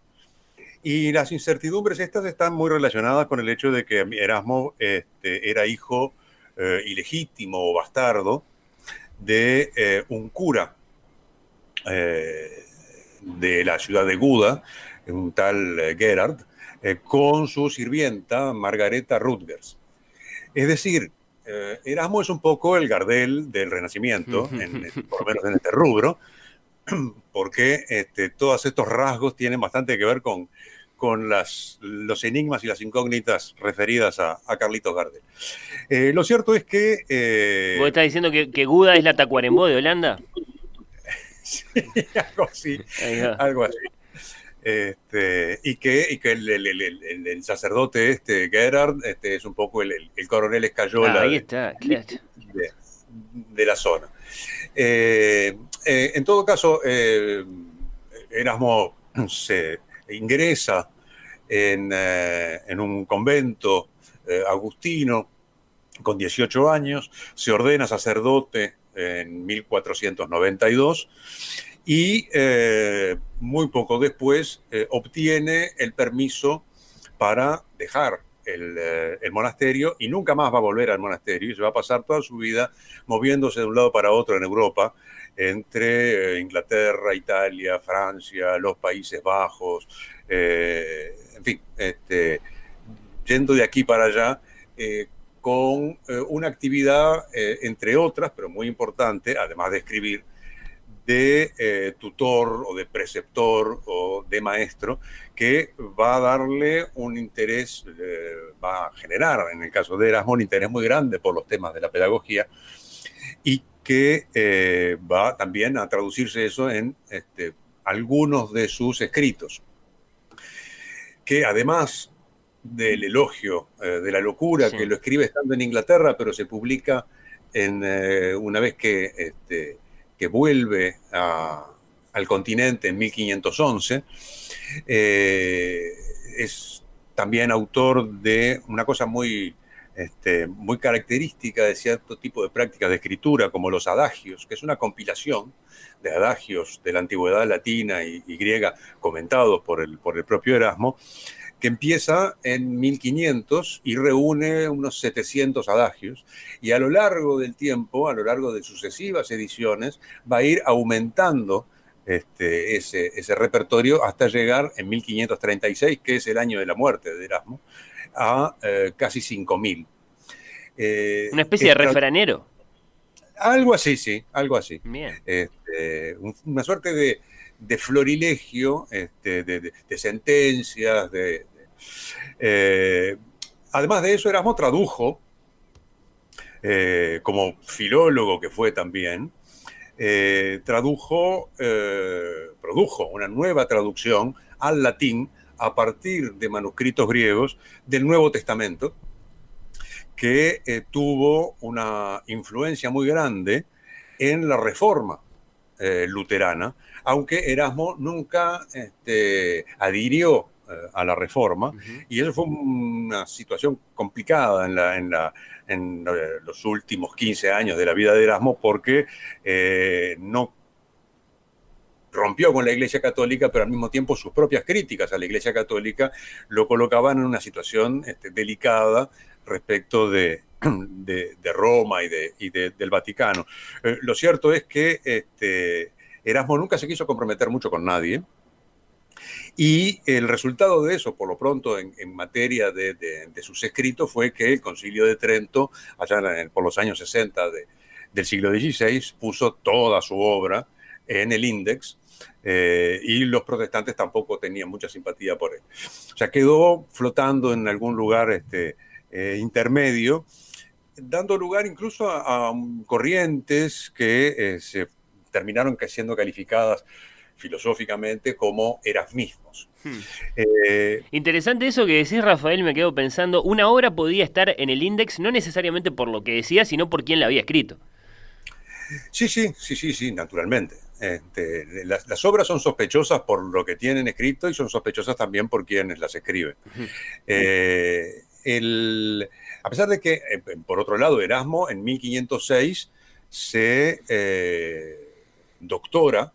Y las incertidumbres estas están muy relacionadas con el hecho de que Erasmo este, era hijo eh, ilegítimo o bastardo de eh, un cura de la ciudad de Guda, un tal eh, Gerard, eh, con su sirvienta Margareta Rutgers. Es decir, eh, Erasmo es un poco el Gardel del Renacimiento, por lo menos en este rubro, porque este, todos estos rasgos tienen bastante que ver con, con las, los enigmas y las incógnitas referidas a, Carlitos Gardel. lo cierto es que... ¿Vos estás diciendo que, que Guda es la Tacuarembó de Holanda? sí, algo así. Algo así. Este, y que, y que el, el, sacerdote este, Gerard, este, es un poco el, coronel Escayola ah, de, la zona. Eh, eh, en todo caso, eh, Erasmo se ingresa en, en un convento agustino con 18 años, se ordena sacerdote en 1492 y eh, muy poco después eh, obtiene el permiso para dejar eh, el, monasterio y nunca más va a volver al monasterio y se va a pasar toda su vida moviéndose de un lado para otro en Europa, entre Inglaterra, Italia, Francia, los Países Bajos, en fin, este, yendo de aquí para allá con una actividad, entre otras, pero muy importante, además de escribir, de eh, tutor o de preceptor o de maestro que va a darle un interés, eh, va a generar, en el caso de Erasmo, un interés muy grande por los temas de la pedagogía y que eh, va también a traducirse eso en este, algunos de sus escritos, que además del elogio de la locura, que lo escribe estando en Inglaterra, pero se publica en, una vez que este, que vuelve al continente en 1511. Eh, es también autor de una cosa muy, este, muy característica de cierto tipo de prácticas de escritura, como los adagios, que es una compilación de adagios de la antigüedad latina y, y griega comentados por el, por el propio Erasmo, que empieza en 1500 y reúne unos 700 adagios y a lo largo del tiempo, a lo largo de sucesivas ediciones, va a ir aumentando este, ese, ese repertorio hasta llegar en 1536, que es el año de la muerte de Erasmo, a eh, casi 5000. Eh, Una especie de refranero. Algo así, sí, algo así. Este, una suerte de, florilegio, este, de, sentencias, de, eh, además de eso, Erasmo tradujo, eh, como filólogo que fue también, eh, tradujo, produjo una nueva traducción al latín a partir de manuscritos griegos del Nuevo Testamento, que tuvo una influencia muy grande en la reforma luterana, aunque Erasmo nunca este, adhirió eh, a la reforma, y eso fue una situación complicada en, la, en, la, en los últimos 15 años de la vida de Erasmo, porque eh, no rompió con la Iglesia Católica, pero al mismo tiempo sus propias críticas a la Iglesia Católica lo colocaban en una situación este, delicada respecto de, de, Roma y, de, y del Vaticano. Eh, lo cierto es que este, Erasmo nunca se quiso comprometer mucho con nadie. Y el resultado de eso, por lo pronto, en, materia de, sus escritos, fue que el Concilio de Trento, allá por los años 60 del siglo XVI, puso toda su obra en el índice eh, y los protestantes tampoco tenían mucha simpatía por él. O sea, quedó flotando en algún lugar este, eh, intermedio, dando lugar incluso a, corrientes que eh, se terminaron siendo calificadas filosóficamente como erasmismos. Hmm. Interesante eso que decís, Rafael, me quedo pensando, una obra podía estar en el índice no necesariamente por lo que decía, sino por quién la había escrito. Sí, sí, sí, sí, sí, naturalmente. Este, las, obras son sospechosas por lo que tienen escrito y son sospechosas también por quienes las escriben. Eh, a pesar de que, eh, por otro lado, Erasmo en 1506 se eh, doctora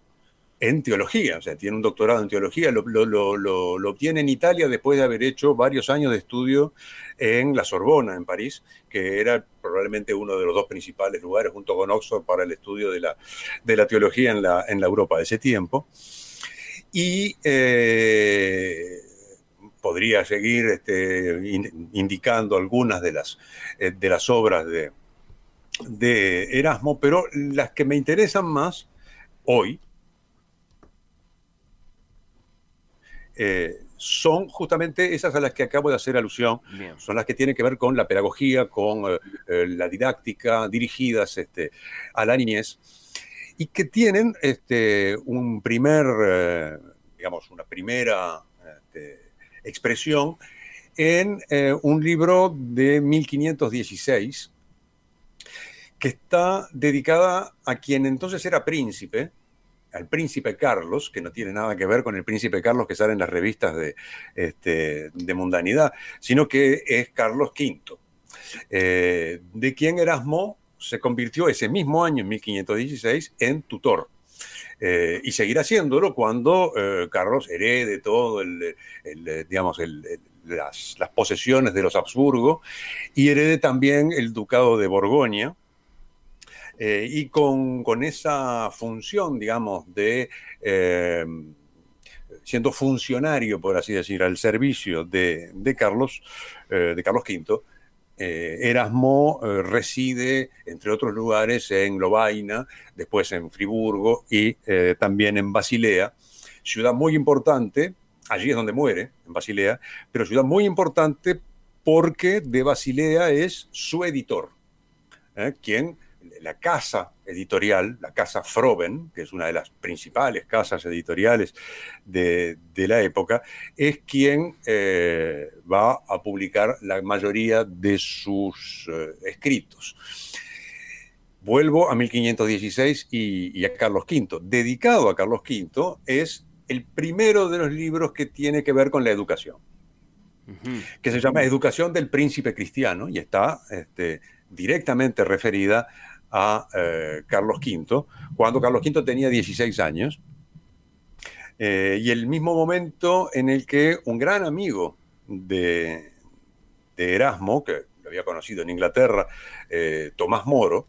en teología, o sea, tiene un doctorado en teología, lo, obtiene en Italia después de haber hecho varios años de estudio en la Sorbona, en París, que era probablemente uno de los dos principales lugares, junto con Oxford, para el estudio de la, de la teología en la, en la Europa de ese tiempo. Y eh, podría seguir este, indicando algunas de las, eh, de las obras de, de Erasmo, pero las que me interesan más hoy Eh, son justamente esas a las que acabo de hacer alusión, son las que tienen que ver con la pedagogía, con eh, la didáctica, dirigidas este, a la niñez, y que tienen este, un primer, digamos, una primera este, expresión en un libro de 1516 que está dedicada a quien entonces era príncipe, al príncipe Carlos, que no tiene nada que ver con el príncipe Carlos que sale en las revistas de, este, de mundanidad, sino que es Carlos V, eh, de quien Erasmo se convirtió ese mismo año, en 1516, en tutor. Eh, y seguirá haciéndolo cuando eh, Carlos herede todo el, digamos, las, posesiones de los Habsburgo y herede también el ducado de Borgoña, eh, y con, esa función, digamos, de eh, siendo funcionario, por así decir, al servicio de, Carlos, eh, de Carlos V, Erasmo reside, entre otros lugares, en Lovaina, después en Friburgo y también en Basilea, ciudad muy importante, allí es donde muere, en Basilea, pero ciudad muy importante porque de Basilea es su editor, quien la casa editorial, la casa Froben, que es una de las principales casas editoriales de, la época, es quien eh, va a publicar la mayoría de sus eh, escritos. Vuelvo a 1516 y, a Carlos V. Dedicado a Carlos V es el primero de los libros que tiene que ver con la educación, que se llama Educación del Príncipe Cristiano y está este, directamente referida a eh, Carlos V, cuando Carlos V tenía 16 años, eh, y el mismo momento en el que un gran amigo de, Erasmo, que lo había conocido en Inglaterra, eh, Tomás Moro,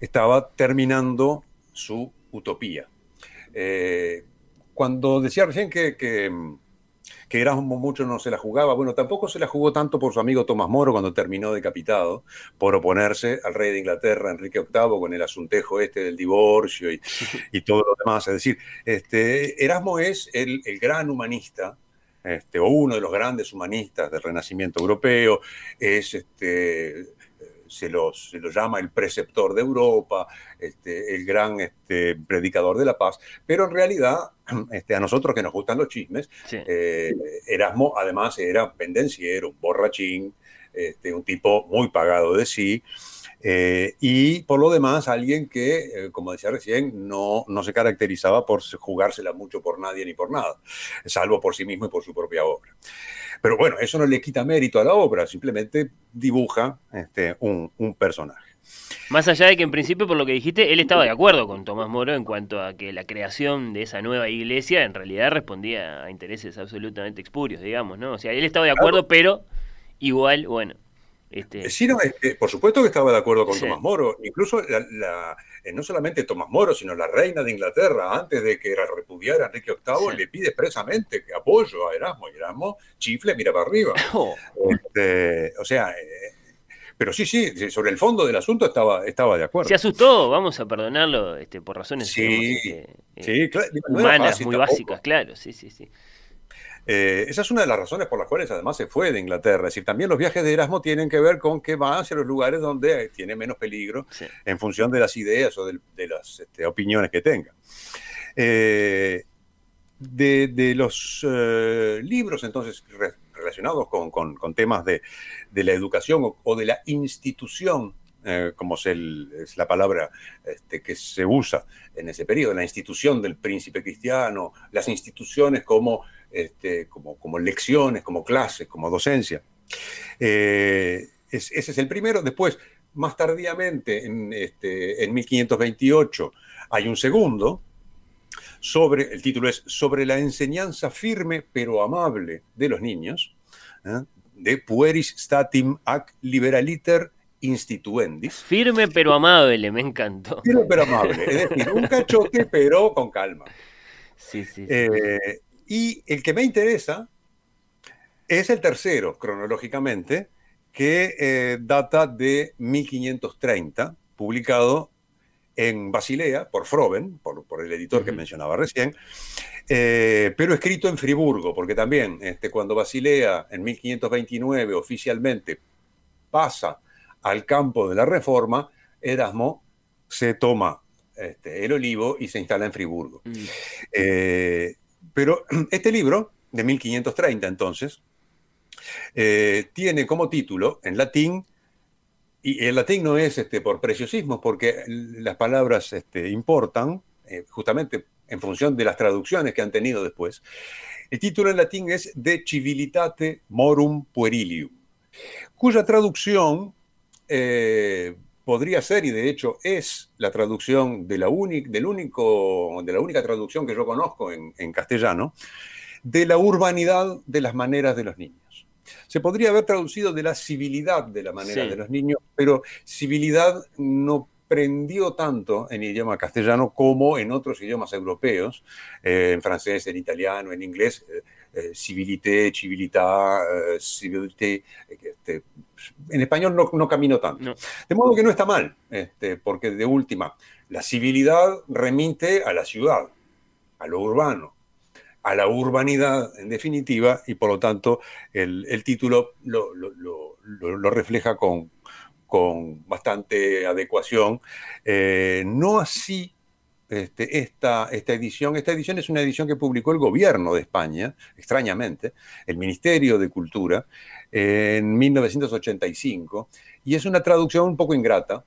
estaba terminando su utopía. cuando decía recién que Erasmo mucho no se la jugaba. Bueno, tampoco se la jugó tanto por su amigo Tomás Moro cuando terminó decapitado por oponerse al rey de Inglaterra, Enrique VIII, con el asuntejo este del divorcio y, todo lo demás. Es decir, este, Erasmo es el, gran humanista este, o uno de los grandes humanistas del Renacimiento europeo, es este, se lo, llama el preceptor de Europa, este, el gran este, predicador de la paz, pero en realidad este, a nosotros que nos gustan los chismes, eh, Erasmo además era pendenciero, un borrachín, este, un tipo muy pagado de sí, Eh, y por lo demás, alguien que, eh, como decía recién, no, no se caracterizaba por jugársela mucho por nadie ni por nada, salvo por sí mismo y por su propia obra. Pero bueno, eso no le quita mérito a la obra, simplemente dibuja este, un, un personaje. Más allá de que en principio, por lo que dijiste, él estaba de acuerdo con Tomás Moro en cuanto a que la creación de esa nueva iglesia en realidad respondía a intereses absolutamente expurios, digamos, ¿no? O sea, él estaba de acuerdo, pero igual, bueno, este... Sí, no, por supuesto que estaba de acuerdo con Tomás Moro. Incluso eh, no solamente Tomás Moro, sino la reina de Inglaterra, antes de que repudiara a Enrique VIII, le pide expresamente que apoyo a Erasmo. Y Erasmo chifle, mira para arriba. Oh. Este, o sea, eh, pero sí, sí, sobre el fondo del asunto estaba, estaba de acuerdo. Se asustó, vamos a perdonarlo este, por razones sí, este, humanas, muy básicas, claro, sí, sí, sí. Eh, esa es una de las razones por las cuales además se fue de Inglaterra. Es decir, también los viajes de Erasmo tienen que ver con que va hacia los lugares donde tiene menos peligro en función de las ideas o de, las este, opiniones que tenga. Eh, de, los eh, libros, entonces, relacionados con, temas de, la educación o, de la institución como es, la palabra este, que se usa en ese periodo, la institución del príncipe cristiano, las instituciones como este, como, como, lecciones, como clases, como docencia. Eh, ese es el primero. Después, más tardíamente, en, este, en 1528, hay un segundo, sobre, el título es Sobre la enseñanza firme pero amable de los niños, ¿eh? de Pueris Statim ac Liberaliter Instituendis. Firme pero amable, me encantó. Firme pero amable, es decir, un cachote pero con calma. Sí, sí. Eh, y el que me interesa es el tercero, cronológicamente, que eh, data de 1530, publicado en Basilea por Froben, por, el editor que mencionaba recién, eh, pero escrito en Friburgo, porque también este, cuando Basilea en 1529 oficialmente pasa al campo de la reforma, Erasmo se toma este, el olivo y se instala en Friburgo. Mm. Eh, pero este libro, de 1530 entonces, eh, tiene como título en latín, y el latín no es este, por preciosismo, porque las palabras este, importan, eh, justamente en función de las traducciones que han tenido después. El título en latín es De Civilitate Morum Puerilium, cuya traducción eh, podría ser, y de hecho es la traducción de la, del único, de la única traducción que yo conozco en, castellano, de la urbanidad de las maneras de los niños. Se podría haber traducido de la civilidad de la manera de los niños, pero civilidad no prendió tanto en idioma castellano como en otros idiomas europeos, eh, en francés, en italiano, en inglés. Eh, civilité, civilità, eh, civilité, este, en español no, no camino tanto. De modo que no está mal, este, porque de última, la civilidad remite a la ciudad, a lo urbano, a la urbanidad en definitiva, y por lo tanto el, título lo, refleja con, con bastante adecuación. Eh, no así este, esta, esta edición. Esta edición es una edición que publicó el gobierno de España, extrañamente, el Ministerio de Cultura, en 1985, y es una traducción un poco ingrata,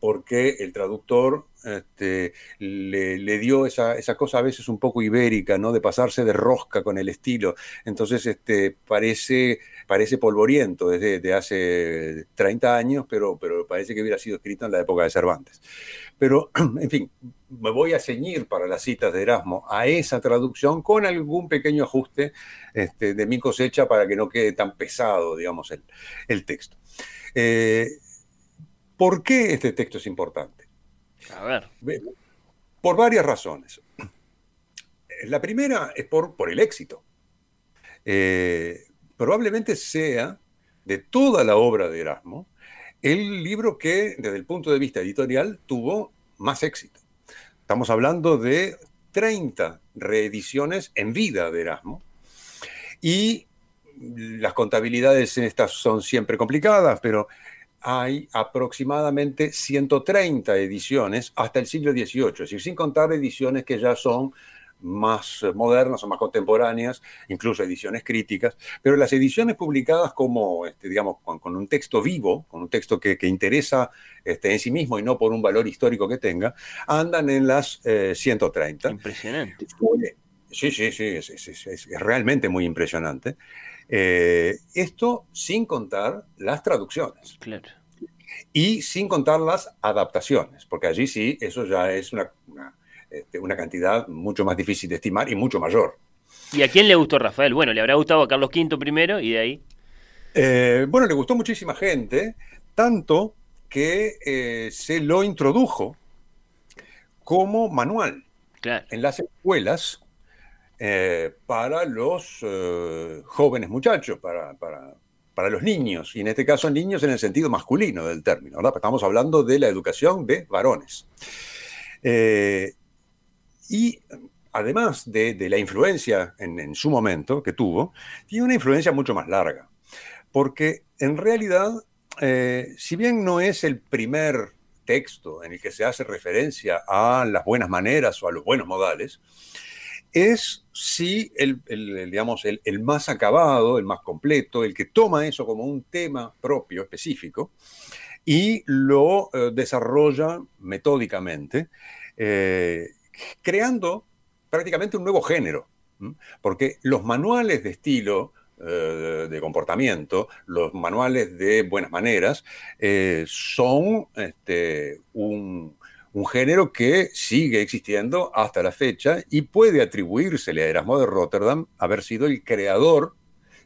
porque el traductor este, le, dio esa, cosa a veces un poco ibérica, ¿no? De pasarse de rosca con el estilo. Entonces, este, parece, parece polvoriento desde, hace 30 años, pero, pero parece que hubiera sido escrito en la época de Cervantes. Pero, en fin, me voy a ceñir para las citas de Erasmo a esa traducción con algún pequeño ajuste este, de mi cosecha para que no quede tan pesado, digamos, el, el texto. Eh, ¿Por qué este texto es importante? A ver. Por varias razones. La primera es por, por el éxito. Eh, probablemente sea, de toda la obra de Erasmo, el libro que, desde el punto de vista editorial, tuvo más éxito. Estamos hablando de 30 reediciones en vida de Erasmo. Y las contabilidades en estas son siempre complicadas, pero hay aproximadamente 130 ediciones hasta el siglo XVIII, es decir, sin contar ediciones que ya son más modernas o más contemporáneas, incluso ediciones críticas, pero las ediciones publicadas como, este, digamos, con, un texto vivo, con un texto que, interesa este, en sí mismo y no por un valor histórico que tenga, andan en las 130. Impresionante. Sí, sí, sí, es, realmente muy impresionante. Eh, esto sin contar las traducciones. Claro. Y sin contar las adaptaciones, porque allí sí, eso ya es una, este, una, cantidad mucho más difícil de estimar y mucho mayor. ¿Y a quién le gustó Rafael? Bueno, le habrá gustado a Carlos V primero y de ahí. Eh, bueno, le gustó muchísima gente, tanto que eh, se lo introdujo como manual en las escuelas eh, para los jóvenes muchachos, para, para, los niños, y en este caso niños en el sentido masculino del término, ¿verdad? Estamos hablando de la educación de varones. Eh, y además de, la influencia en, su momento que tuvo, tiene una influencia mucho más larga, porque en realidad, si bien no es el primer texto en el que se hace referencia a las buenas maneras o a los buenos modales, es sí el, digamos, el, más acabado, el más completo, el que toma eso como un tema propio, específico, y lo eh, desarrolla metódicamente, eh, creando prácticamente un nuevo género, porque los manuales de estilo, eh, de comportamiento, los manuales de buenas maneras, son este, un, un género que sigue existiendo hasta la fecha y puede atribuírsele a Erasmo de Rotterdam haber sido el creador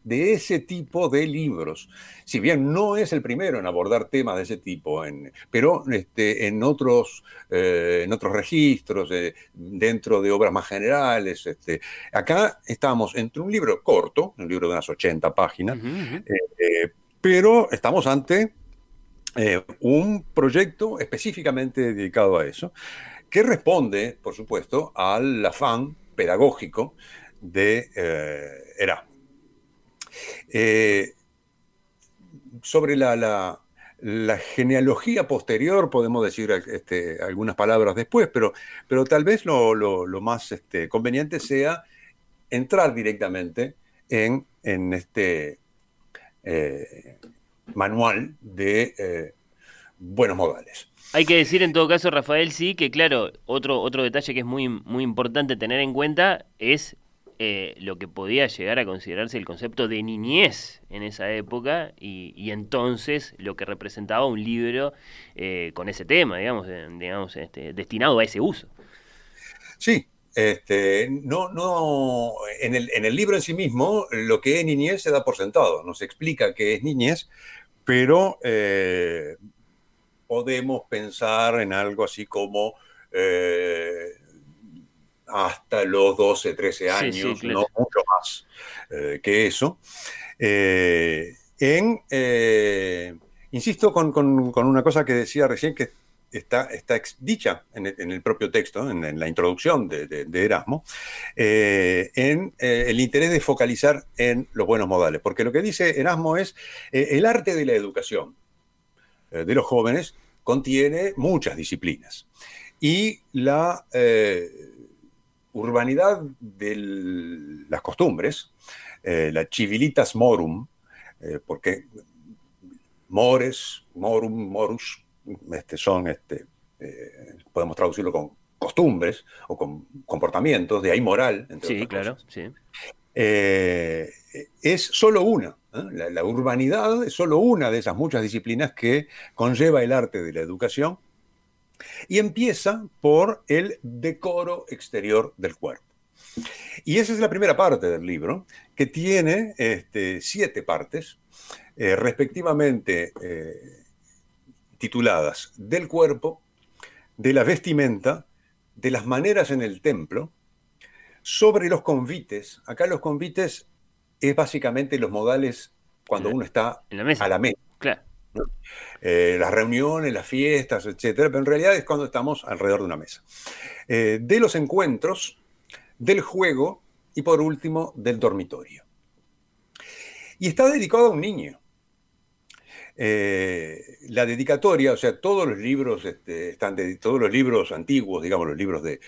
de ese tipo de libros. Si bien no es el primero en abordar temas de ese tipo, en, pero este, en, otros, eh, en otros registros, eh, dentro de obras más generales. Este, acá estamos entre un libro corto, un libro de unas 80 páginas, eh, pero estamos ante eh, un proyecto específicamente dedicado a eso, que responde, por supuesto, al afán pedagógico de eh, Erasmo. Eh, sobre la, genealogía posterior, podemos decir este, algunas palabras después, pero, pero tal vez lo, más este, conveniente sea entrar directamente en, en este manual de eh, buenos modales. Hay que decir en todo caso, Rafael, sí, que claro, otro, otro detalle que es muy, muy importante tener en cuenta es eh, lo que podía llegar a considerarse el concepto de niñez en esa época y, entonces lo que representaba un libro eh, con ese tema, digamos, digamos este, destinado a ese uso. Sí, este, no, no, en el, en el, libro en sí mismo, lo que es niñez se da por sentado, nos explica qué es niñez, pero eh, podemos pensar en algo así como eh, hasta los 12, 13 años, no mucho más eh, que eso. en, insisto con, con, con, una cosa que decía recién, que está, está dicha en el, propio texto, en, la introducción de, Erasmo, eh, en eh, el interés de focalizar en los buenos modales. Porque lo que dice Erasmo es eh, el arte de la educación de los jóvenes contiene muchas disciplinas. Y la urbanidad de las costumbres, la civilitas morum, porque mores, morum, morus, este, son, este, eh, podemos traducirlo con costumbres o con comportamientos, de ahí moral, entre sí, claro, Sí. Eh, es solo una. ¿eh? La, urbanidad es solo una de esas muchas disciplinas que conlleva el arte de la educación y empieza por el decoro exterior del cuerpo. Y esa es la primera parte del libro, que tiene este, siete partes, respectivamente tituladas Del cuerpo, de la vestimenta, de las maneras en el templo, sobre los convites. Acá los convites es básicamente los modales cuando uno está a la mesa. Eh, las reuniones, las fiestas, etcétera, pero en realidad es cuando estamos alrededor de una mesa. Eh, de los encuentros, del juego y por último del dormitorio. Y está dedicado a un niño. Eh, la dedicatoria, o sea, todos los libros este, están de, todos los libros antiguos, digamos, los libros de,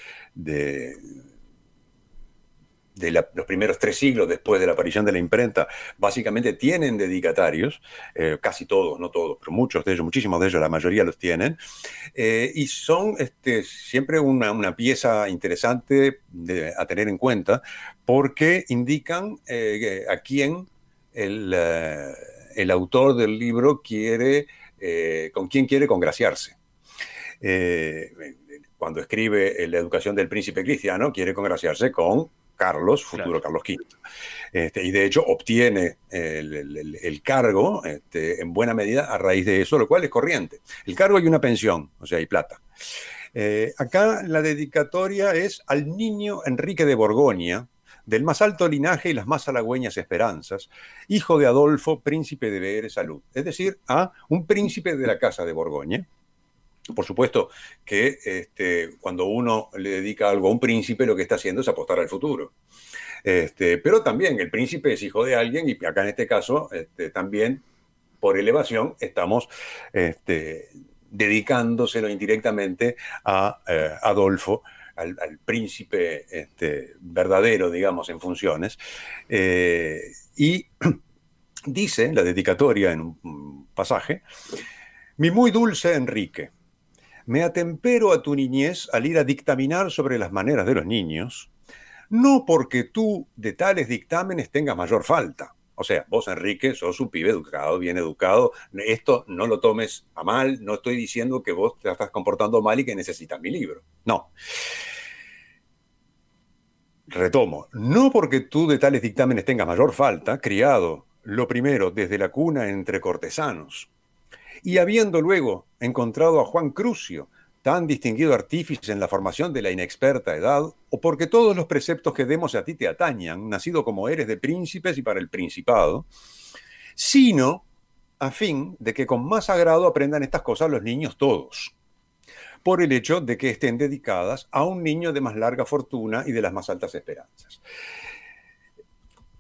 de los primeros tres siglos después de la aparición de la imprenta, básicamente tienen dedicatarios, eh, casi todos, no todos, pero muchos de ellos, muchísimos de ellos, la mayoría los tienen, eh, y son este, siempre una, pieza interesante a tener en cuenta porque indican eh, a quién el, el, autor del libro quiere, con quién quiere congraciarse. Cuando escribe La educación del príncipe cristiano, quiere congraciarse con Carlos, futuro Carlos V. Este, y de hecho obtiene el, cargo este, en buena medida a raíz de eso, lo cual es corriente. El cargo y una pensión, o sea, hay plata. Eh, acá la dedicatoria es al niño Enrique de Borgoña, del más alto linaje y las más halagüeñas esperanzas, hijo de Adolfo, príncipe de Beere Salud, es decir, a un príncipe de la casa de Borgoña, por supuesto que este, cuando uno le dedica algo a un príncipe, lo que está haciendo es apostar al futuro. Este, pero también el príncipe es hijo de alguien y acá en este caso este, también por elevación estamos dedicándoselo indirectamente a eh, Adolfo, al, príncipe verdadero, digamos, en funciones. Eh, y dice la dedicatoria en un pasaje, mi muy dulce Enrique, me atempero a tu niñez al ir a dictaminar sobre las maneras de los niños, no porque tú de tales dictámenes tengas mayor falta. O sea, vos, Enrique, sos un pibe educado, bien educado. Esto no lo tomes a mal. No estoy diciendo que vos te estás comportando mal y que necesitas mi libro. No. Retomo. No porque tú de tales dictámenes tengas mayor falta, criado, lo primero, desde la cuna entre cortesanos, y habiendo luego encontrado a Juan Crucio, tan distinguido artífice en la formación de la inexperta edad, o porque todos los preceptos que demos a ti te atañan, nacido como eres de príncipes y para el principado, sino a fin de que con más agrado aprendan estas cosas los niños todos, por el hecho de que estén dedicadas a un niño de más larga fortuna y de las más altas esperanzas.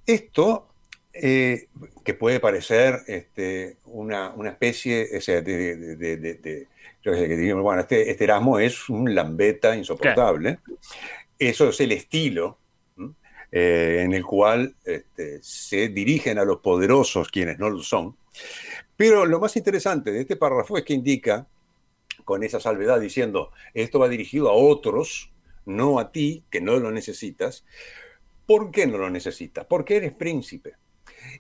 Esto eh, que puede parecer este, una, especie de, bueno, este, este, Erasmo es un lambeta insoportable. Eso es el estilo eh, en el cual este, se dirigen a los poderosos quienes no lo son. Pero lo más interesante de este párrafo es que indica, con esa salvedad diciendo, esto va dirigido a otros, no a ti, que no lo necesitas. ¿Por qué no lo necesitas? Porque eres príncipe.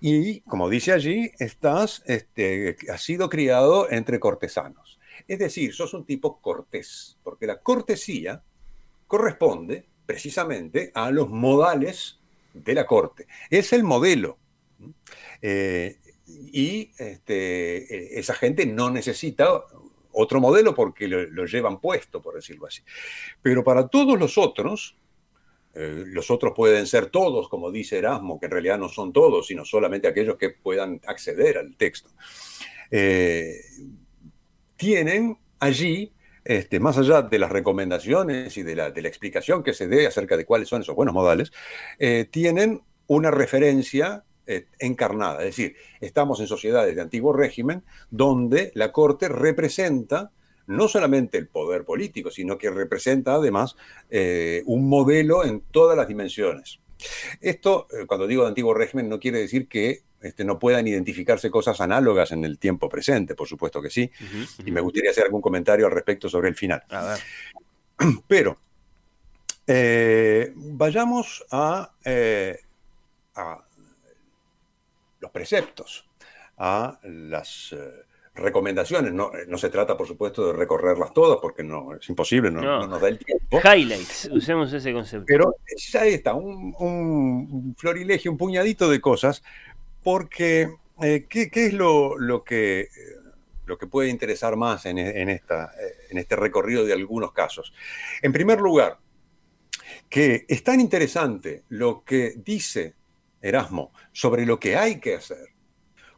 Y, como dice allí, estás, este, has sido criado entre cortesanos. Es decir, sos un tipo cortés, porque la cortesía corresponde precisamente a los modales de la corte. Es el modelo. Eh, y este, esa gente no necesita otro modelo porque lo, llevan puesto, por decirlo así. Pero para todos los otros, eh, los otros pueden ser todos, como dice Erasmo, que en realidad no son todos, sino solamente aquellos que puedan acceder al texto. Eh, tienen allí, este, más allá de las recomendaciones y de la, explicación que se dé acerca de cuáles son esos buenos modales, eh, tienen una referencia encarnada. Es decir, estamos en sociedades de antiguo régimen donde la corte representa no solamente el poder político, sino que representa además eh, un modelo en todas las dimensiones. Esto, eh, cuando digo de antiguo régimen, no quiere decir que este, no puedan identificarse cosas análogas en el tiempo presente, por supuesto que sí. Y me gustaría hacer algún comentario al respecto sobre el final. Pero eh, vayamos a, a, los preceptos, a las recomendaciones. No, eh, no, se trata, por supuesto, de recorrerlas todas porque no es imposible, no, nos da el tiempo. Highlights, usemos ese concepto. Pero ya está, un, un florilegio, un puñadito de cosas, porque eh, ¿qué, es lo, lo, que, lo que puede interesar más en, en, esta, en este recorrido de algunos casos? En primer lugar, que es tan interesante lo que dice Erasmo sobre lo que hay que hacer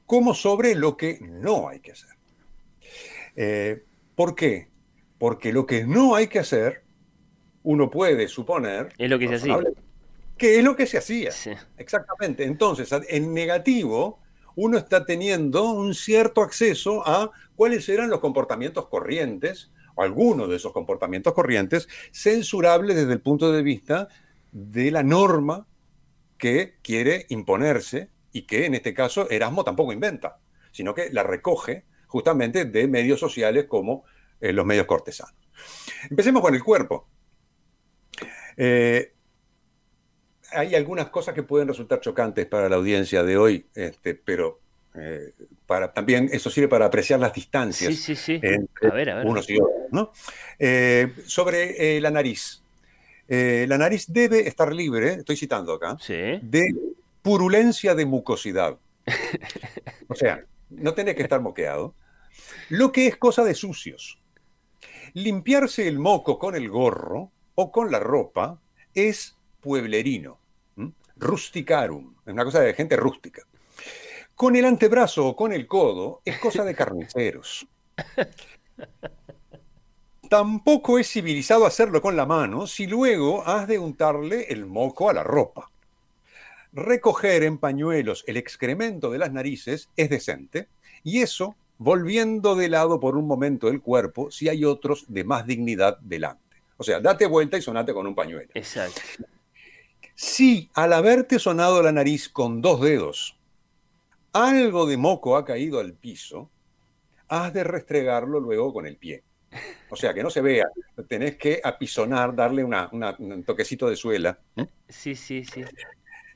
como sobre lo que no hay que hacer. Eh, ¿Por qué? Porque lo que no hay que hacer, uno puede suponer... Es lo que se hacía. Que es lo que se hacía. Exactamente. Entonces, en negativo, uno está teniendo un cierto acceso a cuáles eran los comportamientos corrientes, o algunos de esos comportamientos corrientes, censurables desde el punto de vista de la norma que quiere imponerse y que en este caso Erasmo tampoco inventa, sino que la recoge justamente de medios sociales como eh, los medios cortesanos. Empecemos con el cuerpo. Eh, hay algunas cosas que pueden resultar chocantes para la audiencia de hoy, este, pero eh, para, también eso sirve para apreciar las distancias entre unos y otros. sobre la nariz. la nariz debe estar libre, estoy citando acá, de purulencia de mucosidad. O sea, no tiene que estar moqueado. Lo que es cosa de sucios. Limpiarse el moco con el gorro o con la ropa es pueblerino, rusticarum, es una cosa de gente rústica. Con el antebrazo o con el codo es cosa de carniceros. Tampoco es civilizado hacerlo con la mano si luego has de untarle el moco a la ropa. Recoger en pañuelos el excremento de las narices es decente y eso volviendo de lado por un momento el cuerpo si hay otros de más dignidad delante. O sea, date vuelta y sonate con un pañuelo. Exacto. Si al haberte sonado la nariz con dos dedos, algo de moco ha caído al piso, has de restregarlo luego con el pie. O sea, que no se vea, tenés que apisonar, darle un toquecito de suela. Sí, sí, sí.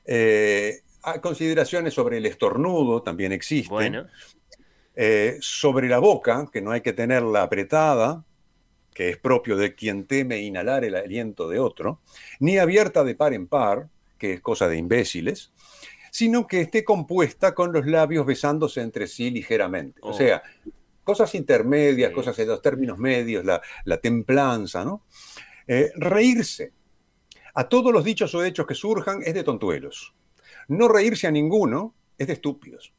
Eh, consideraciones sobre el estornudo también existen. Bueno. Eh, sobre la boca, que no hay que tenerla apretada, que es propio de quien teme inhalar el aliento de otro, ni abierta de par en par, que es cosa de imbéciles, sino que esté compuesta con los labios besándose entre sí ligeramente. O oh. sea, cosas intermedias, cosas de los términos medios, la, templanza, ¿no? Eh, reírse. A todos los dichos o hechos que surjan es de tontuelos. No reírse a ninguno es de estúpidos.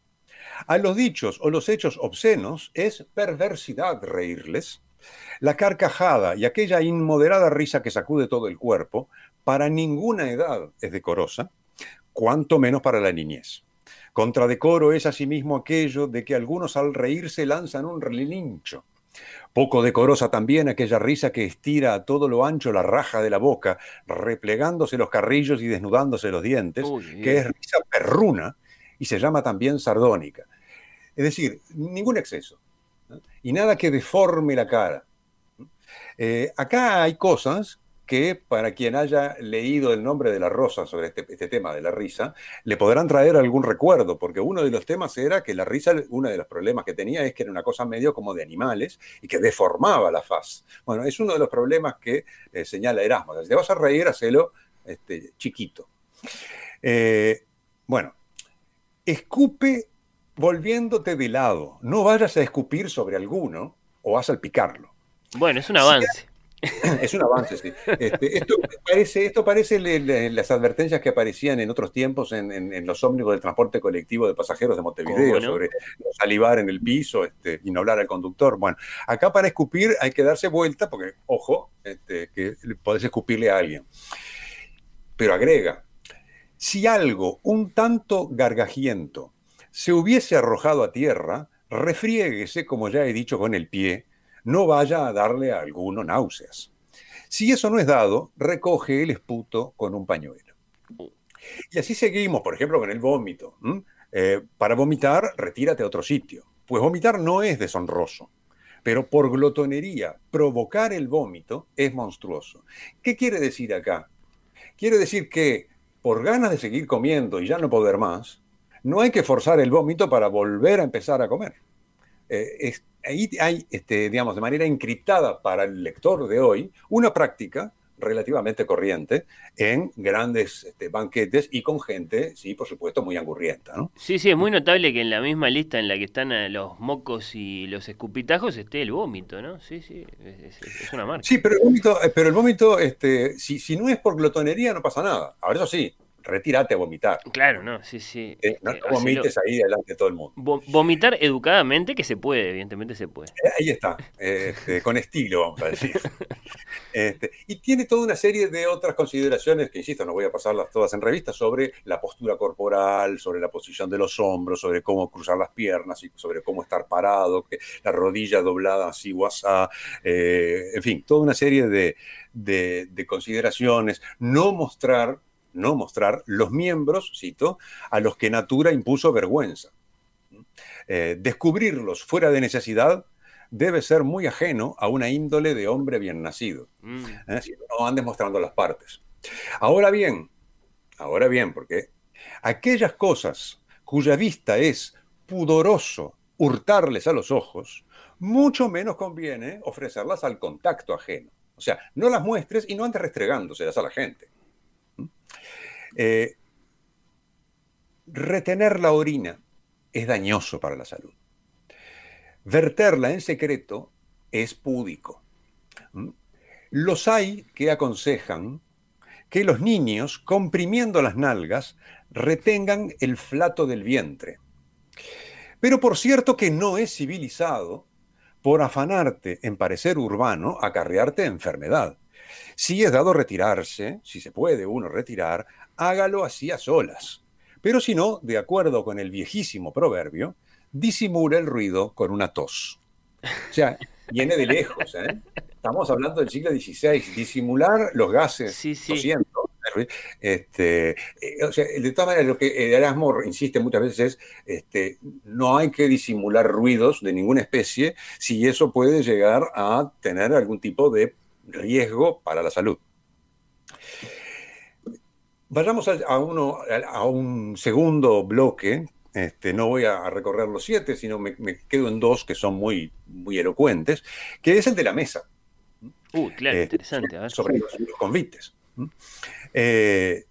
A los dichos o los hechos obscenos es perversidad reírles. La carcajada y aquella inmoderada risa que sacude todo el cuerpo, para ninguna edad es decorosa, cuanto menos para la niñez. Contradecoro es asimismo aquello de que algunos al reírse lanzan un relincho. Poco decorosa también aquella risa que estira a todo lo ancho la raja de la boca, replegándose los carrillos y desnudándose los dientes, que es risa perruna y se llama también sardónica. Es decir, ningún exceso y nada que deforme la cara. Eh, acá hay cosas que para quien haya leído el nombre de la rosa sobre este, este, tema de la risa, le podrán traer algún recuerdo, porque uno de los temas era que la risa, uno de los problemas que tenía es que era una cosa medio como de animales y que deformaba la faz. Bueno, es uno de los problemas que eh, señala Erasmo. Si te vas a reír, hacelo este, chiquito. Eh, bueno, escupe volviéndote de lado. No vayas a escupir sobre alguno o a salpicarlo. Bueno, es un avance. Es un avance, sí. Este, esto parece, esto parece las advertencias que aparecían en otros tiempos en, los ómnibus del transporte colectivo de pasajeros de Montevideo sobre salivar en el piso este, y no hablar al conductor. Bueno, acá para escupir hay que darse vuelta porque, ojo, este, que podés escupirle a alguien. Pero agrega, si algo un tanto gargajiento se hubiese arrojado a tierra, refriéguese, como ya he dicho, con el pie, no vaya a darle a alguno náuseas. Si eso no es dado, recoge el esputo con un pañuelo. Y así seguimos, por ejemplo, con el vómito. Eh, para vomitar, retírate a otro sitio. Pues vomitar no es deshonroso, pero por glotonería, provocar el vómito es monstruoso. ¿Qué quiere decir acá? Quiere decir que por ganas de seguir comiendo y ya no poder más, no hay que forzar el vómito para volver a empezar a comer. Eh, ahí hay, este, digamos, de manera encriptada para el lector de hoy, una práctica relativamente corriente en grandes este, banquetes y con gente, sí, por supuesto, muy angurrienta. ¿no? Sí, sí, es muy notable que en la misma lista en la que están eh, los mocos y los escupitajos esté el vómito, ¿no? Sí, sí, es, una marca. Sí, pero el vómito, eh, pero el vómito este, si, si no es por glotonería, no pasa nada. Ahora, eso sí, retírate a vomitar. Claro, no, sí, sí. Eh, no, vomites ahí delante de todo el mundo. vomitar educadamente, que se puede, evidentemente se puede. Eh, ahí está, este, con estilo, vamos a decir. Este, y tiene toda una serie de otras consideraciones que, insisto, no voy a pasarlas todas en revista, sobre la postura corporal, sobre la posición de los hombros, sobre cómo cruzar las piernas, y sobre cómo estar parado, que la rodilla doblada así, guasá, eh, en fin, toda una serie de, de consideraciones. No mostrar no mostrar los miembros, cito, a los que natura impuso vergüenza. Eh, descubrirlos fuera de necesidad debe ser muy ajeno a una índole de hombre bien nacido. Mm. ¿eh? Si no andes mostrando las partes. Ahora bien, ahora bien, porque aquellas cosas cuya vista es pudoroso hurtarles a los ojos, mucho menos conviene ofrecerlas al contacto ajeno. O sea, no las muestres y no andes restregándoselas a la gente. Eh, retener la orina es dañoso para la salud. Verterla en secreto es púdico. ¿Mm? Los hay que aconsejan que los niños, comprimiendo las nalgas, retengan el flato del vientre. Pero por cierto que no es civilizado, por afanarte en parecer urbano, acarrearte enfermedad. Si es dado retirarse, si se puede uno retirar, hágalo así a solas. Pero si no, de acuerdo con el viejísimo proverbio, disimula el ruido con una tos. O sea, viene de lejos. ¿eh? Estamos hablando del siglo XVI. Disimular los gases sí, tosiendo. Este, eh, o sea, de todas maneras, lo que Erasmo insiste muchas veces es, este, no hay que disimular ruidos de ninguna especie si eso puede llegar a tener algún tipo de riesgo para la salud. Vayamos a, uno, a un segundo bloque este, no voy a recorrer los siete, sino me, quedo en dos que son muy, muy elocuentes, que es el de la mesa. Uh, claro, este, interesante. Sobre los, convites. Eh,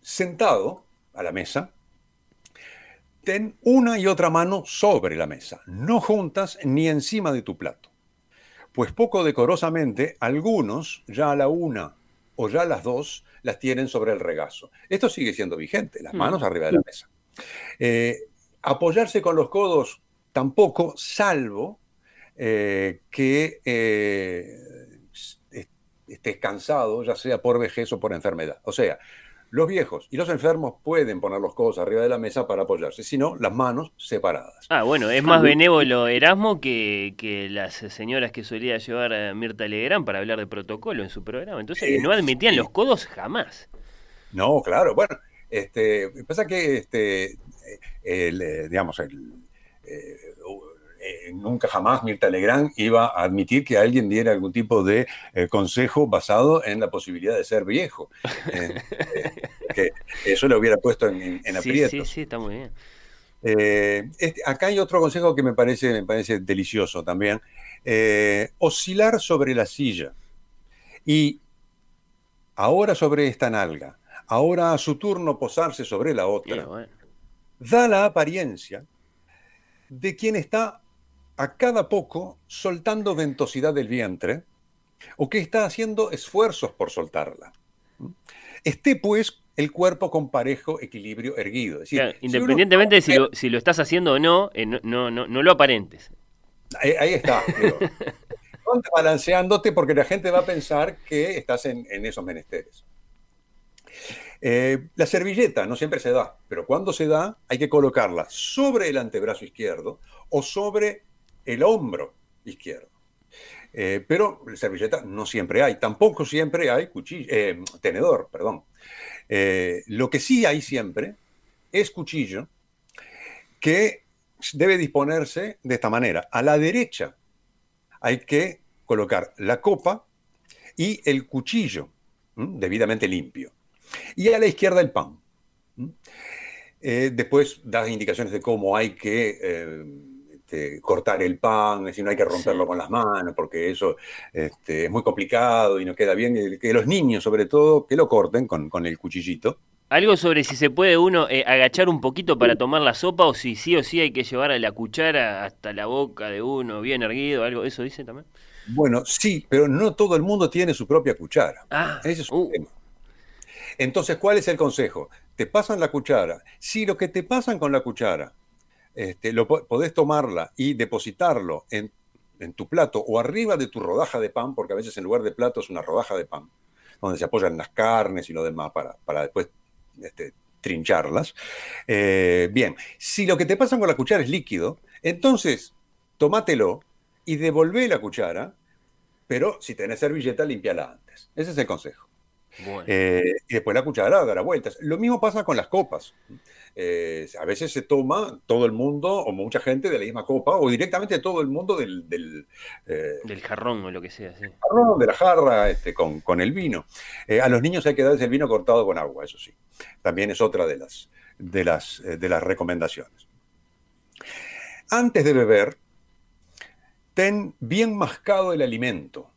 sentado a la mesa, ten una y otra mano sobre la mesa, no juntas ni encima de tu plato. Pues poco decorosamente, algunos ya a la una o ya a las dos las tienen sobre el regazo. Esto sigue siendo vigente, las manos mm. arriba de la mesa. Eh, apoyarse con los codos tampoco, salvo eh, que eh, estés cansado, ya sea por vejez o por enfermedad. O sea, los viejos y los enfermos pueden poner los codos arriba de la mesa para apoyarse, sino las manos separadas. Ah, bueno, es más benévolo Erasmo que, que las señoras que solía llevar a Mirta Legrand para hablar de protocolo en su programa. Entonces, no admitían los codos jamás. No, claro, bueno, este, pasa que este, el, digamos, el, eh, eh, nunca jamás Mirta Legrand iba a admitir que alguien diera algún tipo de eh, consejo basado en la posibilidad de ser viejo. Eh, que eso le hubiera puesto en, en aprietos. Sí, sí, está muy bien. Este, acá hay otro consejo que me parece, me parece delicioso también. oscilar sobre la silla. Y ahora sobre esta nalga, ahora a su turno posarse sobre la otra, da la apariencia de quien está a cada poco soltando ventosidad del vientre o que está haciendo esfuerzos por soltarla. Esté pues el cuerpo con parejo equilibrio erguido. independientemente de si lo, estás haciendo o no, eh, no, no, lo aparentes. Ahí, está. balanceándote porque la gente va a pensar que estás en, esos menesteres. Eh, la servilleta no siempre se da, pero cuando se da hay que colocarla sobre el antebrazo izquierdo o sobre el hombro izquierdo. Eh, pero servilleta no siempre hay, tampoco siempre hay cuchillo, eh, tenedor, perdón. Eh, lo que sí hay siempre es cuchillo que debe disponerse de esta manera. A la derecha hay que colocar la copa y el cuchillo debidamente limpio. Y a la izquierda el pan. después das indicaciones de cómo hay que este, cortar el pan, es decir, no hay que romperlo con las manos porque eso este, es muy complicado y no queda bien. Que los niños, sobre todo, que lo corten con, el cuchillito. Algo sobre si se puede uno eh, agachar un poquito para tomar la sopa o si sí o sí hay que llevar a la cuchara hasta la boca de uno bien erguido, algo, ¿eso dice también? Bueno, sí, pero no todo el mundo tiene su propia cuchara. Ah, Ese es un uh. tema. Entonces, ¿cuál es el consejo? Te pasan la cuchara. Si lo que te pasan con la cuchara este, lo, podés tomarla y depositarlo en, tu plato o arriba de tu rodaja de pan, porque a veces en lugar de plato es una rodaja de pan, donde se apoyan las carnes y lo demás para, para después este, trincharlas. Eh, bien, si lo que te pasa con la cuchara es líquido, entonces tómatelo y devolvé la cuchara, pero si tenés servilleta, limpiala antes. Ese es el consejo. Eh, y después la cucharada dará vueltas. Lo mismo pasa con las copas. Eh, a veces se toma todo el mundo o mucha gente de la misma copa o directamente todo el mundo del... Del, del jarrón o lo que sea. Sí. Jarrón, de la jarra este, con, con el vino. a los niños hay que darles el vino cortado con agua, eso sí. También es otra de las, de las, de las recomendaciones. Antes de beber, ten bien mascado el alimento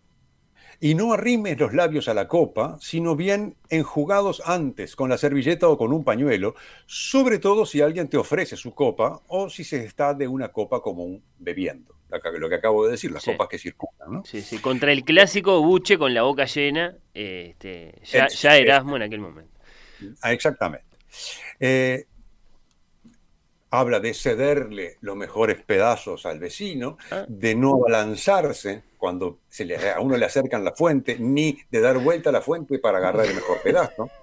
y no arrimes los labios a la copa, sino bien enjugados antes con la servilleta o con un pañuelo, sobre todo si alguien te ofrece su copa o si se está de una copa común bebiendo. Lo que acabo de decir, las copas que circulan. ¿no? Sí, sí, contra el clásico buche con la boca llena, este, ya, ya, Erasmo en aquel momento. Ah, exactamente. Eh, habla de cederle los mejores pedazos al vecino, ah. de no abalanzarse cuando se le, a uno le acercan la fuente, ni de dar vuelta a la fuente para agarrar el mejor pedazo.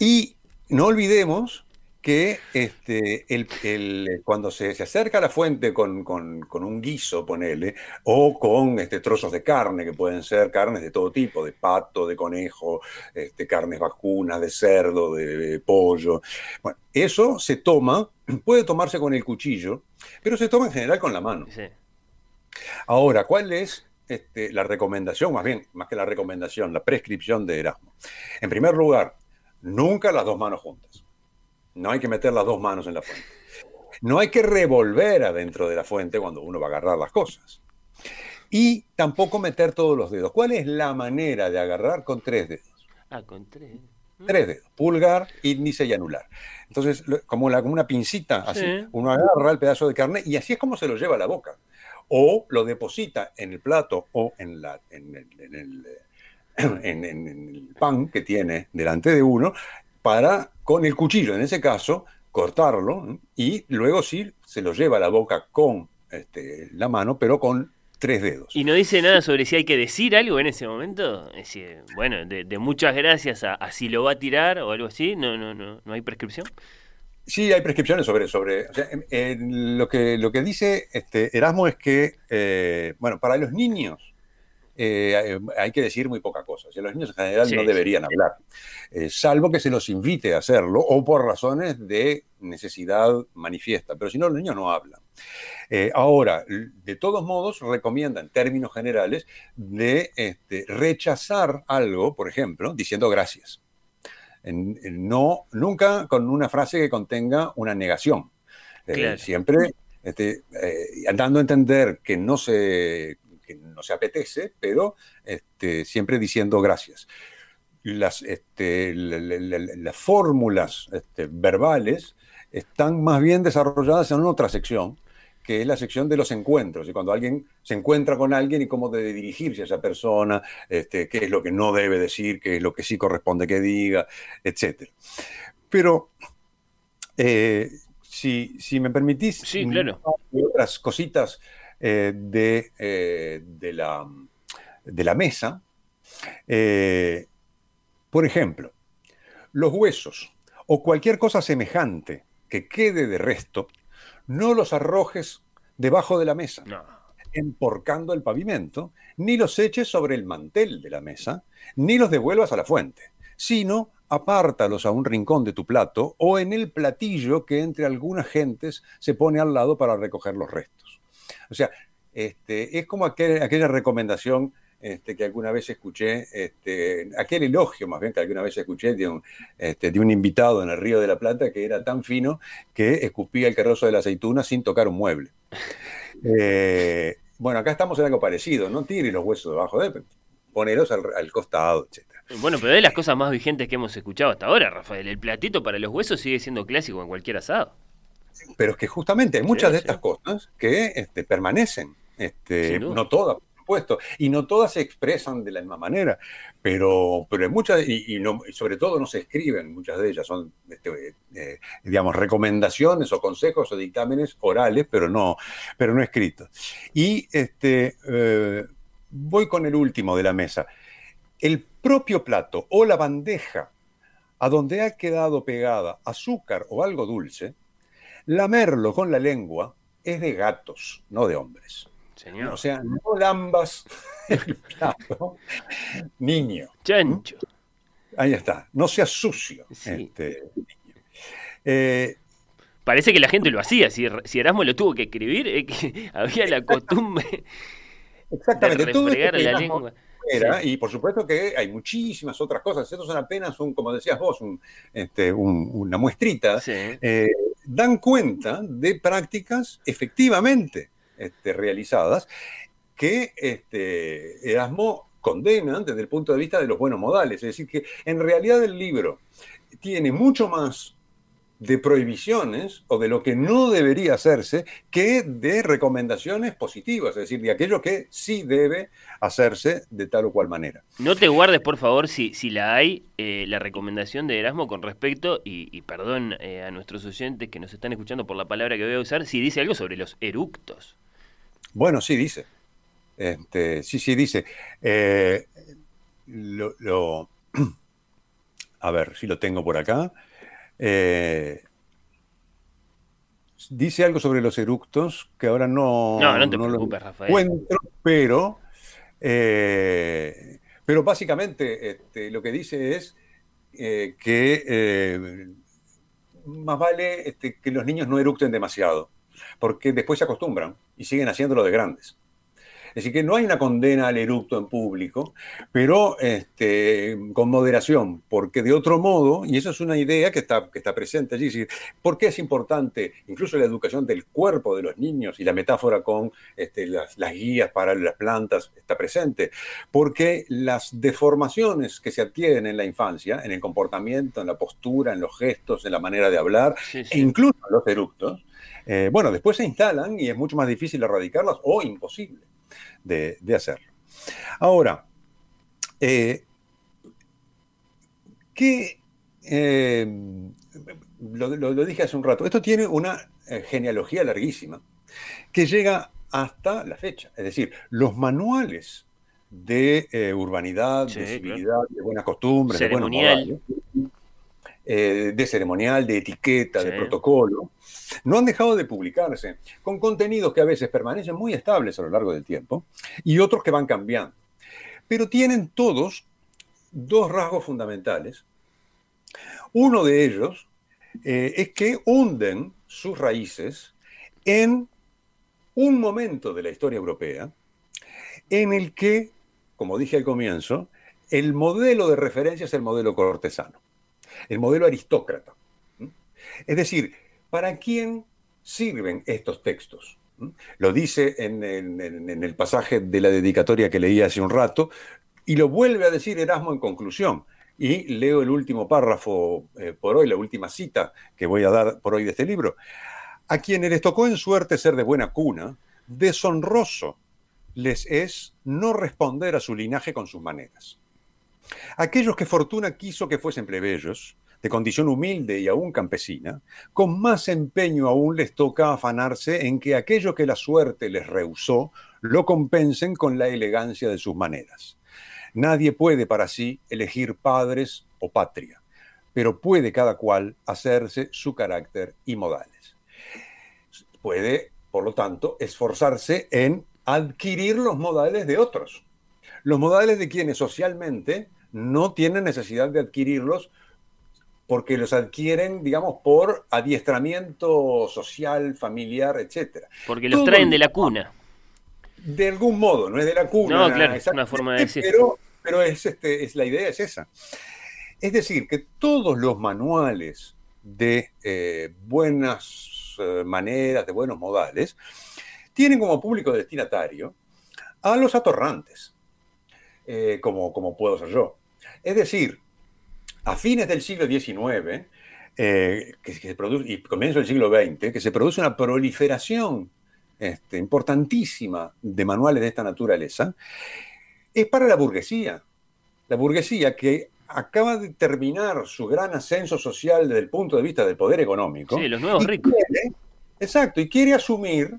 Y no olvidemos que este, el, cuando se, acerca a la fuente con, un guiso, ponele, o con este, trozos de carne, que pueden ser carnes de todo tipo, de pato, de conejo, este, carnes vacunas, de cerdo, de, pollo. Bueno, eso se toma, puede tomarse con el cuchillo, pero se toma en general con la mano. Ahora, ¿cuál es este, la recomendación? Más bien, más que la recomendación, la prescripción de Erasmo. En primer lugar, nunca las dos manos juntas. No hay que meter las dos manos en la fuente. No hay que revolver adentro de la fuente cuando uno va a agarrar las cosas. Y tampoco meter todos los dedos. ¿Cuál es la manera de agarrar con tres dedos? Ah, con tres. Tres dedos, pulgar, índice y anular. Entonces, como, una pincita, así, uno agarra el pedazo de carne y así es como se lo lleva a la boca. O lo deposita en el plato o en, la, en, el, en el pan que tiene delante de uno para, con el cuchillo en ese caso, cortarlo y luego sí se lo lleva a la boca con este, la mano, pero con tres dedos. ¿Y no dice nada sobre si hay que decir algo en ese momento? Es decir, bueno, de, muchas gracias a, si lo va a tirar o algo así, no, no, no, no hay prescripción. Sí, hay prescripciones sobre, sobre lo, que, lo que dice este, Erasmo es que, eh, bueno, para los niños eh, hay que decir muy poca cosa. los niños en general no deberían hablar, eh, salvo que se los invite a hacerlo o por razones de necesidad manifiesta. Pero si no, los niños no hablan. Eh, ahora, de todos modos, recomiendan en términos generales de este, rechazar algo, por ejemplo, diciendo gracias. no, nunca con una frase que contenga una negación. siempre este, dando a entender que no se que no se apetece, pero este, siempre diciendo gracias. Las, este, las fórmulas este, verbales están más bien desarrolladas en otra sección, que es la sección de los encuentros, y cuando alguien se encuentra con alguien y cómo debe dirigirse a esa persona, este, qué es lo que no debe decir, qué es lo que sí corresponde que diga, etc. Pero, eh, si, si, me permitís, sí, claro. otras cositas eh, de, eh, de, la, de, la, mesa. Eh, por ejemplo, los huesos o cualquier cosa semejante que quede de resto, no los arrojes debajo de la mesa, emporcando el pavimento, ni los eches sobre el mantel de la mesa, ni los devuelvas a la fuente, sino apártalos a un rincón de tu plato o en el platillo que entre algunas gentes se pone al lado para recoger los restos. O sea, este, es como aquella recomendación este, que alguna vez escuché, este, aquel elogio más bien que alguna vez escuché de un, este, de un invitado en el Río de la Plata que era tan fino que escupía el carrozo de la aceituna sin tocar un mueble. Eh, bueno, acá estamos en algo parecido, no tires los huesos debajo de, poneros al, costado, etc. Bueno, pero de las cosas más vigentes que hemos escuchado hasta ahora, Rafael, el platito para los huesos sigue siendo clásico en cualquier asado. Pero es que justamente hay muchas de estas cosas que este, permanecen, este, no todas, por supuesto, y no todas se expresan de la misma manera, pero, pero hay muchas, y, sobre todo no se escriben, muchas de ellas son, este, eh, digamos, recomendaciones o consejos o dictámenes orales, pero no, pero no escritos. Y este, eh, voy con el último de la mesa. El propio plato o la bandeja a donde ha quedado pegada azúcar o algo dulce, Lamerlo con la lengua es de gatos, no de hombres. O sea, no lambas el plato, niño. Chancho. Ahí está, no seas sucio. Este, eh, Parece que la gente lo hacía, si, si Erasmo lo tuvo que escribir, es que había la costumbre Exactamente, de todo la lengua. Sí. y por supuesto que hay muchísimas otras cosas. Estos son apenas, un, como decías vos, un, este, un- una muestrita. eh, dan cuenta de prácticas efectivamente este, realizadas que este, Erasmo condena desde el punto de vista de los buenos modales. Es decir, que en realidad el libro tiene mucho más de prohibiciones o de lo que no debería hacerse que de recomendaciones positivas, es decir, de aquello que sí debe hacerse de tal o cual manera. No te guardes, por favor, si, si la hay, eh, la recomendación de Erasmo con respecto, y, y perdón eh, a nuestros oyentes que nos están escuchando por la palabra que voy a usar, si dice algo sobre los eructos. Bueno, sí dice. Este, sí, sí dice. Eh, lo, lo- a ver si lo tengo por acá. Eh, dice algo sobre los eructos que ahora no, No, no te preocupes, Rafael. encuentro, pero, eh, pero básicamente este, lo que dice es eh, que eh, más vale este, que los niños no eructen demasiado, porque después se acostumbran y siguen haciéndolo de grandes. Es decir, que no hay una condena al eructo en público, pero este, con moderación, porque de otro modo, y eso es una idea que está, que está presente allí, es decir, ¿por qué es importante incluso la educación del cuerpo de los niños y la metáfora con este, las, las guías para las plantas está presente? Porque las deformaciones que se adquieren en la infancia, en el comportamiento, en la postura, en los gestos, en la manera de hablar, e incluso en los eructos, eh, bueno, después se instalan y es mucho más difícil erradicarlas o imposible de, de hacerlo. Ahora, eh, ¿qué, eh, lo, lo- lo dije hace un rato, esto tiene una eh, genealogía larguísima que llega hasta la fecha. Es decir, los manuales de eh, urbanidad, Sí, de claro. civilidad, de buenas costumbres, de buenos modales, eh, de ceremonial, de etiqueta, de protocolo, no han dejado de publicarse, con contenidos que a veces permanecen muy estables a lo largo del tiempo y otros que van cambiando. Pero tienen todos dos rasgos fundamentales. Uno de ellos eh, es que hunden sus raíces en un momento de la historia europea en el que, como dije al comienzo, el modelo de referencia es el modelo cortesano, el modelo aristócrata. Es decir, ¿para quién sirven estos textos? Lo dice en el pasaje de la dedicatoria que leí hace un rato y lo vuelve a decir Erasmo en conclusión. Y leo el último párrafo eh, por hoy, la última cita que voy a dar por hoy de este libro. A quienes les tocó en suerte ser de buena cuna, deshonroso les es no responder a su linaje con sus maneras. Aquellos que fortuna quiso que fuesen plebeyos, de condición humilde y aún campesina, con más empeño aún les toca afanarse en que aquello que la suerte les rehusó lo compensen con la elegancia de sus maneras. Nadie puede para sí elegir padres o patria, pero puede cada cual hacerse su carácter y modales. Puede, por lo tanto, esforzarse en adquirir los modales de otros, los modales de quienes socialmente no tienen necesidad de adquirirlos porque los adquieren, digamos, por adiestramiento social, familiar, etc. Porque los traen de la cuna. De algún modo, no es de la cuna. No, claro, es una forma de decir. Pero, pero es, este, es la idea es esa. Es decir, que todos los manuales de eh, buenas eh, maneras, de buenos modales, tienen como público destinatario a los atorrantes, eh, como, como puedo ser yo. Es decir, a fines del siglo XIX, eh, que, se produce, y comienzo del siglo XX, que se produce una proliferación este, importantísima de manuales de esta naturaleza, es para la burguesía. La burguesía que acaba de terminar su gran ascenso social desde el punto de vista del poder económico. Sí, los nuevos ricos. quiere- exacto, y quiere asumir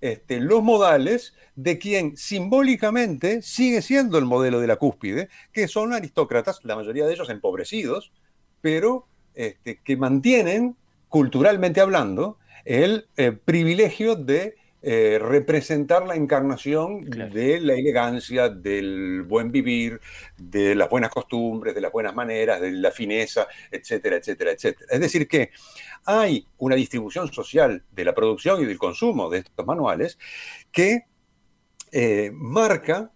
este, los modales de quien simbólicamente sigue siendo el modelo de la cúspide, que son aristócratas, la mayoría de ellos empobrecidos, pero este, que mantienen, culturalmente hablando, el eh, privilegio de eh, representar la encarnación de la elegancia, del buen vivir, de las buenas costumbres, de las buenas maneras, de la fineza, etcétera, etcétera, etcétera. Es decir, que hay una distribución social de la producción y del consumo de estos manuales que eh, marca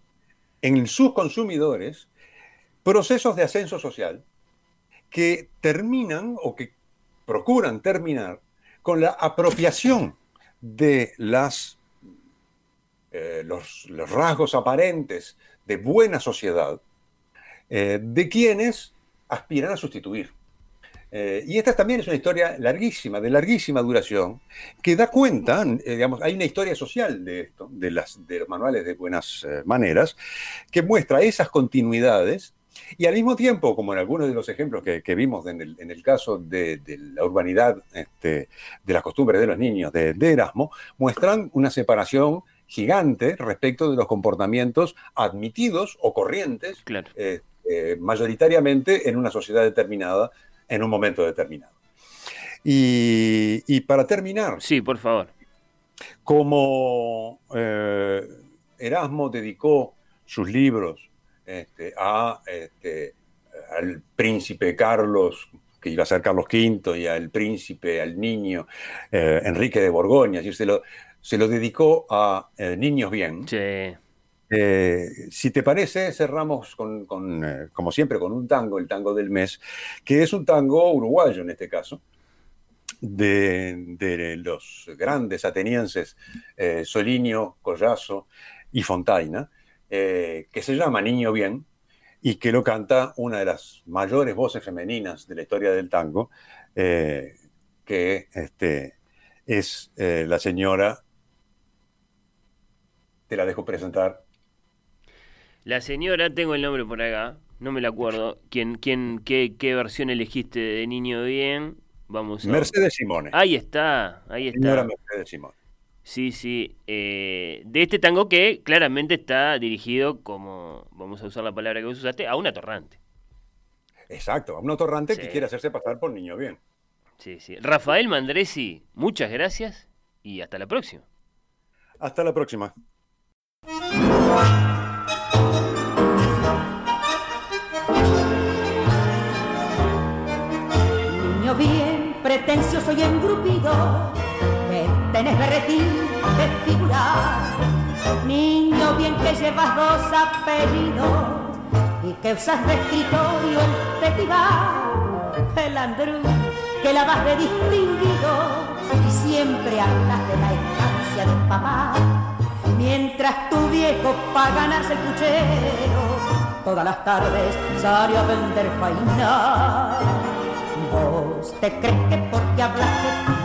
en sus consumidores procesos de ascenso social que terminan o que procuran terminar con la apropiación de las, eh, los, rasgos aparentes de buena sociedad eh, de quienes aspiran a sustituir. Eh, y esta también es una historia larguísima, de larguísima duración, que da cuenta, digamos, hay una historia social de esto, de, las, de los manuales de buenas maneras, que muestra esas continuidades y al mismo tiempo, como en algunos de los ejemplos que, vimos en el, caso de, la urbanidad, este, de las costumbres de los niños de, Erasmo, muestran una separación gigante respecto de los comportamientos admitidos o corrientes, eh, eh, mayoritariamente en una sociedad determinada, en un momento determinado. Y, para terminar. Sí, por favor. Como eh, Erasmo dedicó sus libros este, a, este, al príncipe Carlos, que iba a ser Carlos V, y al príncipe, al niño eh, Enrique de Borgoña, se, lo, se lo dedicó a eh, Niños Bien. Eh, si te parece, cerramos con, como siempre con un tango, el tango del mes, que es un tango uruguayo en este caso, de, de los grandes atenienses Solinio, Collazo y Fontaina, eh, que se llama Niño Bien y que lo canta una de las mayores voces femeninas de la historia del tango, eh, que este, es eh, la señora, te la dejo presentar. La señora, tengo el nombre por acá, no me la acuerdo. ¿Quién, quién, qué, qué versión elegiste de Niño Bien? Vamos a... Mercedes Simone. Ahí está, ahí está. Señora Mercedes Simone. Sí, sí. Eh, de este tango que claramente está dirigido, como vamos a usar la palabra que vos usaste, a un atorrante. Exacto, a un atorrante que quiere hacerse pasar por niño bien. Sí, sí. Rafael Mandresi, muchas gracias y hasta la próxima. Hasta la próxima. Niño bien, pretencioso y engrupido tenés berretín de figurar. Niño bien que llevas dos apellidos y que usas de escritorio el petigar. El andrú que la vas de distinguido y siempre hablas de la estancia de papá. Mientras tu viejo para ganarse el puchero, todas las tardes sale a vender faina. Vos te crees que porque hablas de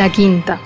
La Quinta.